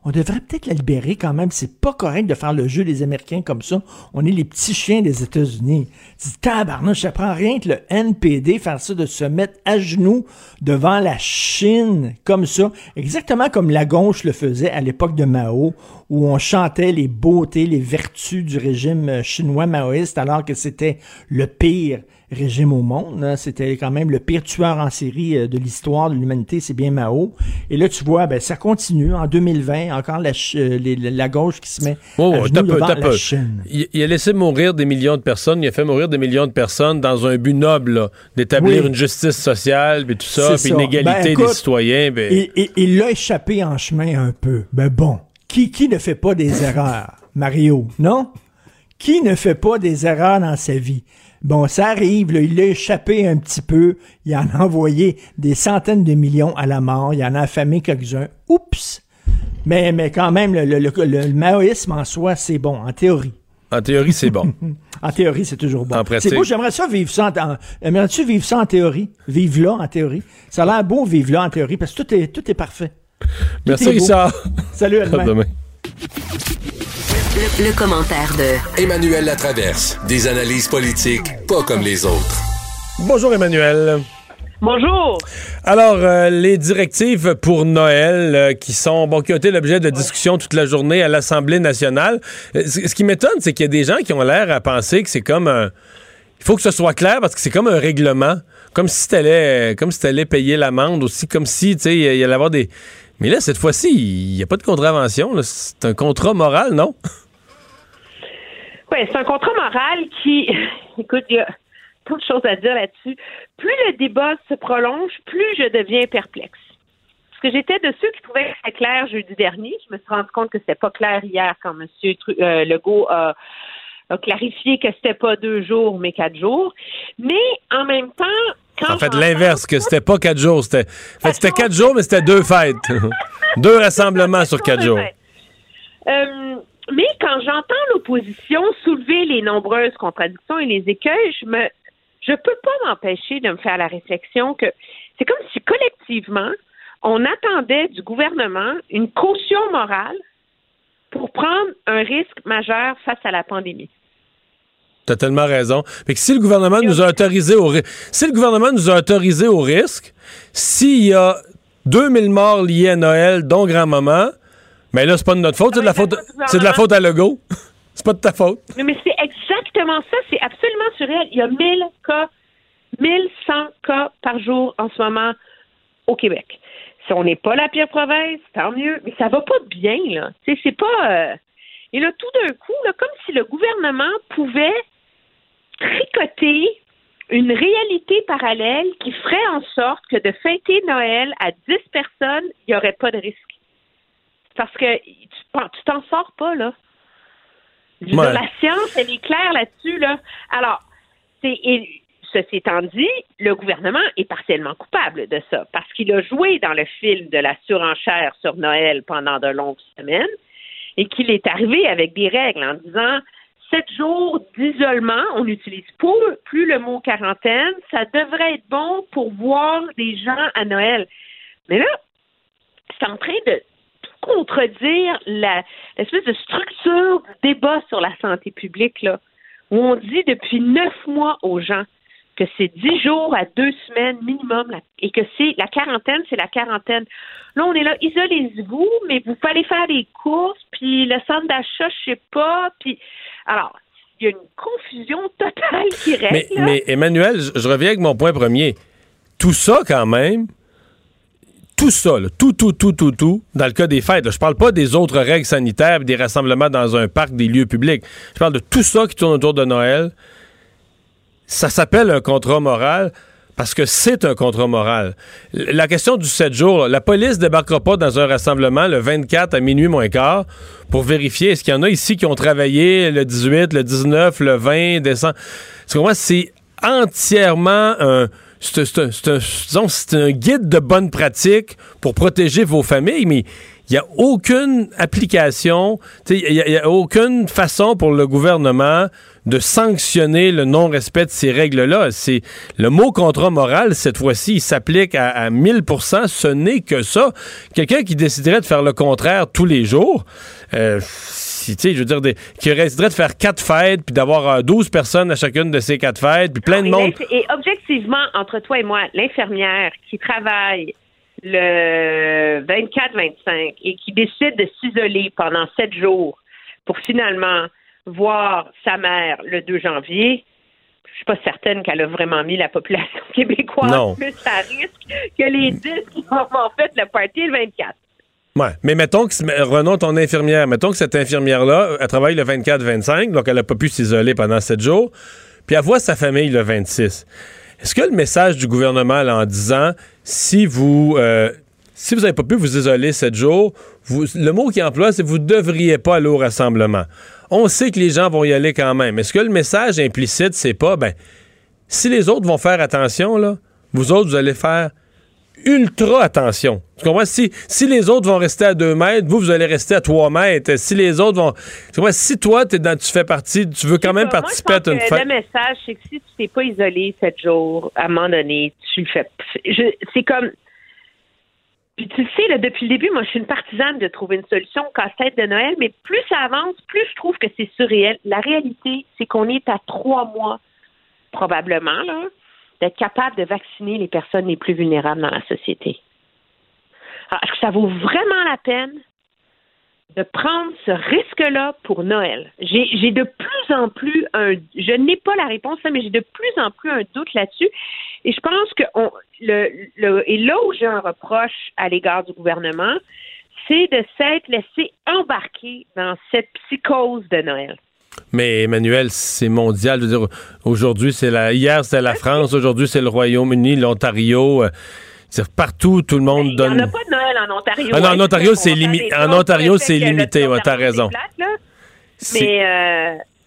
on devrait peut-être la libérer quand même. C'est pas correct de faire le jeu des Américains comme ça. On est les petits chiens des États-Unis. Tabarnouche, ça prend rien que le NPD faire ça, de se mettre à genoux devant la Chine comme ça. Exactement comme la gauche le faisait à l'époque de Mao, où on chantait les beautés, les vertus du régime chinois maoïste alors que c'était le pire régime au monde. Hein. C'était quand même le pire tueur en série euh, de l'histoire de l'humanité, c'est bien Mao. Et là, tu vois, ben, ça continue. En 2020, encore la, euh, la gauche qui se met oh, à genoux devant la Chine. Il, a laissé mourir des millions de personnes. Il a fait mourir des millions de personnes dans un but noble d'établir une justice sociale, puis tout ça, puis une égalité ben, des citoyens. Ben... Et, il l'a échappé en chemin un peu. Ben bon, qui, qui ne fait pas des erreurs? Mario, non? Qui ne fait pas des erreurs dans sa vie? Bon, ça arrive, il l'a échappé un petit peu, il en a envoyé des centaines de millions à la mort, il en a affamé quelques-uns. Oups! Mais, mais quand même, le, le, maoïsme en soi, c'est bon, en théorie. En théorie, c'est bon. <laughs> en théorie, c'est toujours bon. C'est beau, j'aimerais ça vivre ça en, Aimerais-tu vivre ça en théorie? Vivre là en théorie? Ça a l'air beau vivre là en théorie parce que tout est, tout est parfait. Merci, Richard. Salut, à demain. Le, commentaire de Emmanuel Latraverse. Des analyses politiques pas comme les autres. Bonjour Emmanuel. Bonjour. Alors, euh, les directives pour Noël euh, qui sont bon, qui ont été l'objet de discussion toute la journée à l'Assemblée nationale. Euh, ce qui m'étonne, c'est qu'il y a des gens qui ont l'air à penser que c'est comme un. Il faut que ce soit clair parce que c'est comme un règlement, comme si t'allais, comme si t'allais payer l'amende aussi, comme si tu sais, il y allait avoir des. Mais là, cette fois-ci, il n'y a pas de contravention. C'est un contrat moral, non? Oui, c'est un contrat moral qui, <laughs> écoute, il y a tant de choses à dire là-dessus. Plus le débat se prolonge, plus je deviens perplexe. Parce que j'étais de ceux qui trouvaient que c'était clair jeudi dernier. Je me suis rendu compte que c'était pas clair hier quand M. Euh, Legault a, clarifié que c'était pas deux jours, mais quatre jours. Mais en même temps, quand en fait, l'inverse, que c'était pas quatre jours. C'était, c'était quatre jours, mais c'était deux fêtes. <laughs> deux rassemblements sur quatre jours. Euh, mais quand j'entends l'opposition soulever les nombreuses contradictions et les écueils, je me je peux pas m'empêcher de me faire la réflexion que c'est comme si collectivement on attendait du gouvernement une caution morale pour prendre un risque majeur face à la pandémie. Tu as tellement raison. Que si le gouvernement nous a autorisé au si le gouvernement nous a autorisé au risque, s'il y a 2000 morts liés à Noël, dont grand-maman, mais là, c'est pas de notre faute, c'est de la faute, c'est de la faute à Legault. <laughs> c'est pas de ta faute. Mais, c'est exactement ça. C'est absolument surréel. Il y a 1000 cas, 1100 cas par jour en ce moment au Québec. Si on n'est pas la pire province, tant mieux. Mais ça va pas bien, là. C'est pas. Euh, et là, tout d'un coup, là, comme si le gouvernement pouvait tricoter une réalité parallèle qui ferait en sorte que de fêter Noël à 10 personnes, il n'y aurait pas de risque. Parce que tu t'en sors pas, là. la science, elle est claire là-dessus, là. Alors, c'est, ceci étant dit, le gouvernement est partiellement coupable de ça, parce qu'il a joué dans le film de la surenchère sur Noël pendant de longues semaines, et qu'il est arrivé avec des règles en disant sept jours d'isolement, on n'utilise plus le mot quarantaine, ça devrait être bon pour voir des gens à Noël. Mais là, c'est en train de contredire l'espèce de structure du débat sur la santé publique, là, où on dit depuis neuf mois aux gens que c'est dix jours à deux semaines minimum et que c'est la quarantaine, c'est la quarantaine. Là, on est là, isolez-vous, mais vous pouvez aller faire des courses, puis le centre d'achat, je sais pas, puis alors il y a une confusion totale qui règne. Mais, mais Emmanuel, je, reviens avec mon point premier. Tout ça, quand même, tout ça, tout, tout, tout, tout, tout, dans le cas des fêtes, là, je parle pas des autres règles sanitaires, des rassemblements dans un parc, des lieux publics. Je parle de tout ça qui tourne autour de Noël. Ça s'appelle un contrat moral parce que c'est un contrat moral. La question du 7 jours, la police débarquera pas dans un rassemblement le 24 à minuit moins quart pour vérifier est-ce qu'il y en a ici qui ont travaillé le 18, le 19, le 20 décembre. C'est entièrement un c'est un, guide de bonne pratique pour protéger vos familles, mais il n'y a aucune application, il n'y a, aucune façon pour le gouvernement de sanctionner le non-respect de ces règles-là. C'est le mot contrat moral cette fois-ci, il s'applique à, à 1000% Ce n'est que ça. Quelqu'un qui déciderait de faire le contraire tous les jours, euh, je veux dire, qui resterait de faire quatre fêtes, puis d'avoir 12 euh, personnes à chacune de ces quatre fêtes, puis plein de monde. Et objectivement, entre toi et moi, l'infirmière qui travaille le 24-25 et qui décide de s'isoler pendant sept jours pour finalement voir sa mère le 2 janvier, je suis pas certaine qu'elle a vraiment mis la population <laughs> québécoise plus à risque que les 10 qui ont fait le party le 24. Ouais, mais mettons que, Renaud, ton infirmière, mettons que cette infirmière-là, elle travaille le 24-25, donc elle n'a pas pu s'isoler pendant 7 jours, puis elle voit sa famille le 26. Est-ce que le message du gouvernement, en disant, si vous, euh, si vous n'avez pas pu vous isoler 7 jours, le mot qu'il emploie, c'est vous ne devriez pas aller au rassemblement. On sait que les gens vont y aller quand même. Est-ce que le message implicite, c'est pas, ben, si les autres vont faire attention, là, vous autres, vous allez faire ultra attention. Tu comprends? Si, si les autres vont rester à 2 mètres, vous, vous allez rester à 3 mètres. Si les autres vont. Tu comprends? Si toi, es dans, tu fais partie, tu veux quand même participer à une fête. Le message, c'est que si tu t'es pas isolé 7 jours, à un moment donné, tu le fais. C'est comme. Tu sais, là, depuis le début, moi, je suis une partisane de trouver une solution au casse-tête de Noël, mais plus ça avance, plus je trouve que c'est surréel. La réalité, c'est qu'on est à trois mois, probablement, d'être capable de vacciner les personnes les plus vulnérables dans la société. est-ce que ça vaut vraiment la peine de prendre ce risque-là pour Noël? J'ai de plus en plus un. Je n'ai pas la réponse, mais j'ai de plus en plus un doute là-dessus. Et je pense que le, le, et là où j'ai un reproche à l'égard du gouvernement, c'est de s'être laissé embarquer dans cette psychose de Noël. Mais Emmanuel, c'est mondial. dire, aujourd'hui, c'est la. Hier, c'était la France. Aujourd'hui, c'est le Royaume-Uni, l'Ontario. Euh, partout, tout le monde donne. Il n'y en a pas de Noël en Ontario. Ah non, en Ontario, c'est limité. En Ontario, c'est limité. Ouais, t'as raison. Mais.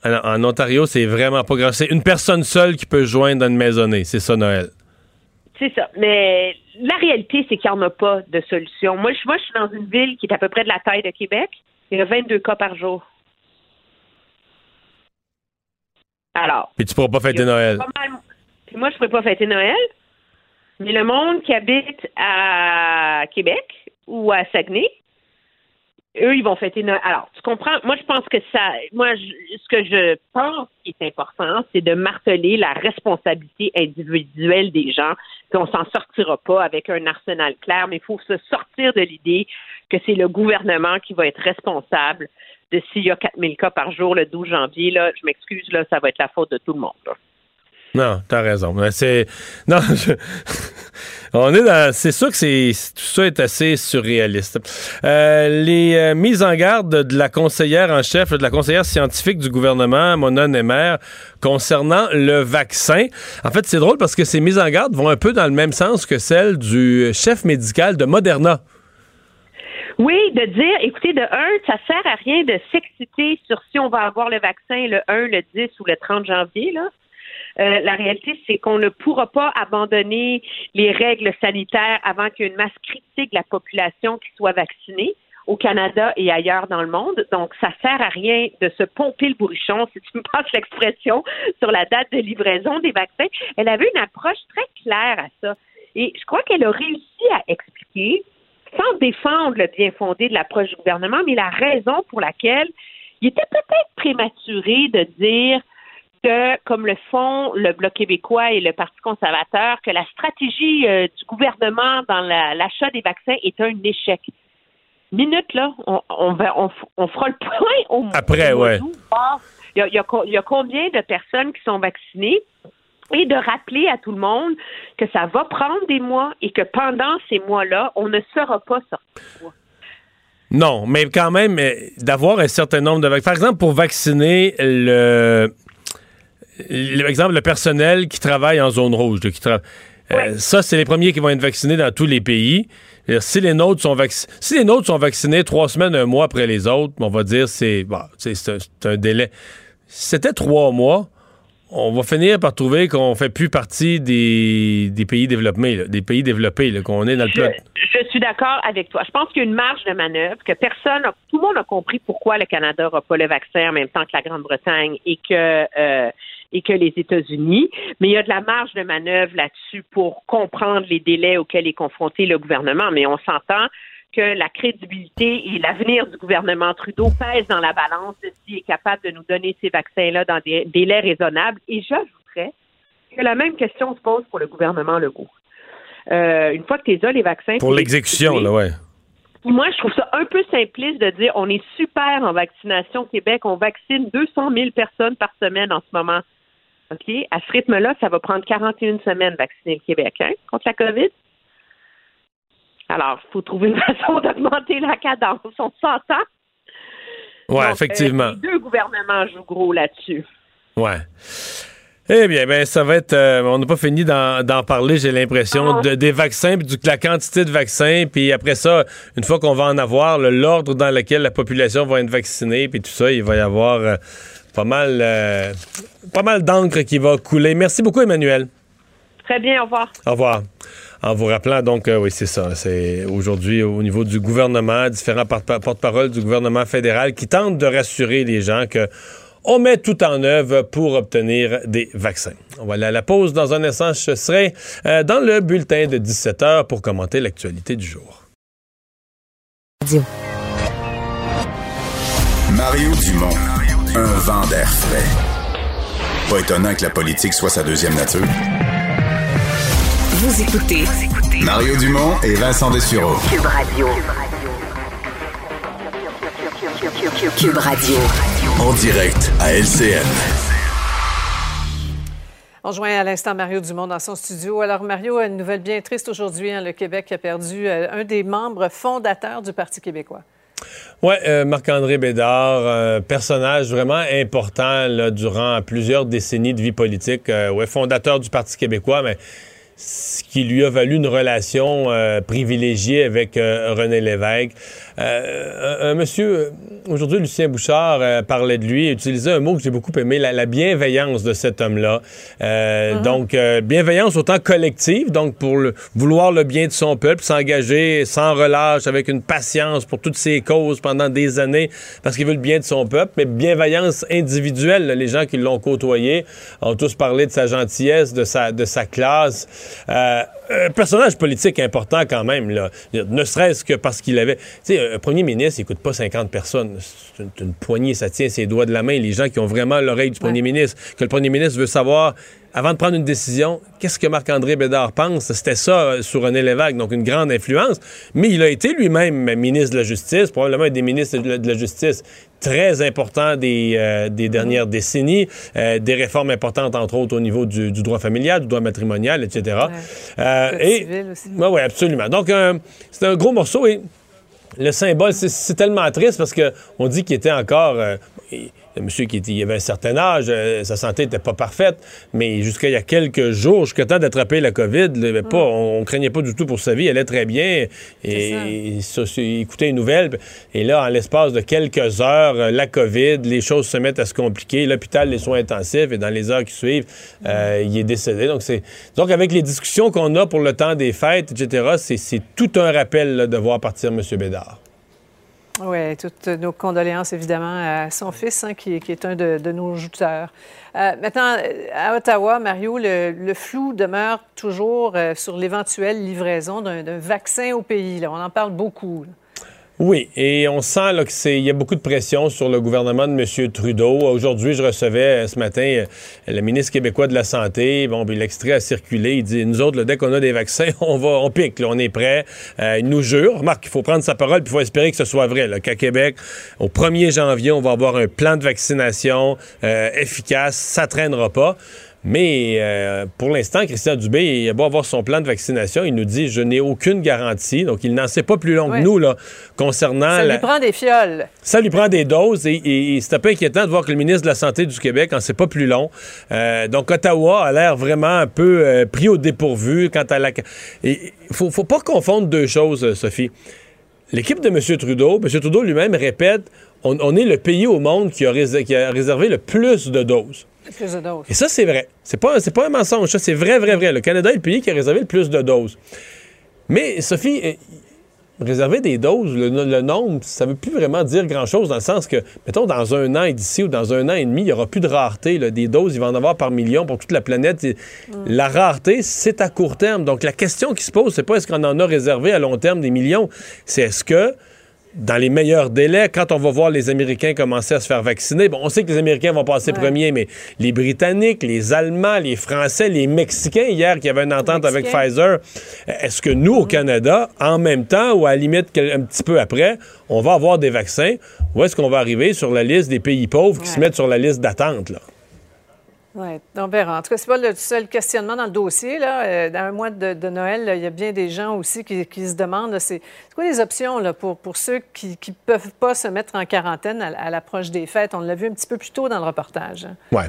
Euh... en Ontario, c'est vraiment pas grave. C'est une personne seule qui peut joindre une maisonnée. C'est ça, Noël. C'est ça. Mais la réalité, c'est qu'il n'y en a pas de solution. Moi moi, je suis dans une ville qui est à peu près de la taille de Québec. Il y a 22 cas par jour. Alors. Puis tu pourras pas fêter Noël. Puis moi, je pourrais pas fêter Noël. Mais le monde qui habite à Québec ou à Saguenay, eux, ils vont fêter. Alors, tu comprends? Moi, je pense que ça. Moi, ce que je pense qui est important, c'est de marteler la responsabilité individuelle des gens. Qu'on s'en sortira pas avec un arsenal clair, mais il faut se sortir de l'idée que c'est le gouvernement qui va être responsable de s'il y a 4000 cas par jour le 12 janvier, là, je m'excuse, là, ça va être la faute de tout le monde. Non, t'as raison. C'est <laughs> non, on est dans. C'est sûr que c'est tout ça est assez surréaliste. Euh, les euh, mises en garde de la conseillère en chef, de la conseillère scientifique du gouvernement, Mona Nemer, concernant le vaccin. En fait, c'est drôle parce que ces mises en garde vont un peu dans le même sens que celles du chef médical de Moderna. Oui, de dire, écoutez, de un, ça sert à rien de s'exciter sur si on va avoir le vaccin le 1, le 10 ou le 30 janvier, là. Euh, la réalité, c'est qu'on ne pourra pas abandonner les règles sanitaires avant qu'il y ait une masse critique de la population qui soit vaccinée au Canada et ailleurs dans le monde. Donc, ça sert à rien de se pomper le bourrichon, <laughs> si tu me passes l'expression, sur la date de livraison des vaccins. Elle avait une approche très claire à ça. Et je crois qu'elle a réussi à expliquer sans défendre le bien fondé de l'approche du gouvernement, mais la raison pour laquelle il était peut-être prématuré de dire que, comme le font le Bloc québécois et le Parti conservateur, que la stratégie euh, du gouvernement dans l'achat des vaccins est un échec. Minute, là, on, on, va, on, fera le point au Après, ouais. Il y, a, il y a combien de personnes qui sont vaccinées? et de rappeler à tout le monde que ça va prendre des mois et que pendant ces mois-là, on ne sera pas sorti. Non, mais quand même, d'avoir un certain nombre de vaccins. Par exemple, pour vacciner le, exemple, le personnel qui travaille en zone rouge, qui euh, ça, c'est les premiers qui vont être vaccinés dans tous les pays. Si les nôtres sont vaccinés, si les nôtres sont vaccinés trois semaines, un mois après les autres, on va dire c'est bon, c'est un, un, délai. C'était trois mois on va finir par trouver qu'on fait plus partie des, pays développés, des pays développés, qu'on est dans le je, Je suis d'accord avec toi. Je pense qu'il y a une marge de manœuvre, que personne, tout le monde a compris pourquoi le Canada n'aura pas le vaccin en même temps que la Grande-Bretagne et que euh, et que les États-Unis, mais il y a de la marge de manœuvre là-dessus pour comprendre les délais auxquels est confronté le gouvernement. Mais on s'entend que la crédibilité et l'avenir du gouvernement Trudeau pèsent dans la balance de s'il est capable de nous donner ces vaccins-là dans des délais raisonnables. Et j'ajouterais que la même question se pose pour le gouvernement Legault. Euh, une fois que tu as les vaccins... Pour l'exécution, là, ouais. Moi, je trouve ça un peu simpliste de dire on est super en vaccination au Québec, on vaccine 200 000 personnes par semaine en ce moment. OK? À ce rythme-là, ça va prendre 41 semaines vacciner le Québec hein, contre la COVID? Alors, il faut trouver une <laughs> façon d'augmenter la cadence. On s'entend? Oui, effectivement. les deux gouvernements jouent gros là-dessus. Ouais. Eh bien, ben, ça va être. Euh, on n'a pas fini d'en parler, j'ai l'impression, ah. des vaccins, puis de la quantité de vaccins, puis après ça, une fois qu'on va en avoir, l'ordre dans lequel la population va être vaccinée, puis tout ça, il va y avoir euh, pas mal, euh, pas mal d'encre qui va couler. Merci beaucoup, Emmanuel. Très bien, au revoir. Au revoir. En vous rappelant, donc, euh, oui, c'est ça. C'est aujourd'hui au niveau du gouvernement, différents porte-parole du gouvernement fédéral qui tentent de rassurer les gens que on met tout en œuvre pour obtenir des vaccins. On va aller à la pause dans un instant. Je serai euh, dans le bulletin de 17 h pour commenter l'actualité du jour. Mario Dumont, un vent d'air frais. Pas étonnant que la politique soit sa deuxième nature. Vous écoutez Mario Dumont et Vincent Dessureau. Cube Radio. Cube Radio. En direct à LCN. On joint à l'instant Mario Dumont dans son studio. Alors, Mario, une nouvelle bien triste aujourd'hui. Hein. le Québec a perdu euh, un des membres fondateurs du Parti québécois. Oui, euh, Marc-André Bédard, un personnage vraiment important durant plusieurs décennies de vie politique. Euh, ouais, fondateur du Parti québécois, mais ce qui lui a valu une relation euh, privilégiée avec euh, René Lévesque. Euh, un, monsieur, aujourd'hui, Lucien Bouchard parlait de lui, utilisait un mot que j'ai beaucoup aimé, la, bienveillance de cet homme-là. Uh-huh. Donc, bienveillance autant collective, donc pour vouloir le bien de son peuple, s'engager sans relâche, avec une patience pour toutes ses causes pendant des années, parce qu'il veut le bien de son peuple, mais bienveillance individuelle. les gens qui l'ont côtoyé ont tous parlé de sa gentillesse, de sa, de sa classe. Un personnage politique important quand même, là. Ne serait-ce que parce qu'il avait. Tu sais, un premier ministre, il coûte pas 50 personnes. C'est une, poignée, ça tient ses doigts de la main. Les gens qui ont vraiment l'oreille du premier ministre, que le premier ministre veut savoir avant de prendre une décision, qu'est-ce que Marc-André Bédard pense? C'était ça euh, sur René Lévesque, donc une grande influence. Mais il a été lui-même ministre de la Justice, probablement un des ministres de la Justice très importants des, euh, des dernières décennies, euh, des réformes importantes, entre autres, au niveau du, droit familial, du droit matrimonial, etc. et, oui, ouais, absolument. Donc, c'est un gros morceau et le symbole, c'est tellement triste parce qu'on dit qu'il était encore un monsieur qui avait un certain âge, euh, sa santé n'était pas parfaite, mais jusqu'à il y a quelques jours, jusqu'à temps d'attraper la COVID, pas, mm. on, ne craignait pas du tout pour sa vie, elle allait très bien, et, il écoutait une nouvelle, et là, en l'espace de quelques heures, euh, la COVID, les choses se mettent à se compliquer, l'hôpital, les soins intensifs, et dans les heures qui suivent, euh, il est décédé. Donc, c'est donc avec les discussions qu'on a pour le temps des fêtes, etc., c'est tout un rappel de voir partir M. Bédard. Oui, toutes nos condoléances évidemment à son fils, hein, qui, est un de, nos jouteurs. Euh, maintenant, à Ottawa, Mario, le, flou demeure toujours euh, sur l'éventuelle livraison d'un vaccin au pays. On en parle beaucoup. Oui, et on sent qu'il y a beaucoup de pression sur le gouvernement de M. Trudeau. Aujourd'hui, je recevais euh, ce matin euh, le ministre québécois de la Santé. Bon, puis l'extrait a circulé. Il dit Nous autres, dès qu'on a des vaccins, <laughs> on va, on pique, on est prêt. Euh, il nous jure. Remarque, il faut prendre sa parole, puis il faut espérer que ce soit vrai. Qu'à Québec, au 1er janvier, on va avoir un plan de vaccination efficace. Ça traînera pas. Mais euh, pour l'instant, Christian Dubé, il a beau avoir son plan de vaccination, il nous dit je n'ai aucune garantie. Donc, il n'en sait pas plus long que nous là, concernant. Ça lui prend des fioles. Ça lui prend des doses et, c'est un peu inquiétant de voir que le ministre de la Santé du Québec en sait pas plus long. Euh, donc, Ottawa a l'air vraiment un peu euh, pris au dépourvu quant à la. Il faut, faut pas confondre deux choses, Sophie. L'équipe de M. Trudeau, M. Trudeau lui-même répète on, est le pays au monde qui a, qui a réservé le plus de doses. Et ça, c'est vrai. C'est pas, pas un mensonge. Ça, c'est vrai, vrai, vrai. Le Canada est le pays qui a réservé le plus de doses. Mais, Sophie, euh, réserver des doses, le, nombre, ça veut plus vraiment dire grand-chose dans le sens que, mettons, dans un an d'ici ou dans un an et demi, il n'y aura plus de rareté. Des doses, il va en avoir par million pour toute la planète. Mm. La rareté, c'est à court terme. Donc, la question qui se pose, c'est pas est-ce qu'on en a réservé à long terme des millions, c'est est-ce que dans les meilleurs délais, quand on va voir les Américains commencer à se faire vacciner, bon, on sait que les Américains vont passer premiers, mais les Britanniques, les Allemands, les Français, les Mexicains, hier, qui avaient une entente avec Pfizer, est-ce que nous, au Canada, en même temps ou à la limite un petit peu après, on va avoir des vaccins ou est-ce qu'on va arriver sur la liste des pays pauvres qui se mettent sur la liste d'attente, là? Oui, on verra. En tout cas, ce n'est pas le seul questionnement dans le dossier. Là. Euh, dans un mois de, Noël, il y a bien des gens aussi qui, se demandent c'est quoi les options là, pour, pour ceux qui ne peuvent pas se mettre en quarantaine à, l'approche des fêtes? On l'a vu un petit peu plus tôt dans le reportage. Hein. Oui.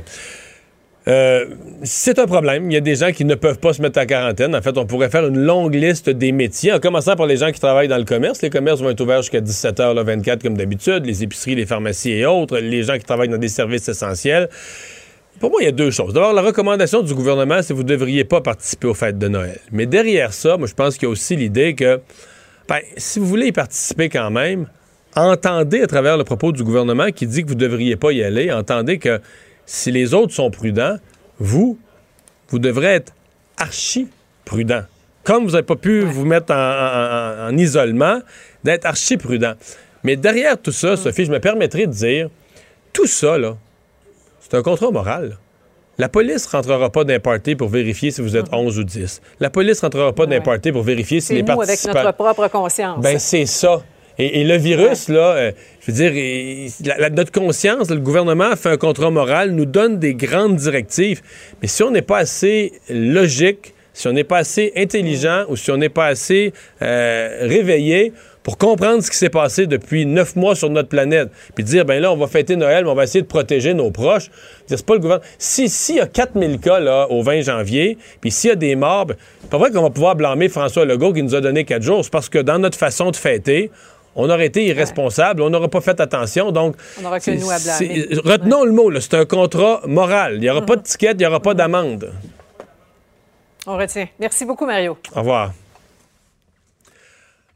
Euh, c'est un problème. Il y a des gens qui ne peuvent pas se mettre en quarantaine. En fait, on pourrait faire une longue liste des métiers, en commençant par les gens qui travaillent dans le commerce. Les commerces vont être ouverts jusqu'à 17h 24 comme d'habitude, les épiceries, les pharmacies et autres, les gens qui travaillent dans des services essentiels. Pour moi, il y a deux choses. D'abord, la recommandation du gouvernement, c'est que vous ne devriez pas participer aux fêtes de Noël. Mais derrière ça, moi, je pense qu'il y a aussi l'idée que, ben, si vous voulez y participer quand même, entendez à travers le propos du gouvernement qui dit que vous ne devriez pas y aller, entendez que si les autres sont prudents, vous, vous devrez être archi prudent. Comme vous n'avez pas pu vous mettre en, en isolement, d'être archi prudent. Mais derrière tout ça, Sophie, je me permettrai de dire, tout ça, là, c'est un contrat moral. La police rentrera pas d'un party pour vérifier si vous êtes 11 ou 10. La police rentrera pas d'un party pour vérifier si les nous participants... avec notre propre conscience. Ben c'est ça. Et, le virus, là, euh, je veux dire, notre conscience, le gouvernement fait un contrat moral, nous donne des grandes directives. Mais si on n'est pas assez logique, si on n'est pas assez intelligent ou si on n'est pas assez euh, réveillé, pour comprendre ce qui s'est passé depuis neuf mois sur notre planète, puis dire, ben là, on va fêter Noël, mais on va essayer de protéger nos proches. C'est pas le gouvernement. Si, s'il y a 4000 cas, là, au 20 janvier, puis s'il y a des morts, ben, c'est pas vrai qu'on va pouvoir blâmer François Legault qui nous a donné quatre jours. C'est parce que dans notre façon de fêter, on aurait été irresponsable, on n'aurait pas fait attention. Donc, on n'aura que nous à blâmer. Retenons le mot, c'est un contrat moral. Il n'y aura pas de ticket, il n'y aura pas d'amende. On retient. Merci beaucoup, Mario. Au revoir.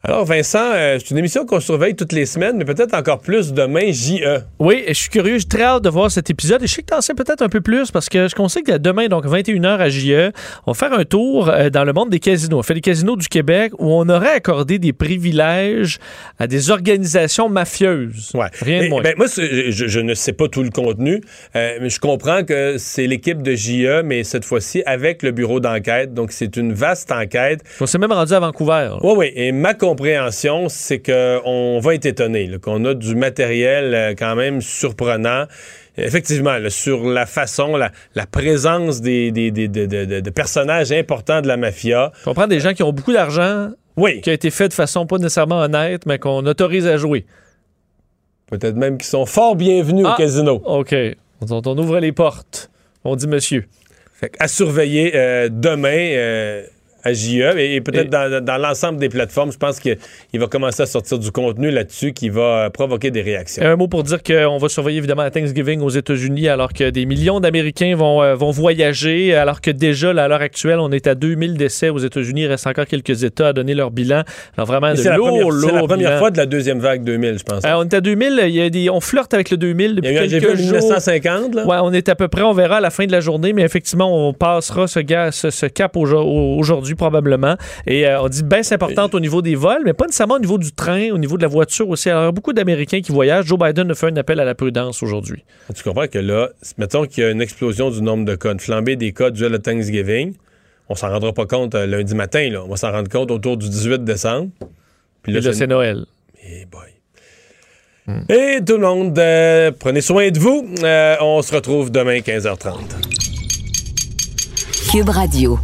Alors, Vincent, euh, c'est une émission qu'on surveille toutes les semaines, mais peut-être encore plus demain, JE. Oui, je suis curieux, j'ai très hâte de voir cet épisode. Et je sais que t'en sais peut-être un peu plus parce que je conseille que demain, donc 21h à JE, on va faire un tour euh, dans le monde des casinos. On fait les casinos du Québec où on aurait accordé des privilèges à des organisations mafieuses. Ouais. Rien de moins. Ben, moi, je, ne sais pas tout le contenu, euh, mais je comprends que c'est l'équipe de JE, mais cette fois-ci avec le bureau d'enquête. Donc, c'est une vaste enquête. On s'est même rendu à Vancouver. Oui, oui. Et ma compréhension, c'est qu'on va être étonné, qu'on a du matériel euh, quand même surprenant. Effectivement, sur la façon, la, présence des, de, personnages importants de la mafia. On prend des gens qui ont beaucoup d'argent, oui. qui a été fait de façon pas nécessairement honnête, mais qu'on autorise à jouer. Peut-être même qu'ils sont fort bienvenus au ah, casino. OK. On, ouvre les portes. On dit monsieur. à surveiller euh, demain. Euh, à JE et, peut-être dans, l'ensemble des plateformes, je pense qu'il va commencer à sortir du contenu là-dessus qui va euh, provoquer des réactions. Un mot pour dire qu'on va surveiller évidemment la Thanksgiving aux États-Unis alors que des millions d'Américains vont, euh, vont voyager, alors que déjà, à l'heure actuelle, on est à 2000 décès aux États-Unis. Il reste encore quelques États à donner leur bilan. Alors vraiment, c'est la première, la première fois de la deuxième vague 2000, je pense. Euh, on est à 2000, il y a des, on flirte avec le 2000 depuis quelques jours. 1950, Ouais, on est à peu près, on verra à la fin de la journée, mais effectivement, on passera ce, ce, ce cap aujourd'hui aujourd'hui probablement. Et euh, on dit baisse importante au niveau des vols, mais pas nécessairement au niveau du train, au niveau de la voiture aussi. Alors, il y a beaucoup d'Américains qui voyagent. Joe Biden a fait un appel à la prudence aujourd'hui. Tu comprends que là, mettons qu'il y a une explosion du nombre de cas, une flambée des cas dû à Thanksgiving. On s'en rendra pas compte euh, lundi matin, là. On va s'en rendre compte autour du 18 décembre. Puis là, c'est Noël. Et boy. Et tout le monde, euh, prenez soin de vous. Euh, on se retrouve demain 15h30. Cube Radio.